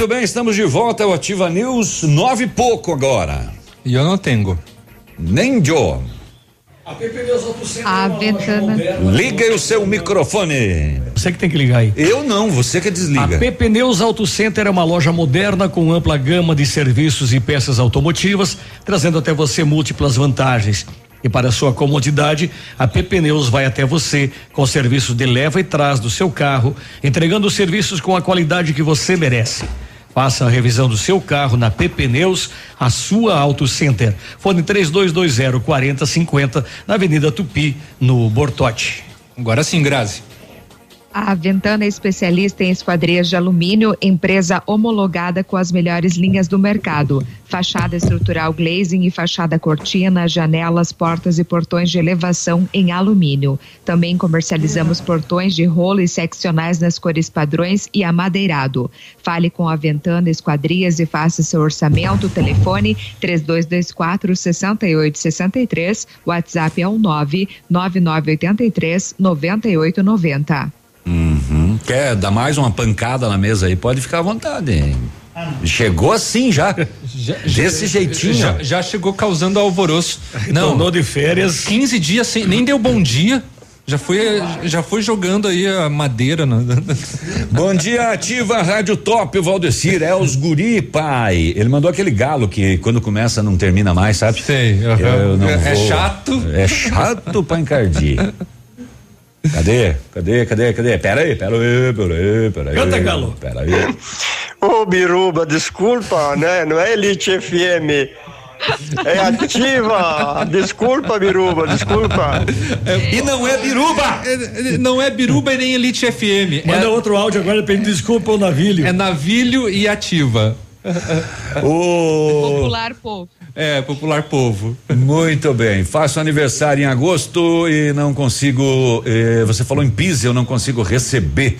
Muito bem, estamos de volta ao Ativa News, nove e pouco agora. E eu não tenho. Nem Joe. A ventana. Liga aí o seu microfone. Você que tem que ligar aí. Eu não, você que desliga. A PP Neus Auto Center é uma loja moderna com ampla gama de serviços e peças automotivas, trazendo até você múltiplas vantagens. E para sua comodidade, a PP Neus vai até você com serviços de leva e trás do seu carro, entregando os serviços com a qualidade que você merece. Faça a revisão do seu carro na PP Neus, a sua Auto Center. Fone 3220 4050 na Avenida Tupi, no Bortote. Agora sim, Grazi. A Ventana é especialista em esquadrias de alumínio, empresa homologada com as melhores linhas do mercado. Fachada estrutural glazing e fachada cortina, janelas, portas e portões de elevação em alumínio. Também comercializamos portões de rolo e seccionais nas cores padrões e amadeirado. Fale com a Ventana Esquadrias e faça seu orçamento. Telefone 3224 6863. WhatsApp é o 99983 9890. Uhum. Quer dar mais uma pancada na mesa aí? Pode ficar à vontade. Chegou assim já. <laughs> Desse jeitinho. Já, já chegou causando alvoroço. <laughs> Não. Tornou de férias. 15 dias sem, nem deu bom dia. Já foi, já foi jogando aí a madeira. No... <laughs> Bom dia, ativa Rádio Top, o Valdecir, é os guri, pai. Ele mandou aquele galo que quando começa não termina mais, sabe? Sei. Eu não é vou- chato. É chato pra encardir. Cadê? Cadê? Cadê? Cadê? Pera aí, pera aí, pera aí, pera aí. Canta, galo. Pera aí. Ô Biruba, desculpa, né? Não é Elite FM. É ativa. Desculpa, Biruba, desculpa. E não é biruba! Não é biruba e nem Elite FM. Manda é, outro áudio agora pedindo desculpa ao navilho. é navilho e ativa. O Popular povo. É, popular povo. Muito bem. Faço aniversário em agosto e não consigo. eh, você falou em PIS, eu não consigo receber.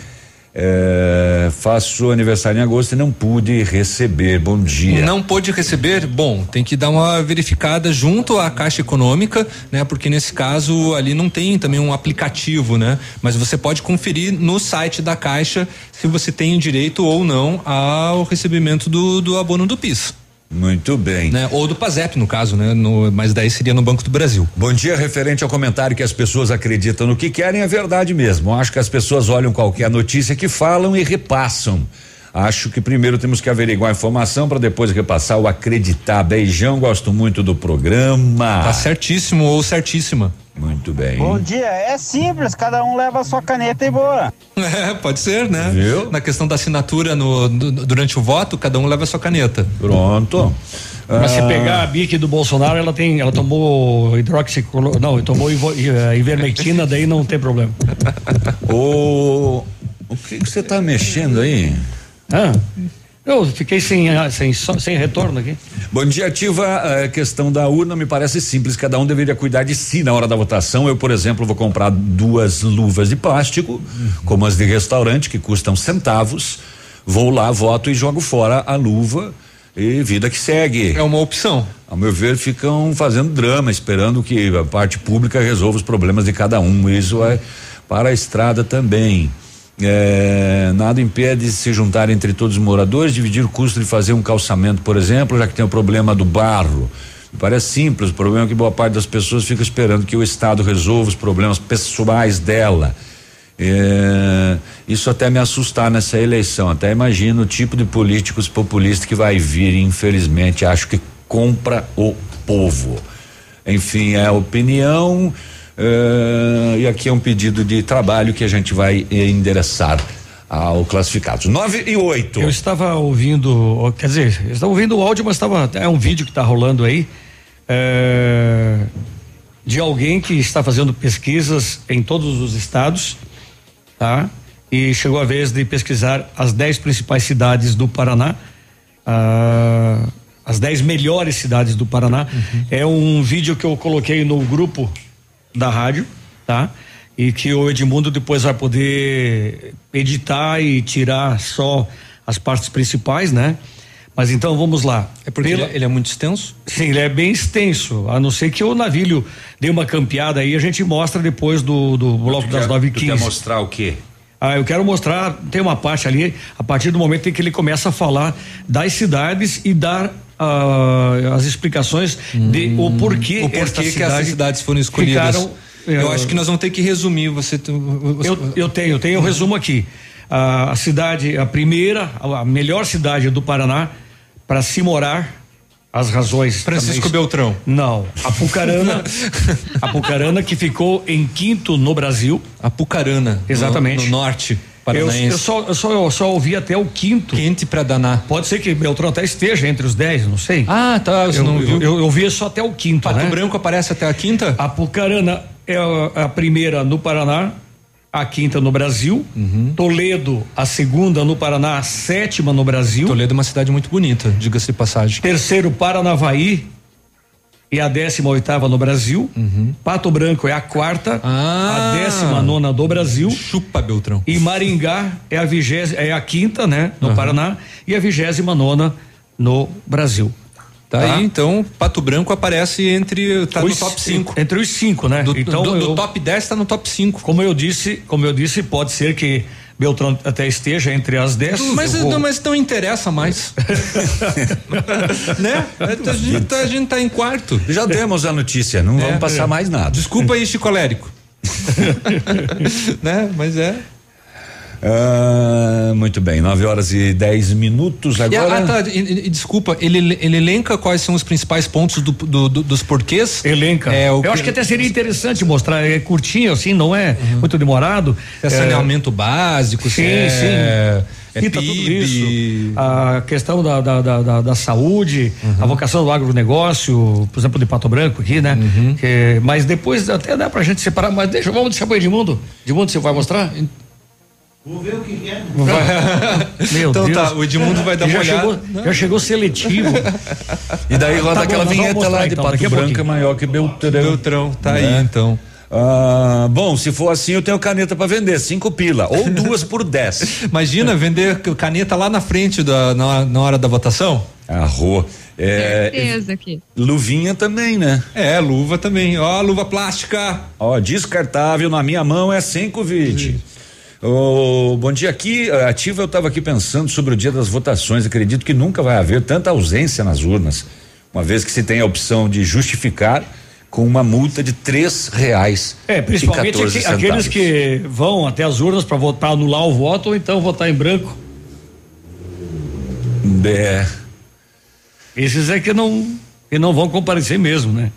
Eh, faço aniversário em agosto e não pude receber. Bom dia. Não pôde receber? Bom, tem que dar uma verificada junto à Caixa Econômica, né? Porque nesse caso ali não tem também um aplicativo, né? Mas você pode conferir no site da Caixa se você tem direito ou não ao recebimento do, do abono do PIS. Muito bem. Né? Ou do PASEP, no caso, né? No, mas daí seria no Banco do Brasil. Bom dia, referente ao comentário que as pessoas acreditam no que querem, é verdade mesmo. Acho que as pessoas olham qualquer notícia que falam e repassam. Acho que primeiro temos que averiguar a informação para depois repassar ou acreditar. Beijão, gosto muito do programa. Tá certíssimo ou certíssima. Muito bem. Bom dia, é simples, cada um leva a sua caneta e boa. <laughs> É, pode ser, né? Viu? Na questão da assinatura no, du- durante o voto, cada um leva a sua caneta. Pronto. Mas se Ah, pegar a bique do Bolsonaro, ela tem, ela tomou hidroxicloro, não, tomou ivo- eh, ivermectina, daí não tem problema. <laughs> O o que que você tá mexendo aí? Ah, eu fiquei sem, ah, sem, sem retorno aqui. Bom dia, Ativa. A questão da urna me parece simples. Cada um deveria cuidar de si na hora da votação. Eu, por exemplo, vou comprar duas luvas de plástico, como as de restaurante, que custam centavos. Vou lá, voto e jogo fora a luva e vida que segue. É uma opção. Ao meu ver, ficam fazendo drama, esperando que a parte pública resolva os problemas de cada um. Isso é para a estrada também. É, nada impede de se juntar entre todos os moradores, dividir o custo de fazer um calçamento, por exemplo, já que tem o problema do barro. Parece simples, o problema é que boa parte das pessoas fica esperando que o Estado resolva os problemas pessoais dela. É, isso até me assustar nessa eleição. Até imagino o tipo de políticos populistas que vai vir. Infelizmente, acho que compra o povo. Enfim, é a opinião. É, e aqui é um pedido de trabalho que a gente vai endereçar ao classificados. 9 e 8. Eu estava ouvindo, quer dizer, eu estava ouvindo o áudio, mas estava é um vídeo que está rolando aí é, de alguém que está fazendo pesquisas em todos os estados, tá? E chegou a vez de pesquisar as 10 principais cidades do Paraná, ah, as 10 melhores cidades do Paraná. É um vídeo que eu coloquei no grupo da rádio, tá? E que o Edmundo depois vai poder editar e tirar só as partes principais, né? Mas então vamos lá. É porque ele, ele é muito extenso? Sim, ele é bem extenso. A não ser que o navilho dê uma campeada aí, a gente mostra depois do, do bloco das nove e Tu quer quinze. mostrar o quê? Ah, eu quero mostrar, tem uma parte ali, a partir do momento em que ele começa a falar das cidades e dar ah, as explicações de o porquê, Hum. O porquê esta que essas cidade cidades foram escolhidas. ficaram, eu eh, acho que nós vamos ter que resumir. Você, você- eu, eu tenho, eu tenho um resumo aqui. Ah, a cidade, a primeira, a a melhor cidade do Paraná para se morar, as razões. Francisco também- Beltrão. Não, Apucarana. <laughs> Apucarana que ficou em quinto no Brasil. Apucarana. Exatamente. No, no norte Paranaense. Eu, eu só, eu, só, eu só ouvi até o quinto. Quente pra danar. Pode ser que Beltrão até esteja entre os dez, não sei. Ah, tá. Você eu, não viu? Eu, eu ouvi só até o quinto. Pato né? Branco aparece até a quinta? Apucarana é a, a primeira no Paraná, a quinta no Brasil. Uhum. Toledo, a segunda no Paraná, a sétima no Brasil. Toledo é uma cidade muito bonita, diga-se de passagem. Terceiro, Paranavaí. E a décima oitava no Brasil. Pato Branco é a quarta. Uhum. Ah. A décima nona do Brasil. Chupa, Beltrão. E Maringá é a vigésima, é a quinta, né? No Uhum. Paraná. E a vigésima nona no Brasil. Tá, aí, então, Pato Branco aparece entre. tá Os- no top 5. Entre os cinco, né? Do, então do, do eu- top 10 tá no top 5. Como eu disse, como eu disse, pode ser que Beltrão até esteja entre as dez. Mas Eu vou- não, mas não interessa mais. <laughs> né? A gente, tá, a gente tá em quarto. Já demos a notícia, não É, vamos passar é. mais nada. Desculpa aí, Chico Alérico. <laughs> <laughs> né? Mas é. Ah, muito bem, 9 horas e 10 minutos E, agora. ah, tá, e- e- desculpa, ele, ele elenca quais são os principais pontos do, do- do- dos porquês? Elenca. É, o eu acho que até seria interessante mostrar, é curtinho assim, não é muito demorado. É saneamento básico, sim, é- sim. é Cita tudo PIB. isso. A questão da, da, da, da- da saúde, Uhum. a vocação do agronegócio, por exemplo, de Pato Branco aqui, né? Uhum. Que- mas depois até dá pra gente separar, mas deixa, vamos deixar pro Edmundo. Edmundo, você vai mostrar? Vou ver o que é. <laughs> Meu então tá, Deus. tá, o Edmundo vai dar já uma chegou, olhada. já chegou seletivo. E daí roda tá vinheta mostrar, lá de então, Pato é maior que Beltrão. Beltrão, tá aí né, então. Ah, bom, se for assim, eu tenho caneta para vender, cinco pila, ou <laughs> duas por dez. Imagina é. vender caneta lá na frente da, na, na hora da votação? Ah, Arro. É, Certeza aqui. Luvinha também, né? É, luva também. Ó, luva plástica. Ó, descartável na minha mão é 5,20. Oh, bom dia aqui, eh, ativa, eu estava aqui pensando sobre o dia das votações, acredito que nunca vai haver tanta ausência nas urnas, uma vez que se tem a opção de justificar com uma multa de três reais. É, principalmente aqueles que vão até as urnas para votar, anular o voto ou então votar em branco. Hum, é. Esses é que não, que não vão comparecer mesmo, né?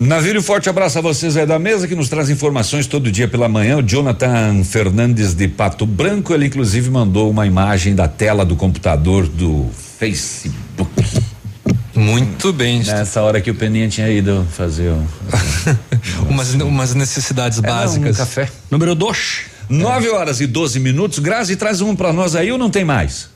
Navírio, forte abraço a vocês aí da mesa que nos traz informações todo dia pela manhã. O Jonathan Fernandes de Pato Branco, ele inclusive mandou uma imagem da tela do computador do Facebook. Muito bem. Nessa hora que o Peninha tinha ido fazer o, <laughs> umas, umas necessidades É, básicas. um café. Número 2. 9 horas e 12 minutos. Grazi, traz um pra nós aí ou não tem mais?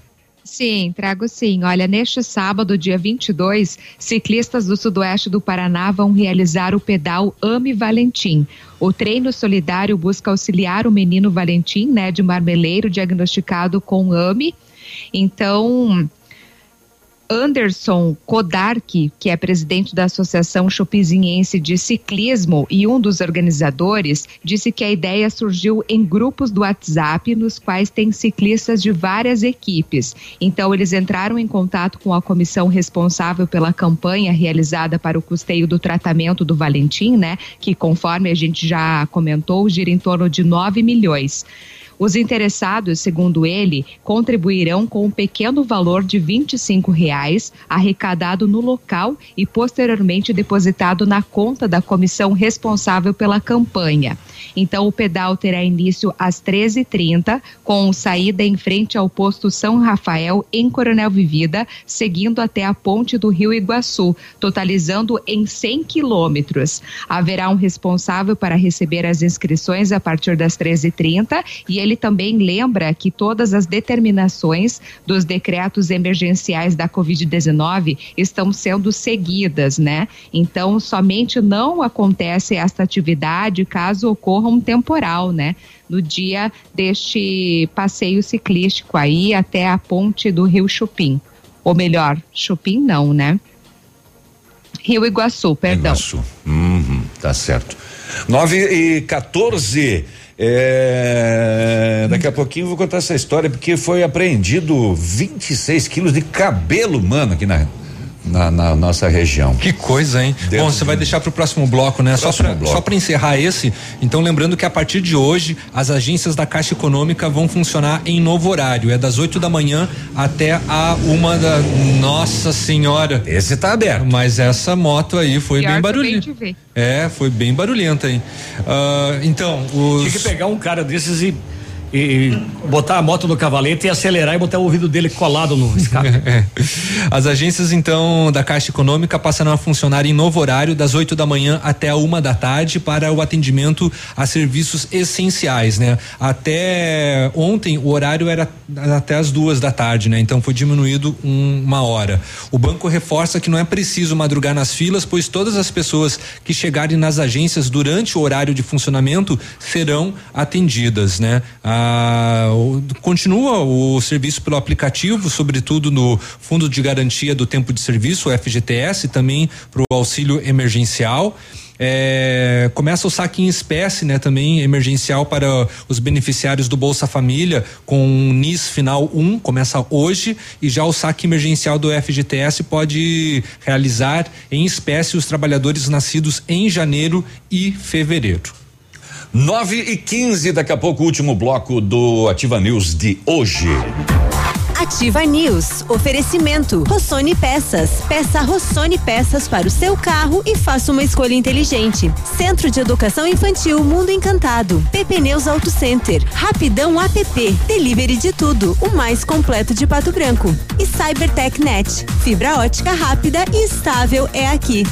Sim, trago sim. Olha, neste sábado, dia 22, ciclistas do sudoeste do Paraná vão realizar o pedal Ame Valentim. O treino solidário busca auxiliar o menino Valentim, né, de Marmeleiro, diagnosticado com AME. Então, Anderson Kodark, que é presidente da Associação Chopizinhense de Ciclismo e um dos organizadores, disse que a ideia surgiu em grupos do WhatsApp, nos quais tem ciclistas de várias equipes. Então, eles entraram em contato com a comissão responsável pela campanha realizada para o custeio do tratamento do Valentim, né? Que, conforme a gente já comentou, gira em torno de 9 milhões. Os interessados, segundo ele, contribuirão com um pequeno valor de 25 reais, arrecadado no local e posteriormente depositado na conta da comissão responsável pela campanha. Então, o pedal terá início às 13h30, com saída em frente ao posto São Rafael, em Coronel Vivida, seguindo até a ponte do Rio Iguaçu, totalizando em 100 quilômetros. Haverá um responsável para receber as inscrições a partir das 13h30 e ele também lembra que todas as determinações dos decretos emergenciais da Covid-19 estão sendo seguidas, né? Então, somente não acontece esta atividade caso ocorra um temporal, né? No dia deste passeio ciclístico aí até a ponte do Rio Chupim. Ou melhor, Chupim não, né? Rio Iguaçu, perdão. Iguaçu. Uhum, tá certo. 9 e 14. É, daqui a pouquinho eu vou contar essa história porque foi apreendido 26 quilos de cabelo humano aqui na, na, na nossa região. Que coisa, hein? Bom, você vai deixar para o próximo bloco, né? Só Próximo. Só para encerrar esse, então lembrando que a partir de hoje as agências da Caixa Econômica vão funcionar em novo horário, é das 8 da manhã até a uma da Nossa Senhora. Esse tá aberto. Mas essa moto aí foi Pior bem barulhenta. É, foi bem barulhenta, hein? Ah, então, os Tinha que pegar um cara desses e, e botar a moto no cavalete e acelerar e botar o ouvido dele colado no escape. <laughs> É. As agências, então, da Caixa Econômica passarão a funcionar em novo horário, das 8 da manhã até a uma da tarde, para o atendimento a serviços essenciais, né? Até ontem o horário era até as duas da tarde, né? Então foi diminuído um, uma hora. O banco reforça que não é preciso madrugar nas filas, pois todas as pessoas que chegarem nas agências durante o horário de funcionamento serão atendidas, né? Ah, continua o serviço pelo aplicativo, sobretudo no Fundo de Garantia do Tempo de Serviço, o FGTS, também para o auxílio emergencial. É, começa o saque em espécie, né, também emergencial para os beneficiários do Bolsa Família com NIS final 1, começa hoje, e já o saque emergencial do FGTS pode realizar em espécie os trabalhadores nascidos em janeiro e fevereiro. 9 e 15, daqui a pouco o último bloco do Ativa News de hoje. Ativa News. Oferecimento. Rossoni Peças. Peça Rossoni Peças para o seu carro e faça uma escolha inteligente. Centro de Educação Infantil Mundo Encantado. PP Neus Auto Center. Rapidão app. Delivery de tudo. O mais completo de Pato Branco. E Cybertech Net. Fibra ótica rápida e estável é aqui.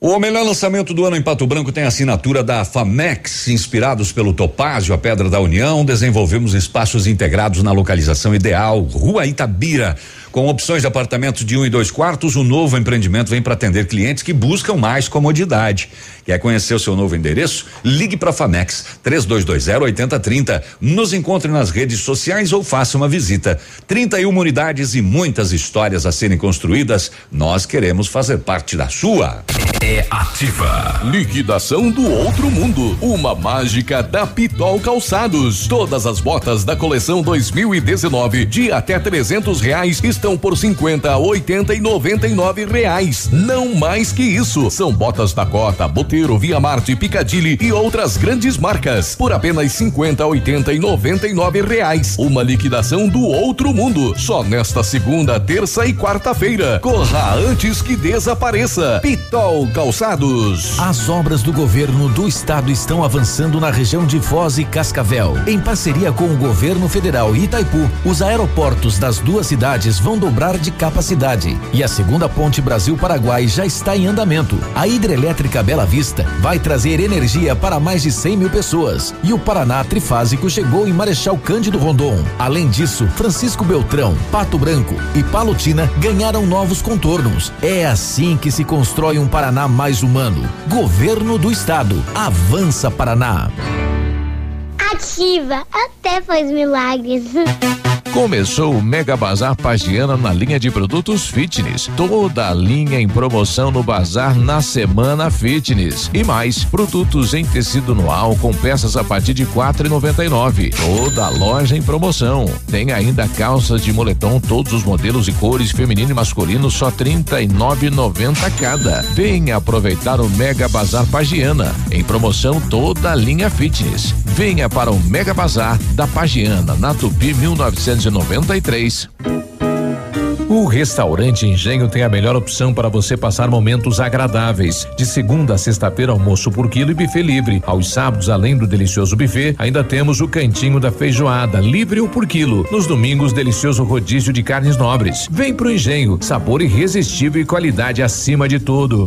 O melhor lançamento do ano em Pato Branco tem a assinatura da Famex, inspirados pelo Topázio, a Pedra da União, desenvolvemos espaços integrados na localização ideal, Rua Itabira. Com opções de apartamentos de um e dois quartos, o novo empreendimento vem para atender clientes que buscam mais comodidade. Quer conhecer o seu novo endereço? Ligue para a Famex 3220 8030. Nos encontre nas redes sociais ou faça uma visita. 31 unidades e muitas histórias a serem construídas. Nós queremos fazer parte da sua. É ativa. Liquidação do outro mundo. Uma mágica da Pitol Calçados. Todas as botas da coleção 2019 de até 300 reais estão por 50, 80 e 99 reais. Não mais que isso. São botas da Cota, Boteiro, Via Marte, Picadilly e outras grandes marcas por apenas 50, 80 e 99 reais. Uma liquidação do outro mundo. Só nesta segunda, terça e quarta-feira. Corra antes que desapareça. Pitol Calçados. As obras do governo do estado estão avançando na região de Foz e Cascavel. Em parceria com o governo federal e Itaipu, os aeroportos das duas cidades vão dobrar de capacidade. E a segunda ponte Brasil-Paraguai já está em andamento. A hidrelétrica Bela Vista vai trazer energia para mais de 100 mil pessoas. E o Paraná Trifásico chegou em Marechal Cândido Rondon. Além disso, Francisco Beltrão, Pato Branco e Palotina ganharam novos contornos. É assim que se constrói um Paraná mais humano. Governo do Estado. Avança Paraná. Ativa, até faz milagres. <laughs> Começou o Mega Bazar Pagiana na linha de produtos fitness. Toda a linha em promoção no bazar na semana fitness. E mais, produtos em tecido noal com peças a partir de quatro e noventa e nove. Toda a loja em promoção. Tem ainda calças de moletom, todos os modelos e cores, feminino e masculino, só trinta e nove noventa cada. Venha aproveitar o Mega Bazar Pagiana. Em promoção toda a linha fitness. Venha para o Mega Bazar da Pagiana, na Tupi 1993. O restaurante Engenho tem a melhor opção para você passar momentos agradáveis. De segunda a sexta-feira, almoço por quilo e buffet livre. Aos sábados, além do delicioso buffet, ainda temos o cantinho da feijoada, livre ou por quilo. Nos domingos, delicioso rodízio de carnes nobres. Vem pro Engenho, sabor irresistível e qualidade acima de tudo.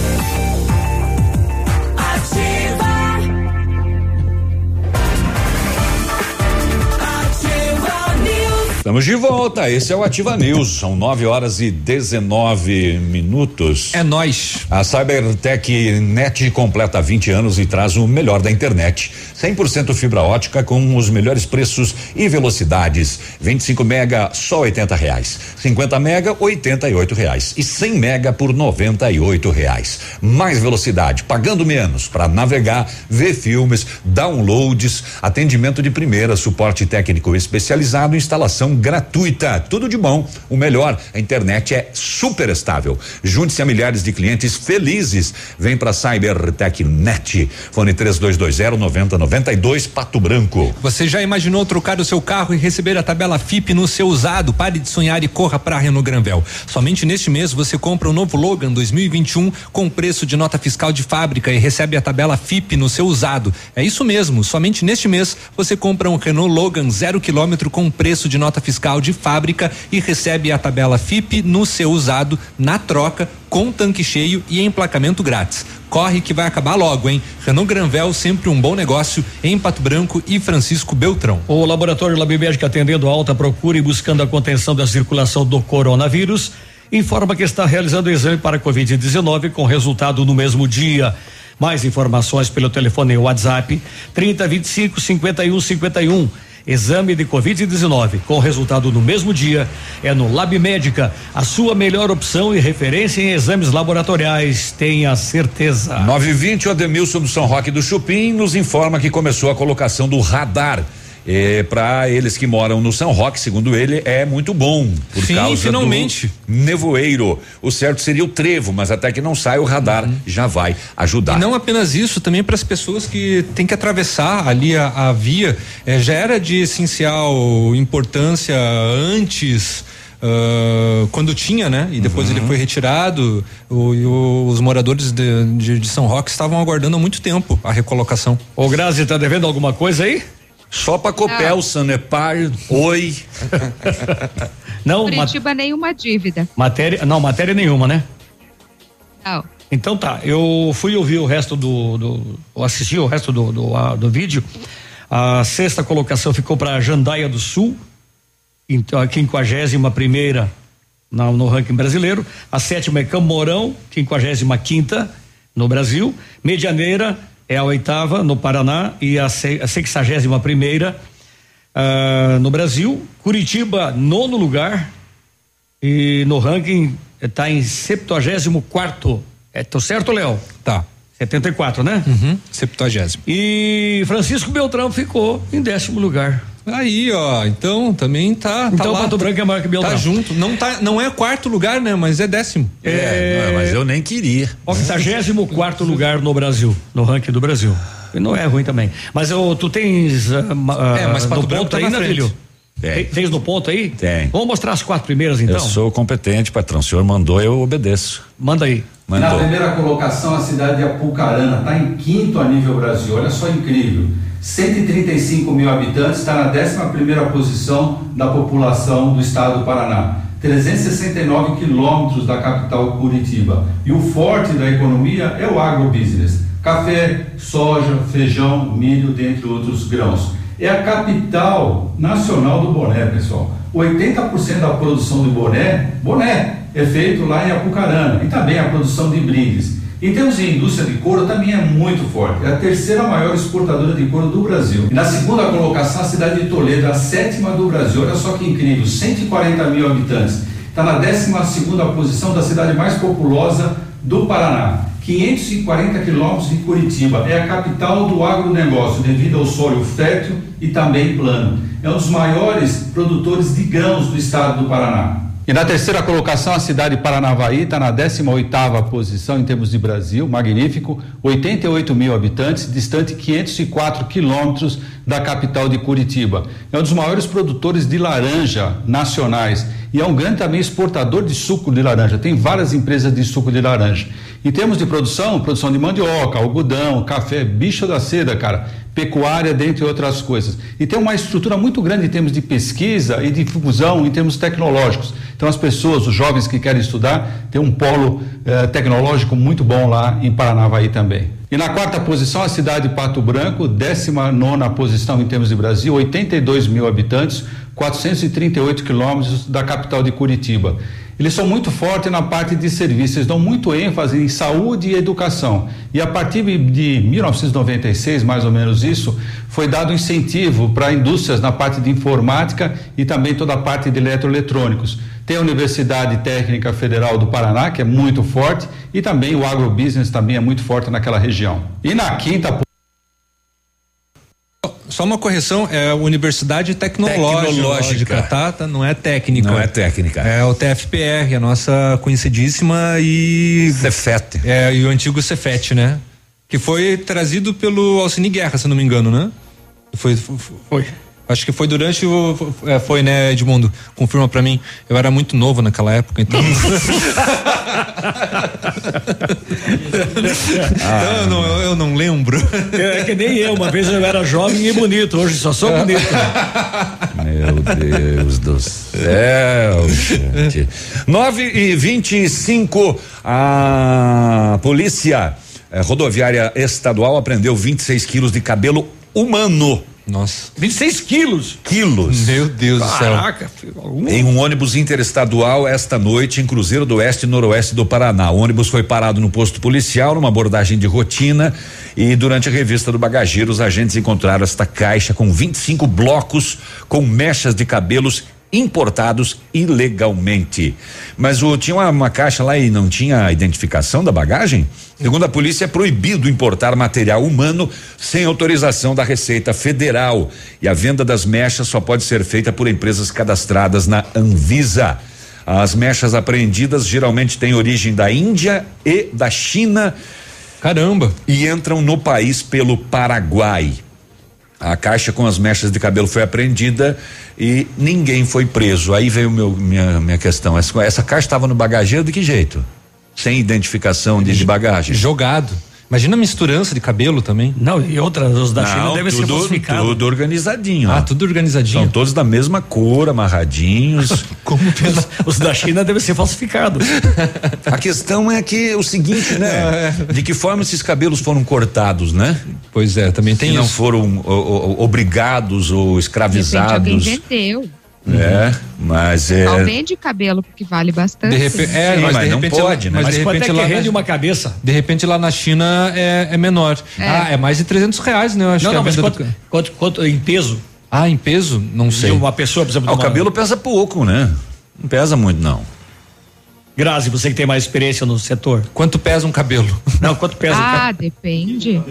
Estamos de volta. Esse é o Ativa News. São 9 horas e 19 minutos. É nós. A Cybertech Net completa 20 anos e traz o melhor da internet. 100% fibra ótica com os melhores preços e velocidades. 25 mega só 80 reais. 50 mega 88 reais e 100 mega por 98 reais. Mais velocidade, pagando menos para navegar, ver filmes, downloads, atendimento de primeira, suporte técnico especializado, instalação conexão gratuita. Tudo de bom. O melhor, a internet é super estável. Junte-se a milhares de clientes felizes. Vem para CyberTech Net. Fone 3220 9092 Pato Branco. Você já imaginou trocar o seu carro e receber a tabela FIP no seu usado? Pare de sonhar e corra para Renault Granvel. Somente neste mês você compra o novo Logan 2021 com preço de nota fiscal de fábrica e recebe a tabela FIP no seu usado. É isso mesmo. Somente neste mês você compra um Renault Logan zero quilômetro com preço de nota fiscal de fábrica e recebe a tabela FIP no seu usado na troca com tanque cheio e emplacamento grátis. Corre que vai acabar logo, hein? Renault Granvel, sempre um bom negócio em Pato Branco e Francisco Beltrão. O laboratório Lab Médica atendendo a alta procura e buscando a contenção da circulação do coronavírus, informa que está realizando o exame para Covid-19 com resultado no mesmo dia. Mais informações pelo telefone e WhatsApp 30 25 51 51. Exame de Covid-19 com resultado no mesmo dia é no Lab Médica, a sua melhor opção e referência em exames laboratoriais. Tenha certeza. 920, o Ademilson do São Roque do Chupim nos informa que começou a colocação do radar. É, para eles que moram no São Roque, segundo ele, é muito bom. Por Sim, causa finalmente. do nevoeiro. O certo seria o trevo, mas até que não sai o radar já vai ajudar. E não apenas isso, também para as pessoas que têm que atravessar ali a, a via, eh, já era de essencial importância antes. ah, quando tinha, né? E depois ele foi retirado. O, e o- os moradores de, de- de São Roque estavam aguardando há muito tempo a recolocação. Ô Grazi, tá devendo alguma coisa aí? Só para Copel, Sanepar, oi. <laughs> Não, Curitiba nenhuma dívida. matéria, não, matéria nenhuma, né? Não. Então tá, eu fui ouvir o resto do, do assisti o resto do, do, ah, do vídeo. A sexta colocação ficou para Jandaia do Sul, então a quinquagésima primeira na- no ranking brasileiro. A sétima é Camorão, quinquagésima quinta no Brasil. Medianeira é a oitava no Paraná e a se- a sexagésima primeira ah, no Brasil. Curitiba, nono lugar. E no ranking está em 74 quarto. É, tô certo, Léo? Tá. 74, né? Uhum, 70. E Francisco Beltrão ficou em décimo lugar. Aí, ó, então também tá. tá Então lá, Pato Branco é maior que Beltrão. Tá junto. Não, tá, não é quarto lugar, né? Mas é décimo. É, mas eu nem queria. 84 lugar no Brasil, no ranking do Brasil. E não é ruim também. Mas eu, tu tens. ma- É, mas Pato Branco ponto tá aí, na né, frente. filho? Tem. Tens no ponto aí? Tem. Vamos mostrar as quatro primeiras então? Eu sou competente, patrão. O senhor mandou, eu obedeço. Manda aí. Na Mandou. primeira colocação, a cidade de Apucarana está em quinto a nível Brasil. Olha só incrível. 135 mil habitantes, está na 11 primeira posição da população do estado do Paraná. 369 quilômetros da capital Curitiba. E o forte da economia é o agrobusiness. Café, soja, feijão, milho, dentre outros grãos. É a capital nacional do boné, pessoal. 80% da produção do boné, boné, é feito lá em Apucarana. E também a produção de brindes. Em termos de indústria de couro, também é muito forte. É a terceira maior exportadora de couro do Brasil. E na segunda colocação, a cidade de Toledo, a sétima do Brasil. Olha só que incrível, 140 mil habitantes. Está na 12 segunda posição da cidade mais populosa do Paraná. 540 quilômetros de Curitiba. É a capital do agronegócio, devido ao solo fértil e também plano. É um dos maiores produtores de grãos do estado do Paraná. E na terceira colocação, a cidade de Paranavaí está na 18ª posição em termos de Brasil, magnífico, 88 mil habitantes, distante 504 quilômetros da capital de Curitiba. É um dos maiores produtores de laranja nacionais e é um grande também exportador de suco de laranja. Tem várias empresas de suco de laranja. Em termos de produção, produção de mandioca, algodão, café, bicho da seda, cara, pecuária, dentre outras coisas. E tem uma estrutura muito grande em termos de pesquisa e difusão em termos tecnológicos. Então as pessoas, os jovens que querem estudar, tem um polo eh, tecnológico muito bom lá em Paranavaí também. E na quarta posição, a cidade de Pato Branco, 19 nona posição em termos de Brasil, 82 mil habitantes, 438 quilômetros da capital de Curitiba. Eles são muito fortes na parte de serviços, eles dão muito ênfase em saúde e educação. E a partir de 1996, mais ou menos isso, foi dado incentivo para indústrias na parte de informática e também toda a parte de eletroeletrônicos. Tem a Universidade Técnica Federal do Paraná, que é muito forte, e também o agrobusiness também é muito forte naquela região. E na quinta Só uma correção, é Universidade Tecnológica, Tecnológica. tá? Tá, Não é técnica. Não é técnica. É o TFPR, a nossa conhecidíssima e. Cefet. É, e o antigo Cefet, né? Que foi trazido pelo Alcini Guerra, se não me engano, né? Foi. Foi. Acho que foi durante o. é, foi, né, Edmundo? Confirma pra mim. Eu era muito novo naquela época, então. <laughs> Então, eu, não, eu não lembro. É que nem eu, uma vez eu era jovem e bonito, hoje só sou bonito. Meu Deus do céu, gente. 9 e 25 a polícia eh, rodoviária estadual apreendeu 26 quilos de cabelo humano. Nossa. 26 quilos. Quilos. Meu Deus do céu. Caraca, Em um ônibus interestadual esta noite em Cruzeiro do Oeste e Noroeste do Paraná. O ônibus foi parado no posto policial numa abordagem de rotina e durante a revista do bagageiro os agentes encontraram esta caixa com 25 blocos com mechas de cabelos importados ilegalmente. Mas o, tinha uma, uma caixa lá e não tinha a identificação da bagagem? Segundo a polícia, é proibido importar material humano sem autorização da Receita Federal. E a venda das mechas só pode ser feita por empresas cadastradas na Anvisa. As mechas apreendidas geralmente têm origem da Índia e da China. Caramba! E entram no país pelo Paraguai. A caixa com as mechas de cabelo foi apreendida e ninguém foi preso. Aí veio meu, minha, minha questão. Essa, essa caixa estava no bagageiro de que jeito? Sem identificação de, de bagagem. Jogado. Imagina a misturança de cabelo também. Não, e outras, os da China Não, devem ser tudo, falsificados. tudo organizadinho. Ah, ó. tudo organizadinho. São todos da mesma cor, amarradinhos. <laughs> Como pensa? Os da China devem ser falsificados. A questão é que o seguinte, né? <laughs> De que forma esses cabelos foram cortados, né? Pois é, também tem Se não isso. foram o- o- obrigados ou De repente alguém escravizados. vendeu. É, mas é. Só vende cabelo, porque vale bastante. De repente, é, Sim, mas, mas de não repente pode, lá, né? Mas, Mas de quanto é repente que lá rende na, uma cabeça? de repente lá na China é, é menor. É. Ah, é mais de 300 reais, né? Eu acho Não, que não, mas quanto, do... quanto, quanto em peso? Ah, em peso? Não De sei. uma pessoa, por exemplo, Ah, o uma- cabelo pesa pouco, né? Não pesa muito, não. Grazi, você que tem mais experiência no setor. Quanto pesa um cabelo? Não, quanto pesa o Ah, cabelo? depende.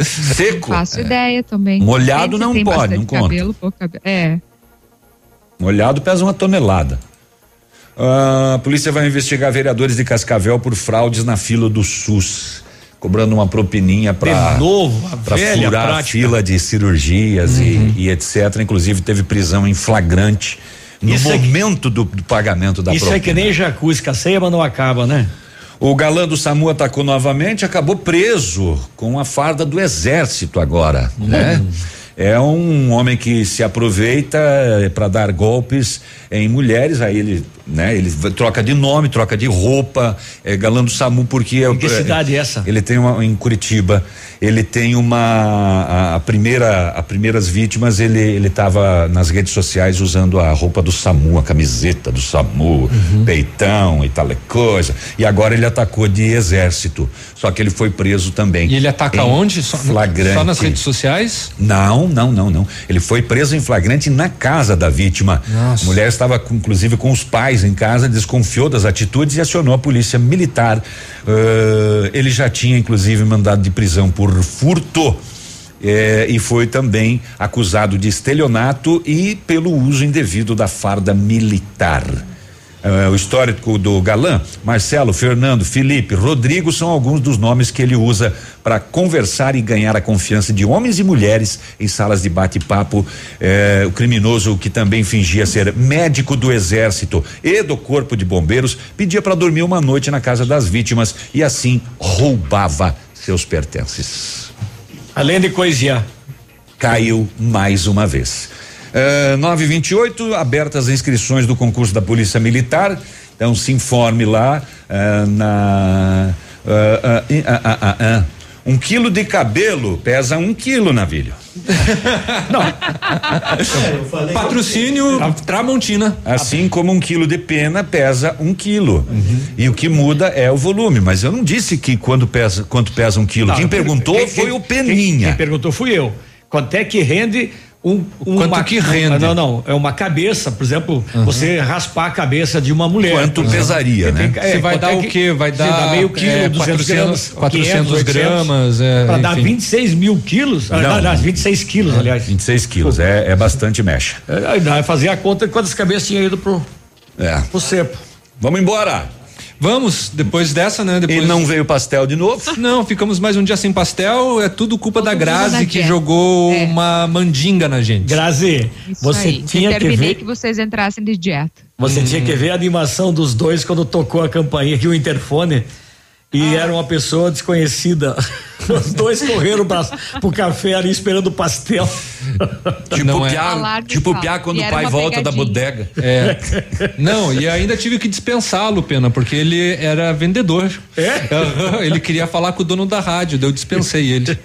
Seco. Faço ideia também. Molhado Depende não pode, não conta. cabelo, pouco cabelo. É. Molhado pesa uma tonelada. Ah, a polícia vai investigar vereadores de Cascavel por fraudes na fila do SUS, cobrando uma propininha para para furar a fila de cirurgias e, e etc. Inclusive teve prisão em flagrante no Isso é que- momento do, do pagamento da Isso é que propina. nem jacuzzi, que a ceia, mas não acaba, né? O galã do SAMU atacou novamente, acabou preso com a farda do exército agora, né? É um homem que se aproveita para dar golpes em mulheres, aí ele, né? Ele troca de nome, troca de roupa, é galã do SAMU porque é Em que cidade é essa? Ele tem uma em Curitiba, ele tem uma a, a primeira a primeiras vítimas, ele ele tava nas redes sociais usando a roupa do SAMU, a camiseta do SAMU, Uhum. peitão e tal coisa. E agora ele atacou de exército. Só que ele foi preso também. E ele ataca onde? Só, flagrante. só nas redes sociais? Não, não, não, não. Ele foi preso em flagrante na casa da vítima. Nossa. A mulher estava, com- inclusive, com os pais em casa, desconfiou das atitudes e acionou a polícia militar. Ah, ele já tinha, inclusive, mandado de prisão por furto. eh, e foi também acusado de estelionato e pelo uso indevido da farda militar. Ah, o histórico do galã, Marcelo, Fernando, Felipe, Rodrigo são alguns dos nomes que ele usa para conversar e ganhar a confiança de homens e mulheres em salas de bate-papo. Eh, o criminoso que também fingia ser médico do exército e do corpo de bombeiros pedia para dormir uma noite na casa das vítimas e assim roubava seus pertences. Além de coisiar. Caiu mais uma vez. Uh, 928, abertas as inscrições do concurso da Polícia Militar. Então se informe lá ah, na. ah, ah, ah, ah, ah, ah. Um quilo de cabelo pesa um quilo, navilho. <laughs> Patrocínio Tramontina. Assim como um quilo de pena pesa um quilo. E o que muda é o volume. Mas eu não disse que quando pesa, quanto pesa um quilo. Não, quem perguntou quem- foi quem- o Peninha. Quem, quem perguntou fui eu. Quanto é que rende um, quanto uma, que rende. Não, não, é uma cabeça, por exemplo, você raspar a cabeça de uma mulher. Quanto exemplo. pesaria, né? Tem- é, Você vai dar é o que- quê? Vai você dar dá meio quilo, é, 200 400, gramas, 400 500, 800. gramas, é, Pra dar enfim. 26 mil quilos, ah, Não. não, não, 26 quilos, aliás. 26 quilos, é, é bastante mecha. É, Vai fazer a conta de quantas cabeças tinha ido pro, É. pro cepo. Vamos embora. Vamos, depois dessa, né? Depois... E não veio pastel de novo? Não, ficamos mais um dia sem pastel. É tudo culpa da Grazi que Jen. jogou É. uma mandinga na gente. Grazi, Isso você aí. tinha que Determinei ver. que vocês entrassem de dieta. Você tinha que ver a animação dos dois quando tocou a campainha aqui, o interfone. E era uma pessoa desconhecida. <laughs> Os dois correram pra, pro café ali esperando o pastel. <laughs> Tipo Não o é. Piá, tipo o fala. Piá quando E o pai volta da pegadinha. bodega. É. <laughs> Não, e ainda tive que dispensá-lo, Pena, porque ele era vendedor. É? Ele queria falar com o dono da rádio, daí eu dispensei ele.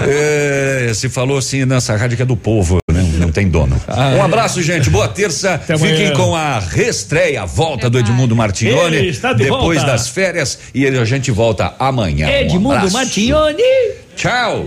É, se falou assim nessa rádio que é do povo? Não tem dono. um abraço, gente. Boa <laughs> terça. Fiquem com a reestreia, a volta do Edmundo Martignoni. Ele está de depois volta. das férias. E a gente volta amanhã. Um Edmundo abraço. Martignoni. Tchau.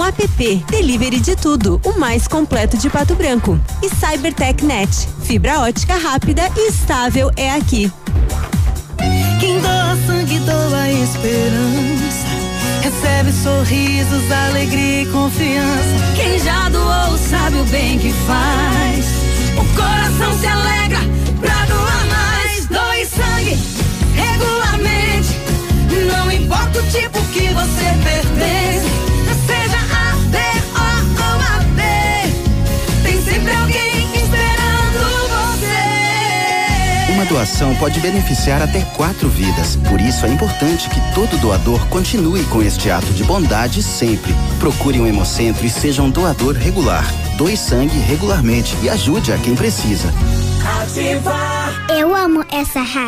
app. Delivery de tudo. O mais completo de Pato Branco. E Cybertech Net. Fibra ótica rápida e estável é aqui. Quem doa sangue doa esperança. Recebe sorrisos, alegria e confiança. Quem já doou sabe o bem que faz. O coração se alegra pra doar mais. Doe sangue regularmente. Não importa o tipo que você pertence. Uma doação pode beneficiar até quatro vidas. Por isso é importante que todo doador continue com este ato de bondade sempre. Procure um hemocentro e seja um doador regular. Doe sangue regularmente e ajude a quem precisa. Eu amo essa rádio.